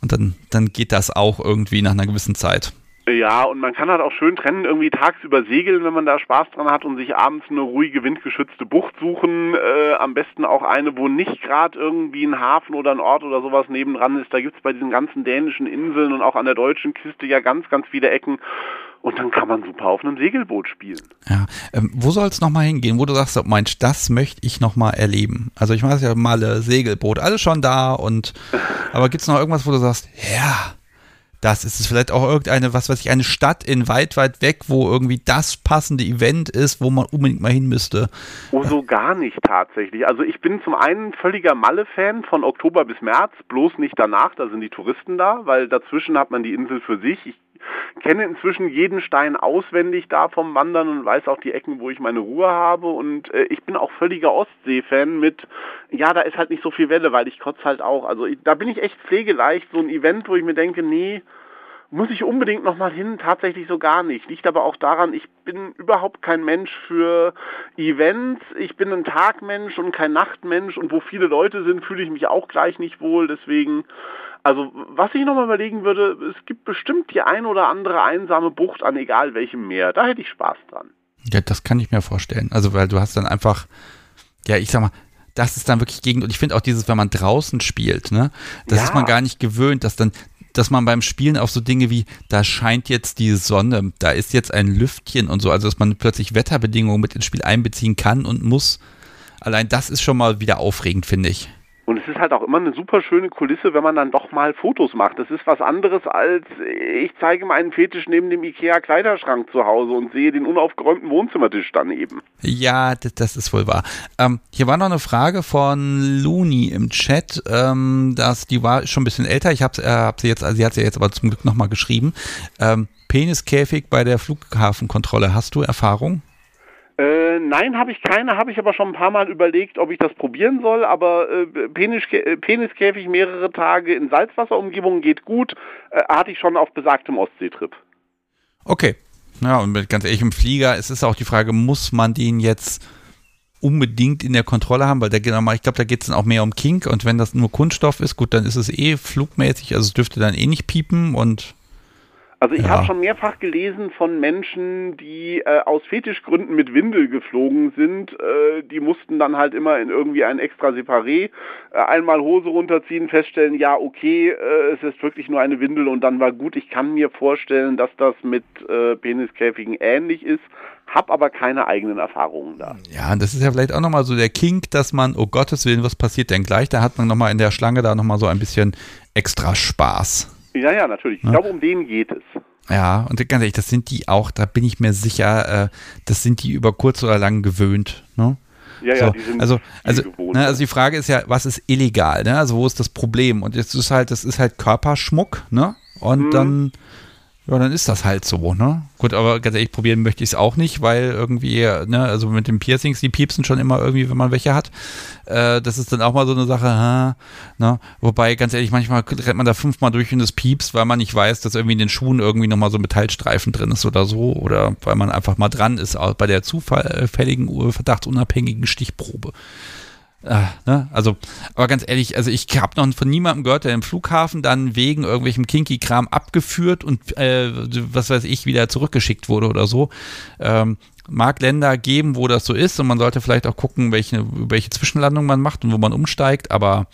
S1: Und dann, dann geht das auch irgendwie nach einer gewissen Zeit.
S9: Ja, und man kann halt auch schön trennen, irgendwie tagsüber segeln, wenn man da Spaß dran hat und sich abends eine ruhige, windgeschützte Bucht suchen. Äh, am besten auch eine, wo nicht gerade irgendwie ein Hafen oder ein Ort oder sowas nebendran ist. Da gibt's bei diesen ganzen dänischen Inseln und auch an der deutschen Küste ja ganz, ganz viele Ecken. Und dann kann man super auf einem Segelboot spielen.
S1: Ja, ähm, wo soll es nochmal hingehen, wo du sagst, oh, Mensch, das möchte ich nochmal erleben? Also ich weiß ja mal Segelboot, alles schon da und [LAUGHS] aber gibt es noch irgendwas, wo du sagst, ja, das ist es vielleicht auch irgendeine, was weiß ich, eine Stadt in weit, weit weg, wo irgendwie das passende Event ist, wo man unbedingt mal hin müsste.
S9: Oh, so gar nicht tatsächlich. Also ich bin zum einen völliger Malle-Fan von Oktober bis März, bloß nicht danach, da sind die Touristen da, weil dazwischen hat man die Insel für sich. Ich kenne inzwischen jeden Stein auswendig da vom Wandern und weiß auch die Ecken, wo ich meine Ruhe habe und äh, ich bin auch völliger Ostsee-Fan mit, ja, da ist halt nicht so viel Welle, weil ich kotze halt auch. Also ich, da bin ich echt pflegeleicht, so ein Event, wo ich mir denke, nee, muss ich unbedingt nochmal hin, tatsächlich so gar nicht. Liegt aber auch daran, ich bin überhaupt kein Mensch für Events. Ich bin ein Tagmensch und kein Nachtmensch und wo viele Leute sind, fühle ich mich auch gleich nicht wohl. Deswegen, also was ich nochmal überlegen würde, es gibt bestimmt die ein oder andere einsame Bucht an egal welchem Meer. Da hätte ich Spaß dran.
S1: Ja, das kann ich mir vorstellen. Also, weil du hast dann einfach, ja, ich sag mal, das ist dann wirklich Gegend, und ich finde auch dieses, wenn man draußen spielt, ne, das
S9: Ja.
S1: ist man gar nicht gewöhnt, dass dann, dass man beim Spielen auf so Dinge wie, da scheint jetzt die Sonne, da ist jetzt ein Lüftchen und so, also dass man plötzlich Wetterbedingungen mit ins Spiel einbeziehen kann und muss. Allein das ist schon mal wieder aufregend, finde ich.
S9: Und es ist halt auch immer eine super schöne Kulisse, wenn man dann doch mal Fotos macht. Das ist was anderes als ich zeige meinen Fetisch neben dem Ikea Kleiderschrank zu Hause und sehe den unaufgeräumten Wohnzimmertisch daneben.
S1: Ja, das, das ist wohl wahr. Ähm, hier war noch eine Frage von Luni im Chat. Ähm, das, die war schon ein bisschen älter. Ich habe äh, hab sie jetzt, also sie hat sie jetzt aber zum Glück nochmal geschrieben. Ähm, Peniskäfig bei der Flughafenkontrolle. Hast du Erfahrung?
S9: Äh, nein, habe ich keine, habe ich aber schon ein paar Mal überlegt, ob ich das probieren soll, aber äh, Penis, äh, Peniskäfig mehrere Tage in Salzwasserumgebung geht gut, äh, hatte ich schon auf besagtem Ostseetrip.
S1: Okay. Ja, und mit, ganz ehrlich, im Flieger es ist auch die Frage, muss man den jetzt unbedingt in der Kontrolle haben, weil der, ich glaube, da geht es dann auch mehr um Kink und wenn das nur Kunststoff ist, gut, dann ist es eh flugmäßig, also es dürfte dann eh nicht piepen und
S9: also ich
S1: Ja.
S9: habe schon mehrfach gelesen von Menschen, die äh, aus Fetischgründen mit Windel geflogen sind. Äh, die mussten dann halt immer in irgendwie ein extra Separé äh, einmal Hose runterziehen, feststellen, ja okay, äh, es ist wirklich nur eine Windel und dann war gut. Ich kann mir vorstellen, dass das mit äh, Peniskäfigen ähnlich ist, hab aber keine eigenen Erfahrungen da.
S1: Ja, und das ist ja vielleicht auch nochmal so der Kink, dass man, oh Gottes Willen, was passiert denn gleich? Da hat man nochmal in der Schlange da nochmal so ein bisschen extra Spaß.
S9: Ja, ja, natürlich. Ich
S1: Ja.
S9: glaube, um den geht es.
S1: Ja, und ganz ehrlich, das sind die auch, da bin ich mir sicher, äh, das sind die über kurz oder lang gewöhnt. Ne?
S9: Ja, ja,
S1: so,
S9: die sind
S1: also, also,
S9: gewohnt.
S1: ne, also die Frage ist ja, was ist illegal? Ne? Also wo ist das Problem? Und jetzt ist halt, das ist halt Körperschmuck, ne? Und
S9: Mhm.
S1: dann, ja, dann ist das halt so, ne? Gut, aber ganz ehrlich, probieren möchte ich es auch nicht, weil irgendwie, ne, also mit den Piercings, die piepsen schon immer irgendwie, wenn man welche hat. Äh, das ist dann auch mal so eine Sache, ha, ne? Wobei, ganz ehrlich, manchmal rennt man da fünfmal durch und es piepst, weil man nicht weiß, dass irgendwie in den Schuhen irgendwie nochmal so ein Metallstreifen drin ist oder so. Oder weil man einfach mal dran ist, auch bei der zufälligen, verdachtsunabhängigen Stichprobe. Äh, ne? Also, aber ganz ehrlich, also ich habe noch von niemandem gehört, der im Flughafen dann wegen irgendwelchem Kinky-Kram abgeführt und äh, was weiß ich, wieder zurückgeschickt wurde oder so. Ähm, mag Länder geben, wo das so ist und man sollte vielleicht auch gucken, welche, welche Zwischenlandung man macht und wo man umsteigt, aber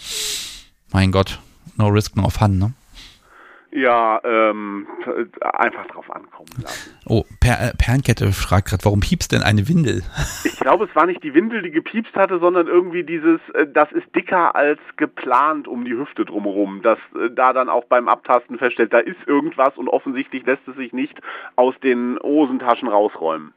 S1: mein Gott, no risk, no fun, ne?
S9: Ja, ähm, einfach drauf ankommen lassen.
S1: Oh, per äh, Perlenkette fragt gerade, warum piepst denn eine Windel? [LAUGHS]
S9: Ich glaube, es war nicht die Windel, die gepiepst hatte, sondern irgendwie dieses, äh, das ist dicker als geplant um die Hüfte drumherum, dass äh, da dann auch beim Abtasten feststellt, da ist irgendwas und offensichtlich lässt es sich nicht aus den Hosentaschen rausräumen.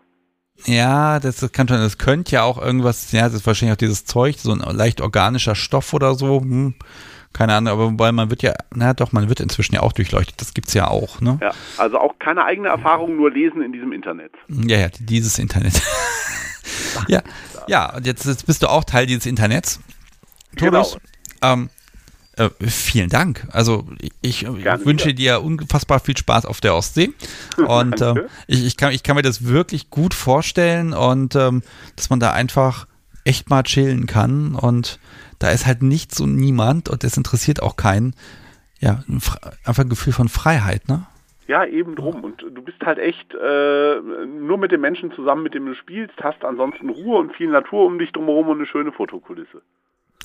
S1: Ja, das, das kann schon, das könnte ja auch irgendwas, ja, das ist wahrscheinlich auch dieses Zeug, so ein leicht organischer Stoff oder so, hm, keine Ahnung, aber wobei man wird ja, na doch, man wird inzwischen ja auch durchleuchtet, das gibt's ja auch, ne?
S9: Ja, also auch keine eigene Erfahrung, nur lesen in diesem Internet.
S1: Ja, ja, dieses Internet. [LAUGHS] ja, ja, und jetzt, jetzt bist du auch Teil dieses Internets. Thomas, ähm, äh, vielen Dank. Also ich,
S9: Gerne
S1: wünsche
S9: wieder.
S1: dir unfassbar viel Spaß auf der Ostsee. [LAUGHS] Und
S9: Danke.
S1: ich, ich, kann, ich kann mir das wirklich gut vorstellen und ähm, dass man da einfach echt mal chillen kann und da ist halt nichts und niemand und das interessiert auch keinen. Ja, ein einfach ein Gefühl von Freiheit, ne?
S9: Ja, eben drum. Und du bist halt echt äh, nur mit dem Menschen zusammen, mit dem du spielst, hast ansonsten Ruhe und viel Natur um dich drumherum und eine schöne Fotokulisse.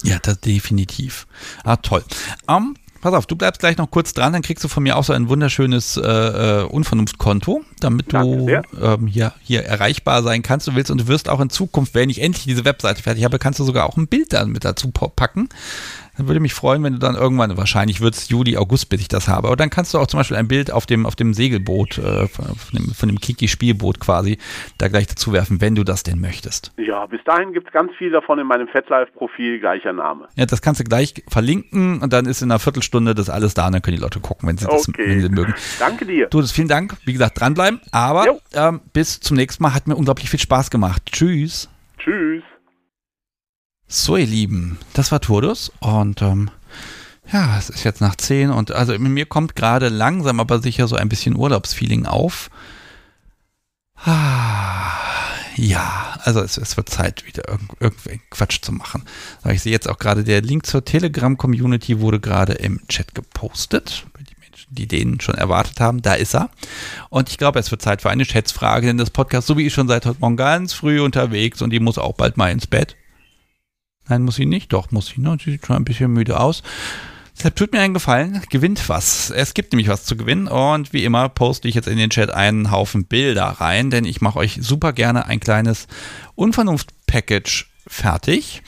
S1: Ja, das definitiv. Ah, toll. Ähm, pass auf, du bleibst gleich noch kurz dran, dann kriegst du von mir auch so ein wunderschönes äh, äh, Unvernunftkonto, damit du ähm, hier, hier erreichbar sein kannst. Du willst und du wirst auch in Zukunft, wenn ich endlich diese Webseite fertig habe, kannst du sogar auch ein Bild dann mit dazu packen. Dann würde mich freuen, wenn du dann irgendwann, wahrscheinlich wird es Juli, August, bis ich das habe, aber dann kannst du auch zum Beispiel ein Bild auf dem, auf dem Segelboot, äh, von, dem, von dem Kiki-Spielboot quasi, da gleich dazu werfen, wenn du das denn möchtest.
S9: Ja, bis dahin gibt's ganz viel davon in meinem FetLife-Profil, gleicher Name.
S1: Ja, das kannst du gleich verlinken und dann ist in einer Viertelstunde das alles da und dann können die Leute gucken, wenn sie das
S9: Okay.
S1: wenn sie mögen.
S9: Danke dir.
S1: Du, das vielen Dank. Wie gesagt, dranbleiben. Aber ähm, bis zum nächsten Mal. Hat mir unglaublich viel Spaß gemacht. Tschüss.
S9: Tschüss.
S1: So, ihr Lieben, das war Turdus und ähm, ja, es ist jetzt nach 10 und also in mir kommt gerade langsam aber sicher so ein bisschen Urlaubsfeeling auf. Ah, ja, also es, es wird Zeit, wieder irgend, irgendwelchen Quatsch zu machen. So, ich sehe jetzt auch gerade, der Link zur Telegram-Community wurde gerade im Chat gepostet. Die Menschen, die den schon erwartet haben, da ist er. Und ich glaube, es wird Zeit für eine Schätzfrage, denn das Podcast, so wie ich schon seit heute Morgen ganz früh unterwegs und die muss auch bald mal ins Bett. Nein, muss sie nicht. Doch, muss sie. Ne? Sie sieht schon ein bisschen müde aus. Deshalb tut mir einen Gefallen, gewinnt was. Es gibt nämlich was zu gewinnen und wie immer poste ich jetzt in den Chat einen Haufen Bilder rein, denn ich mache euch super gerne ein kleines Unvernunft-Package fertig.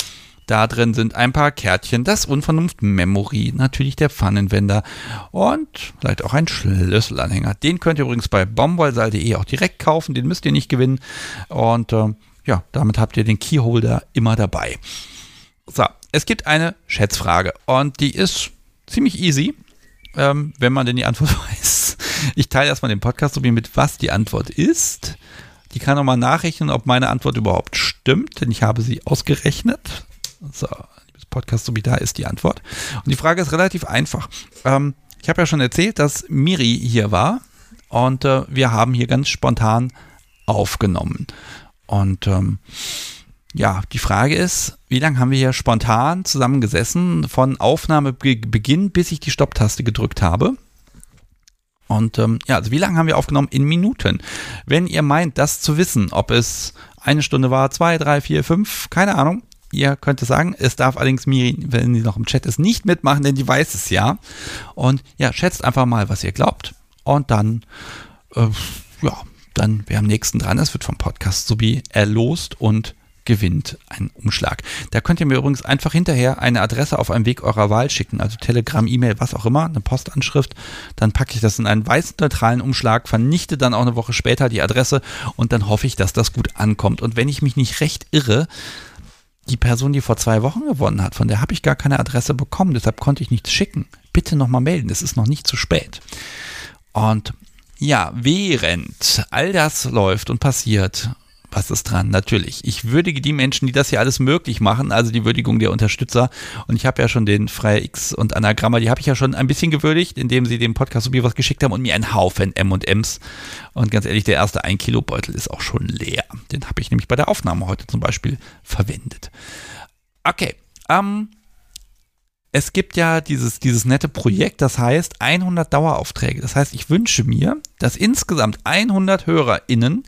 S1: Da drin sind ein paar Kärtchen, das Unvernunft Memory, natürlich der Pfannenwender und vielleicht auch ein Schlüsselanhänger. Den könnt ihr übrigens bei bombwallsal.de auch direkt kaufen, den müsst ihr nicht gewinnen. Und äh, ja, damit habt ihr den Keyholder immer dabei. So, es gibt eine Schätzfrage und die ist ziemlich easy, ähm, wenn man denn die Antwort [LAUGHS] weiß. Ich teile erstmal den Podcast so wie mit, was die Antwort ist. Die kann nochmal nachrechnen, ob meine Antwort überhaupt stimmt, denn ich habe sie ausgerechnet. So, liebes Podcast, so wie da ist die Antwort. Und die Frage ist relativ einfach. Ähm, ich habe ja schon erzählt, dass Miri hier war und äh, wir haben hier ganz spontan aufgenommen. Und ähm, ja, die Frage ist, wie lange haben wir hier spontan zusammengesessen von Aufnahmebeginn, bis ich die Stopptaste gedrückt habe? Und ähm, ja, also wie lange haben wir aufgenommen? In Minuten. Wenn ihr meint, das zu wissen, ob es eine Stunde war, zwei, drei, vier, fünf, keine Ahnung. Ihr könnt es sagen. Es darf allerdings Miri, wenn sie noch im Chat ist, nicht mitmachen, denn die weiß es ja. Und ja, schätzt einfach mal, was ihr glaubt. Und dann, äh, ja, dann, wer am nächsten dran ist, wird vom Podcast sowie erlost und gewinnt einen Umschlag. Da könnt ihr mir übrigens einfach hinterher eine Adresse auf einem Weg eurer Wahl schicken, also Telegram, E-Mail, was auch immer, eine Postanschrift. Dann packe ich das in einen weißen neutralen Umschlag, vernichte dann auch eine Woche später die Adresse und dann hoffe ich, dass das gut ankommt. Und wenn ich mich nicht recht irre, die Person, die vor zwei Wochen gewonnen hat, von der habe ich gar keine Adresse bekommen, deshalb konnte ich nichts schicken. Bitte nochmal melden, es ist noch nicht zu spät. Und ja, während all das läuft und passiert, was ist dran? Natürlich. Ich würdige die Menschen, die das hier alles möglich machen, also die Würdigung der Unterstützer. Und ich habe ja schon den Freie X und Anagramma, die habe ich ja schon ein bisschen gewürdigt, indem sie dem Podcast so was geschickt haben und mir einen Haufen M&Ms. Und ganz ehrlich, der erste 1 Kilo Beutel ist auch schon leer. Den habe ich nämlich bei der Aufnahme heute zum Beispiel verwendet. Okay. Ähm, es gibt ja dieses, dieses nette Projekt, das heißt 100 Daueraufträge. Das heißt, ich wünsche mir, dass insgesamt 100 HörerInnen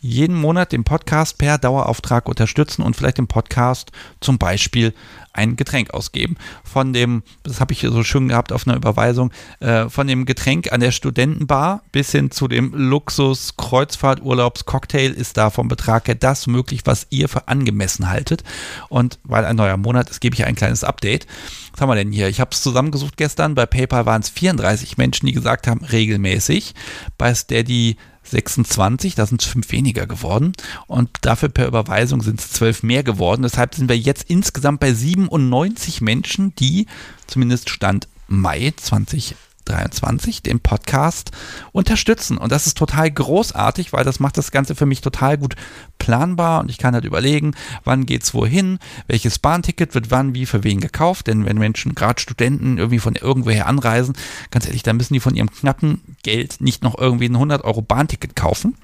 S1: jeden Monat den Podcast per Dauerauftrag unterstützen und vielleicht den Podcast zum Beispiel ein Getränk ausgeben. Von dem, das habe ich so schön gehabt auf einer Überweisung, äh, von dem Getränk an der Studentenbar bis hin zu dem Luxus Kreuzfahrturlaubs Cocktail ist da vom Betrag her das möglich, was ihr für angemessen haltet. Und weil ein neuer Monat ist, gebe ich ein kleines Update. Was haben wir denn hier? Ich habe es zusammengesucht gestern. Bei PayPal waren es 34 Menschen, die gesagt haben, regelmäßig. Bei Steady 26, da sind es fünf weniger geworden und dafür per Überweisung sind es zwölf mehr geworden. Deshalb sind wir jetzt insgesamt bei 97 Menschen, die zumindest Stand Mai 20 23 den Podcast unterstützen. Und das ist total großartig, weil das macht das Ganze für mich total gut planbar und ich kann halt überlegen, wann geht's wohin, welches Bahnticket wird wann wie für wen gekauft, denn wenn Menschen, gerade Studenten, irgendwie von irgendwoher anreisen, ganz ehrlich, dann müssen die von ihrem knappen Geld nicht noch irgendwie ein 100 Euro Bahnticket kaufen.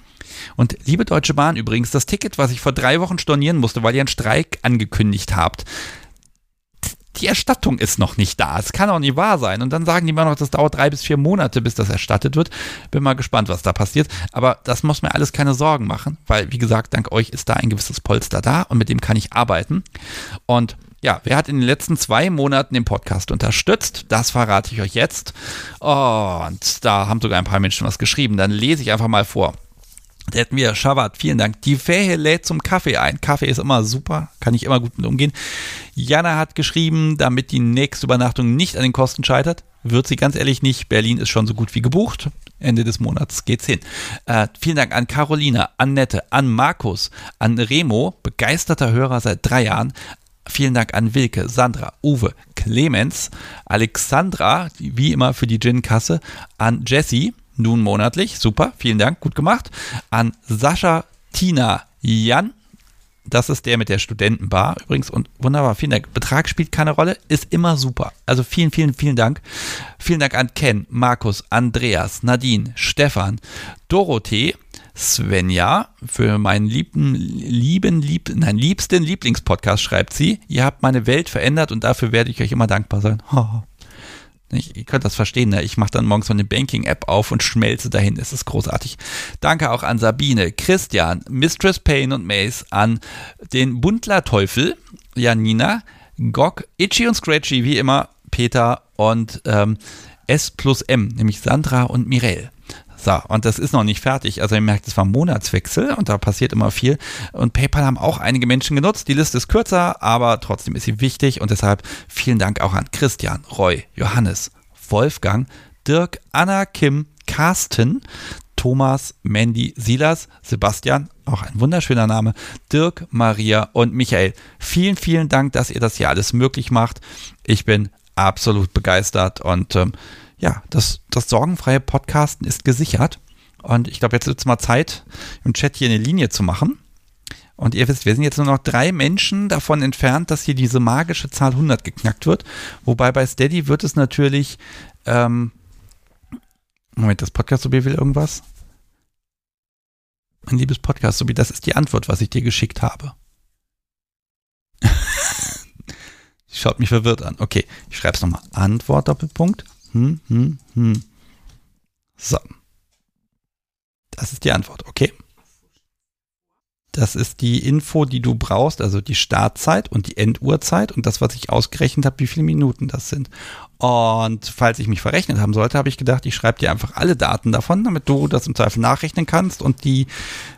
S1: Und liebe Deutsche Bahn übrigens, das Ticket, was ich vor drei Wochen stornieren musste, weil ihr einen Streik angekündigt habt, die Erstattung ist noch nicht da. Es kann auch nicht wahr sein. Und dann sagen die immer noch, das dauert drei bis vier Monate, bis das erstattet wird. Bin mal gespannt, was da passiert. Aber das muss mir alles keine Sorgen machen, weil, wie gesagt, dank euch ist da ein gewisses Polster da und mit dem kann ich arbeiten. Und ja, wer hat in den letzten zwei Monaten den Podcast unterstützt? Das verrate ich euch jetzt. und da haben sogar ein paar Menschen was geschrieben. Dann lese ich einfach mal vor. Da hätten wir Shabbat, vielen Dank. Die Fähe lädt zum Kaffee ein. Kaffee ist immer super, kann ich immer gut mit umgehen. Jana hat geschrieben, damit die nächste Übernachtung nicht an den Kosten scheitert. Wird sie ganz ehrlich nicht. Berlin ist schon so gut wie gebucht. Ende des Monats geht's hin. Äh, vielen Dank an Carolina, an Nette, an Markus, an Remo, begeisterter Hörer seit drei Jahren. Vielen Dank an Wilke, Sandra, Uwe, Clemens, Alexandra, wie immer für die Gin-Kasse, an Jessie, nun monatlich. Super, vielen Dank, gut gemacht. An Sascha, Tina, Jan. Das ist der mit der Studentenbar übrigens und wunderbar, vielen Dank. Betrag spielt keine Rolle, ist immer super. Also vielen, vielen, vielen Dank. Vielen Dank an Ken, Markus, Andreas, Nadine, Stefan, Dorothee, Svenja für meinen lieben, lieben, lieb, nein, liebsten Lieblingspodcast schreibt sie. Ihr habt meine Welt verändert und dafür werde ich euch immer dankbar sein. [LAUGHS] Ich, ihr könnt das verstehen, ne? ich mache dann morgens so eine Banking-App auf und schmelze dahin. Es ist großartig. Danke auch an Sabine, Christian, Mistress Payne und Mace, an den Bundler-Teufel, Janina, Gok, Itchy und Scratchy, wie immer, Peter und ähm, S plus M, nämlich Sandra und Mirel. So, und das ist noch nicht fertig. Also ihr merkt, es war Monatswechsel und da passiert immer viel. Und PayPal haben auch einige Menschen genutzt. Die Liste ist kürzer, aber trotzdem ist sie wichtig. Und deshalb vielen Dank auch an Christian, Roy, Johannes, Wolfgang, Dirk, Anna, Kim, Carsten, Thomas, Mandy, Silas, Sebastian, auch ein wunderschöner Name, Dirk, Maria und Michael. Vielen, vielen Dank, dass ihr das hier alles möglich macht. Ich bin absolut begeistert und ähm, ja, das, das sorgenfreie Podcasten ist gesichert. Und ich glaube, jetzt wird es mal Zeit, im Chat hier eine Linie zu machen. Und ihr wisst, wir sind jetzt nur noch drei Menschen davon entfernt, dass hier diese magische Zahl 100 geknackt wird. Wobei bei Steady wird es natürlich ähm, Moment, das Podcast-Subi will irgendwas? Mein liebes Podcast-Subi, das ist die Antwort, was ich dir geschickt habe. [LAUGHS] Schaut mich verwirrt an. Okay, ich schreibe es nochmal. Antwort, Doppelpunkt. Hm, hm, hm. So. Das ist die Antwort, okay. Das ist die Info, die du brauchst, also die Startzeit und die Enduhrzeit und das, was ich ausgerechnet habe, wie viele Minuten das sind. Und falls ich mich verrechnet haben sollte, habe ich gedacht, ich schreibe dir einfach alle Daten davon, damit du das im Zweifel nachrechnen kannst und die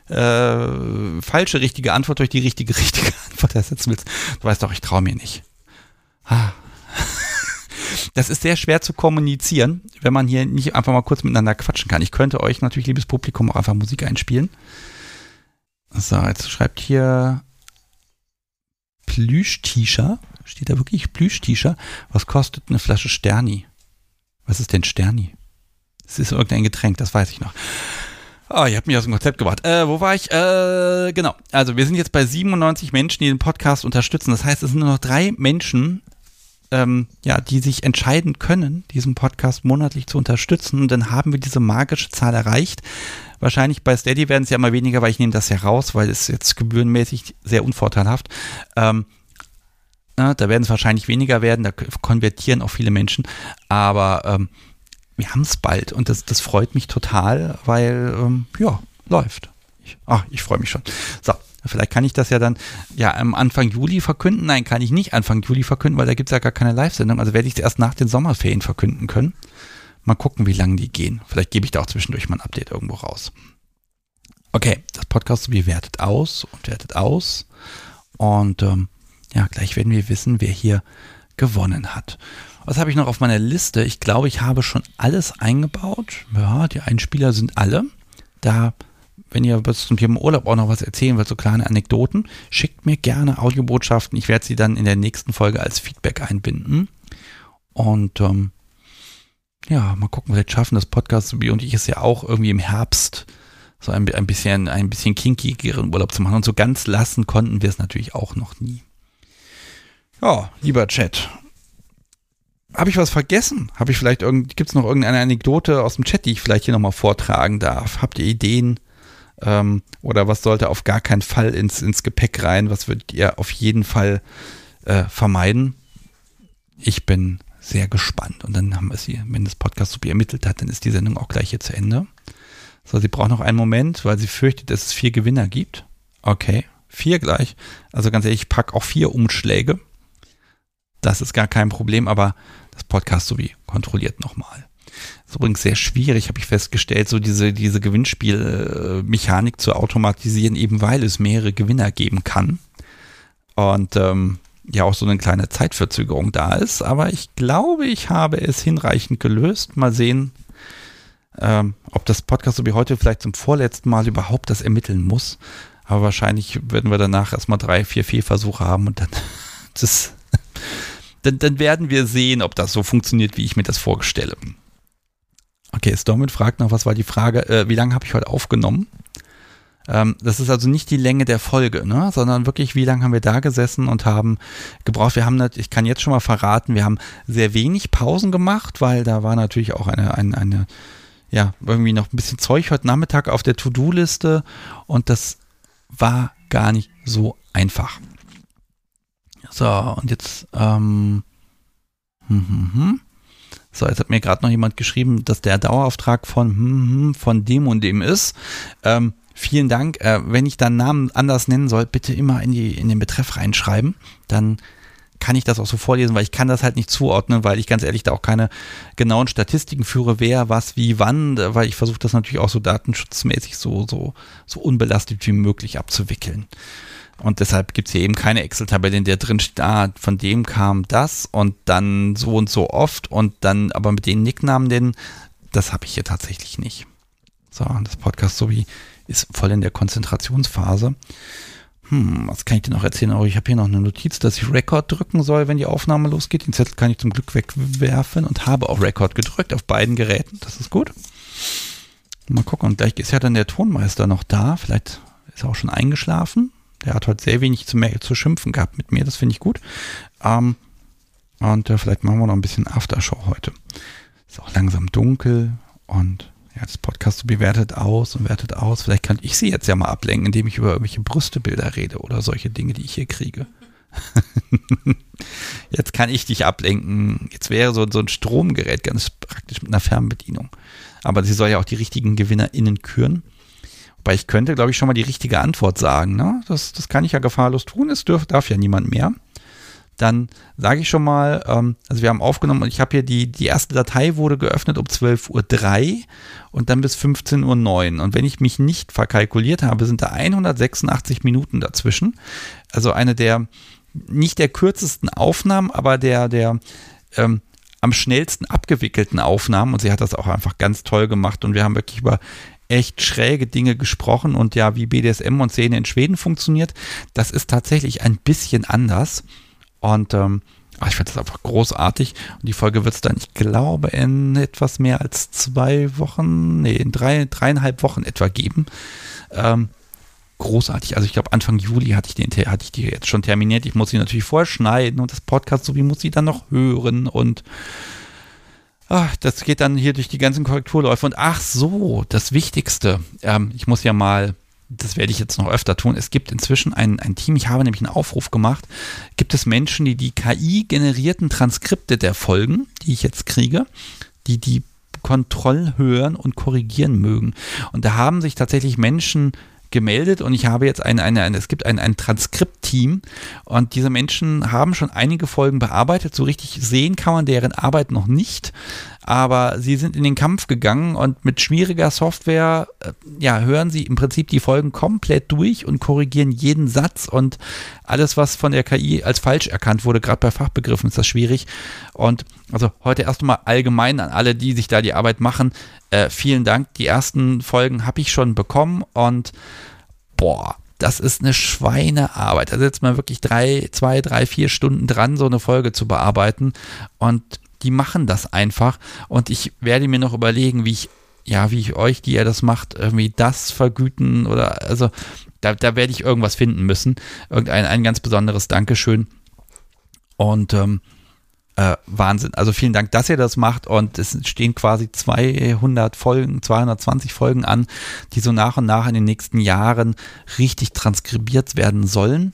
S1: äh, falsche richtige Antwort durch die richtige [LAUGHS] richtige Antwort ersetzen willst. Du weißt doch, ich traue mir nicht. Ah. Das ist sehr schwer zu kommunizieren, wenn man hier nicht einfach mal kurz miteinander quatschen kann. Ich könnte euch natürlich, liebes Publikum, auch einfach Musik einspielen. So, jetzt schreibt hier Plüsch-T-Shirt. Steht da wirklich Plüsch-T-Shirt? Was kostet eine Flasche Sterni? Was ist denn Sterni? Es ist irgendein Getränk, das weiß ich noch. Oh, ihr habt mich aus dem Konzept gebracht. Äh, wo war ich? Äh, genau. Also wir sind jetzt bei 97 Menschen, die den Podcast unterstützen. Das heißt, es sind nur noch drei Menschen, ähm, ja, die sich entscheiden können, diesen Podcast monatlich zu unterstützen. Und dann haben wir diese magische Zahl erreicht. Wahrscheinlich bei Steady werden es ja immer weniger, weil ich nehme das ja raus, weil es jetzt gebührenmäßig sehr unvorteilhaft. Ähm, na, da werden es wahrscheinlich weniger werden, da konvertieren auch viele Menschen. Aber ähm, wir haben es bald und das, das freut mich total, weil, ähm, ja, läuft. Ich, ach, ich freue mich schon. So, vielleicht kann ich das ja dann ja am Anfang Juli verkünden. Nein, kann ich nicht Anfang Juli verkünden, weil da gibt es ja gar keine Live-Sendung. Also werde ich es erst nach den Sommerferien verkünden können. Mal gucken, wie lange die gehen. Vielleicht gebe ich da auch zwischendurch mal ein Update irgendwo raus. Okay, das Podcast wie wertet aus und wertet aus. Und ähm, ja, gleich werden wir wissen, wer hier gewonnen hat. Was habe ich noch auf meiner Liste? Ich glaube, ich habe schon alles eingebaut. Ja, die Einspieler sind alle. Da, wenn ihr zum Thema Urlaub auch noch was erzählen wollt, so kleine Anekdoten, schickt mir gerne Audiobotschaften. Ich werde sie dann in der nächsten Folge als Feedback einbinden. Und ähm, ja, mal gucken, vielleicht schaffen das Podcast Subi und ich es ja auch irgendwie im Herbst so ein, ein bisschen, ein bisschen kinkigeren Urlaub zu machen. Und so ganz lassen konnten wir es natürlich auch noch nie. Ja, lieber Chat. Habe ich was vergessen? Habe ich vielleicht irgend, gibt es noch irgendeine Anekdote aus dem Chat, die ich vielleicht hier nochmal vortragen darf? Habt ihr Ideen? Ähm, oder was sollte auf gar keinen Fall ins, ins Gepäck rein? Was würdet ihr auf jeden Fall äh, vermeiden? Ich bin sehr gespannt. Und dann haben wir sie, wenn das Podcast Subi ermittelt hat, dann ist die Sendung auch gleich hier zu Ende. So, sie braucht noch einen Moment, weil sie fürchtet, dass es vier Gewinner gibt. Okay, vier gleich. Also ganz ehrlich, ich packe auch vier Umschläge. Das ist gar kein Problem, aber das Podcast Subi kontrolliert nochmal. Ist übrigens sehr schwierig, habe ich festgestellt, so diese, diese Gewinnspielmechanik zu automatisieren, eben weil es mehrere Gewinner geben kann. Und ähm, ja auch so eine kleine Zeitverzögerung da ist. Aber ich glaube, ich habe es hinreichend gelöst. Mal sehen, ähm, ob das Podcast so wie heute vielleicht zum vorletzten Mal überhaupt das ermitteln muss. Aber wahrscheinlich werden wir danach erstmal drei, vier Fehlversuche haben und dann, [LAUGHS] das, dann, dann werden wir sehen, ob das so funktioniert, wie ich mir das vorstelle. Okay, Stormit fragt noch, was war die Frage, äh, wie lange habe ich heute aufgenommen? Ähm, das ist also nicht die Länge der Folge, ne? sondern wirklich, wie lange haben wir da gesessen und haben gebraucht. Wir haben, ich kann jetzt schon mal verraten, wir haben sehr wenig Pausen gemacht, weil da war natürlich auch eine, eine, eine ja, irgendwie noch ein bisschen Zeug heute Nachmittag auf der To-Do-Liste und das war gar nicht so einfach. So, und jetzt, ähm, hm, hm, hm. So, jetzt hat mir gerade noch jemand geschrieben, dass der Dauerauftrag von, hm, hm, von dem und dem ist. Ähm, vielen Dank. Äh, wenn ich dann Namen anders nennen soll, bitte immer in, die, in den Betreff reinschreiben. Dann kann ich das auch so vorlesen, weil ich kann das halt nicht zuordnen, weil ich ganz ehrlich da auch keine genauen Statistiken führe, wer, was, wie, wann, weil ich versuche das natürlich auch so datenschutzmäßig so, so, so unbelastet wie möglich abzuwickeln. Und deshalb gibt es hier eben keine Excel-Tabelle, in der drin steht, ah, von dem kam das und dann so und so oft und dann aber mit den Nicknamen, denn das habe ich hier tatsächlich nicht. So, das Podcast sowie ist voll in der Konzentrationsphase. Hm, was kann ich dir noch erzählen? Oh, ich habe hier noch eine Notiz, dass ich Record drücken soll, wenn die Aufnahme losgeht. Den Zettel kann ich zum Glück wegwerfen und habe auch Record gedrückt auf beiden Geräten. Das ist gut. Mal gucken. Und gleich ist ja dann der Tonmeister noch da. Vielleicht ist er auch schon eingeschlafen. Der hat heute sehr wenig zu, zu schimpfen gehabt mit mir. Das finde ich gut. Ähm, und äh, vielleicht machen wir noch ein bisschen Aftershow heute. Ist auch langsam dunkel und ja, das Podcast so bewertet aus und wertet aus. Vielleicht kann ich sie jetzt ja mal ablenken, indem ich über irgendwelche Brüstebilder rede oder solche Dinge, die ich hier kriege. [LAUGHS] jetzt kann ich dich ablenken. Jetzt wäre so, so ein Stromgerät ganz praktisch mit einer Fernbedienung. Aber sie soll ja auch die richtigen GewinnerInnen küren. Wobei ich könnte, glaube ich, schon mal die richtige Antwort sagen. Ne? Das, das kann ich ja gefahrlos tun. Es dürf, darf ja niemand mehr dann sage ich schon mal, ähm, also wir haben aufgenommen und ich habe hier die, die erste Datei wurde geöffnet um 12.03 Uhr und dann bis 15.09 Uhr. Und wenn ich mich nicht verkalkuliert habe, sind da 186 Minuten dazwischen. Also eine der, nicht der kürzesten Aufnahmen, aber der, der ähm, am schnellsten abgewickelten Aufnahmen. Und sie hat das auch einfach ganz toll gemacht und wir haben wirklich über echt schräge Dinge gesprochen und ja, wie BDSM und Szene in Schweden funktioniert. Das ist tatsächlich ein bisschen anders. Und ähm, ich finde das einfach großartig. Und die Folge wird es dann, ich glaube, in etwas mehr als zwei Wochen, nee, in drei, dreieinhalb Wochen etwa geben. Ähm, großartig. Also ich glaube, Anfang Juli hatte ich, den, hatte ich die jetzt schon terminiert. Ich muss sie natürlich vorher schneiden und das Podcast so wie muss sie dann noch hören und ach, das geht dann hier durch die ganzen Korrekturläufe. Und ach so, das Wichtigste. Ähm, ich muss ja mal das werde ich jetzt noch öfter tun. Es gibt inzwischen ein, ein Team, ich habe nämlich einen Aufruf gemacht, gibt es Menschen, die die KI-generierten Transkripte der Folgen, die ich jetzt kriege, die die Kontroll hören und korrigieren mögen. Und da haben sich tatsächlich Menschen gemeldet und ich habe jetzt eine, eine, eine es gibt ein, ein Transkript-Team und diese Menschen haben schon einige Folgen bearbeitet. So richtig sehen kann man deren Arbeit noch nicht, aber sie sind in den Kampf gegangen und mit schwieriger Software, äh, ja, hören sie im Prinzip die Folgen komplett durch und korrigieren jeden Satz und alles, was von der KI als falsch erkannt wurde, gerade bei Fachbegriffen ist das schwierig. Und also heute erst einmal allgemein an alle, die sich da die Arbeit machen, äh, vielen Dank. Die ersten Folgen habe ich schon bekommen und boah, das ist eine Schweinearbeit. Da sitzt man wirklich drei, zwei, drei, vier Stunden dran, so eine Folge zu bearbeiten. Und die machen das einfach. Und ich werde mir noch überlegen, wie ich, ja, wie ich euch, die ihr das macht, irgendwie das vergüten oder, also, da, da werde ich irgendwas finden müssen. Irgendein ein ganz besonderes Dankeschön. Und ähm, äh, Wahnsinn. Also vielen Dank, dass ihr das macht und es stehen quasi 200 Folgen, 220 Folgen an, die so nach und nach in den nächsten Jahren richtig transkribiert werden sollen,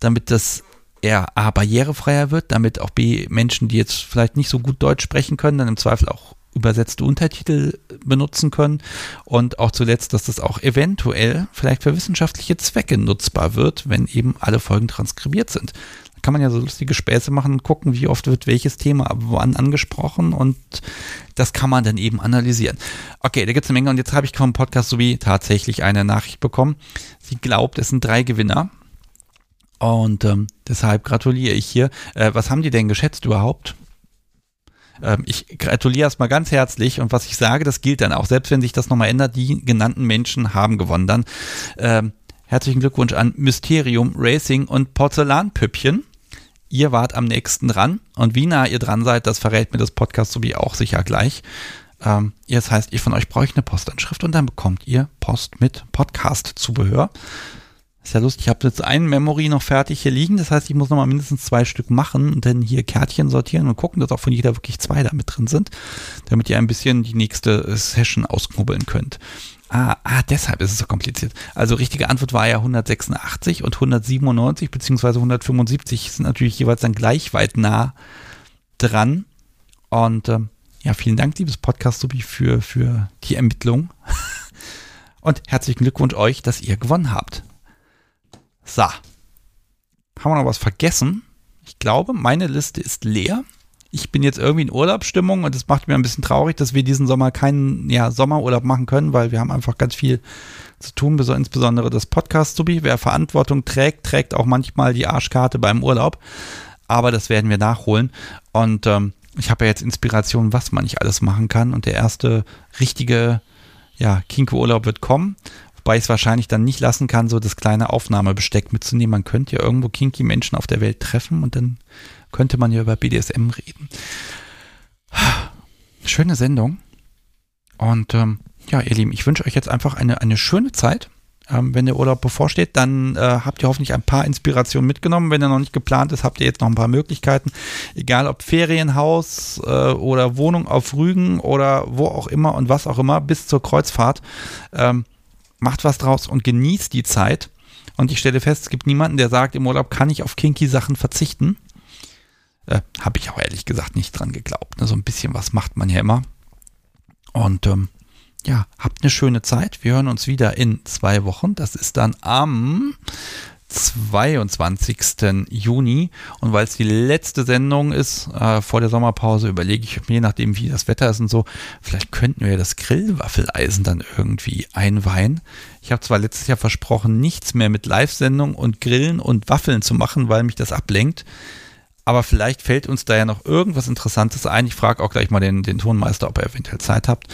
S1: damit das eher A, barrierefreier wird, damit auch B, Menschen, die jetzt vielleicht nicht so gut Deutsch sprechen können, dann im Zweifel auch übersetzte Untertitel benutzen können und auch zuletzt, dass das auch eventuell vielleicht für wissenschaftliche Zwecke nutzbar wird, wenn eben alle Folgen transkribiert sind kann man ja so lustige Späße machen und gucken, wie oft wird welches Thema wann angesprochen und das kann man dann eben analysieren. Okay, da gibt es eine Menge und jetzt habe ich vom Podcast sowie tatsächlich eine Nachricht bekommen. Sie glaubt, es sind drei Gewinner. Und ähm, deshalb gratuliere ich hier. Äh, was haben die denn geschätzt überhaupt? Ähm, ich gratuliere erstmal ganz herzlich und was ich sage, das gilt dann auch, selbst wenn sich das nochmal ändert, die genannten Menschen haben gewonnen. Dann ähm, herzlichen Glückwunsch an Mysterium Racing und Porzellanpüppchen ihr wart am nächsten dran. Und wie nah ihr dran seid, das verrät mir das Podcast sowie auch sicher gleich. Ähm, das heißt, ihr von euch braucht eine Postanschrift und dann bekommt ihr Post mit Podcast-Zubehör. Ist ja lustig, ich habe jetzt ein Memory noch fertig hier liegen, das heißt, ich muss noch mal mindestens zwei Stück machen und dann hier Kärtchen sortieren und gucken, dass auch von jeder wirklich zwei da mit drin sind, damit ihr ein bisschen die nächste Session ausknubbeln könnt. Ah, ah, deshalb ist es so kompliziert. Also richtige Antwort war ja 186 und 197 beziehungsweise 175 sind natürlich jeweils dann gleich weit nah dran. Und ähm, ja, vielen Dank, liebes Podcast Subi, für, für die Ermittlung. [LAUGHS] und herzlichen Glückwunsch euch, dass ihr gewonnen habt. So. Haben wir noch was vergessen? Ich glaube, meine Liste ist leer. Ich bin jetzt irgendwie in Urlaubsstimmung und es macht mir ein bisschen traurig, dass wir diesen Sommer keinen ja, Sommerurlaub machen können, weil wir haben einfach ganz viel zu tun, insbesondere das Podcast-Subi. Wer Verantwortung trägt, trägt auch manchmal die Arschkarte beim Urlaub. Aber das werden wir nachholen. Und ähm, ich habe ja jetzt Inspiration, was man nicht alles machen kann. Und der erste richtige ja, Kinko-Urlaub wird kommen. Wobei ich es wahrscheinlich dann nicht lassen kann, so das kleine Aufnahmebesteck mitzunehmen. Man könnte ja irgendwo kinky Menschen auf der Welt treffen und dann könnte man ja über BDSM reden. Schöne Sendung. Und ähm, ja, ihr Lieben, ich wünsche euch jetzt einfach eine, eine schöne Zeit. Ähm, wenn der Urlaub bevorsteht, dann äh, habt ihr hoffentlich ein paar Inspirationen mitgenommen. Wenn er noch nicht geplant ist, habt ihr jetzt noch ein paar Möglichkeiten. Egal ob Ferienhaus äh, oder Wohnung auf Rügen oder wo auch immer und was auch immer, bis zur Kreuzfahrt. Ähm, macht was draus und genießt die Zeit. Und ich stelle fest, es gibt niemanden, der sagt, im Urlaub kann ich auf kinky Sachen verzichten. Äh, Habe ich auch ehrlich gesagt nicht dran geglaubt. Ne? So ein bisschen was macht man ja immer. Und ähm, ja, habt eine schöne Zeit. Wir hören uns wieder in zwei Wochen. Das ist dann am 22. Juni. Und weil es die letzte Sendung ist äh, vor der Sommerpause, überlege ich mir, nachdem wie das Wetter ist und so, vielleicht könnten wir das Grillwaffeleisen dann irgendwie einweihen. Ich habe zwar letztes Jahr versprochen, nichts mehr mit Live-Sendung und Grillen und Waffeln zu machen, weil mich das ablenkt. Aber vielleicht fällt uns da ja noch irgendwas Interessantes ein. Ich frage auch gleich mal den, den Tonmeister, ob er eventuell Zeit habt.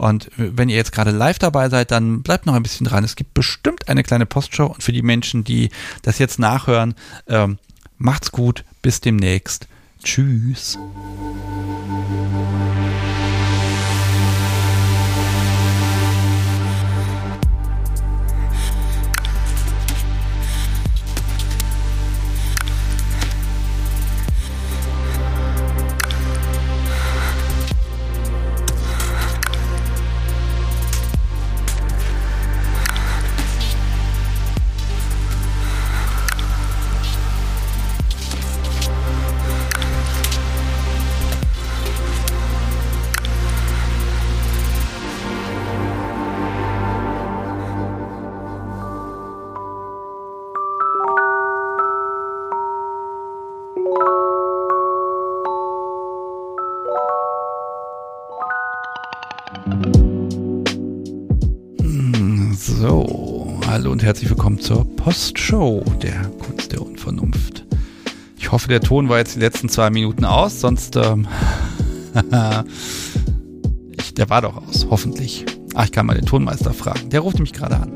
S1: Und wenn ihr jetzt gerade live dabei seid, dann bleibt noch ein bisschen dran. Es gibt bestimmt eine kleine Postshow. Und für die Menschen, die das jetzt nachhören, ähm, macht's gut. Bis demnächst. Tschüss. Herzlich willkommen zur Postshow der Kunst der Unvernunft. Ich hoffe, der Ton war jetzt die letzten zwei Minuten aus, sonst ähm, [LAUGHS] ich, der war doch aus, hoffentlich. Ah, ich kann mal den Tonmeister fragen. Der ruft mich gerade an.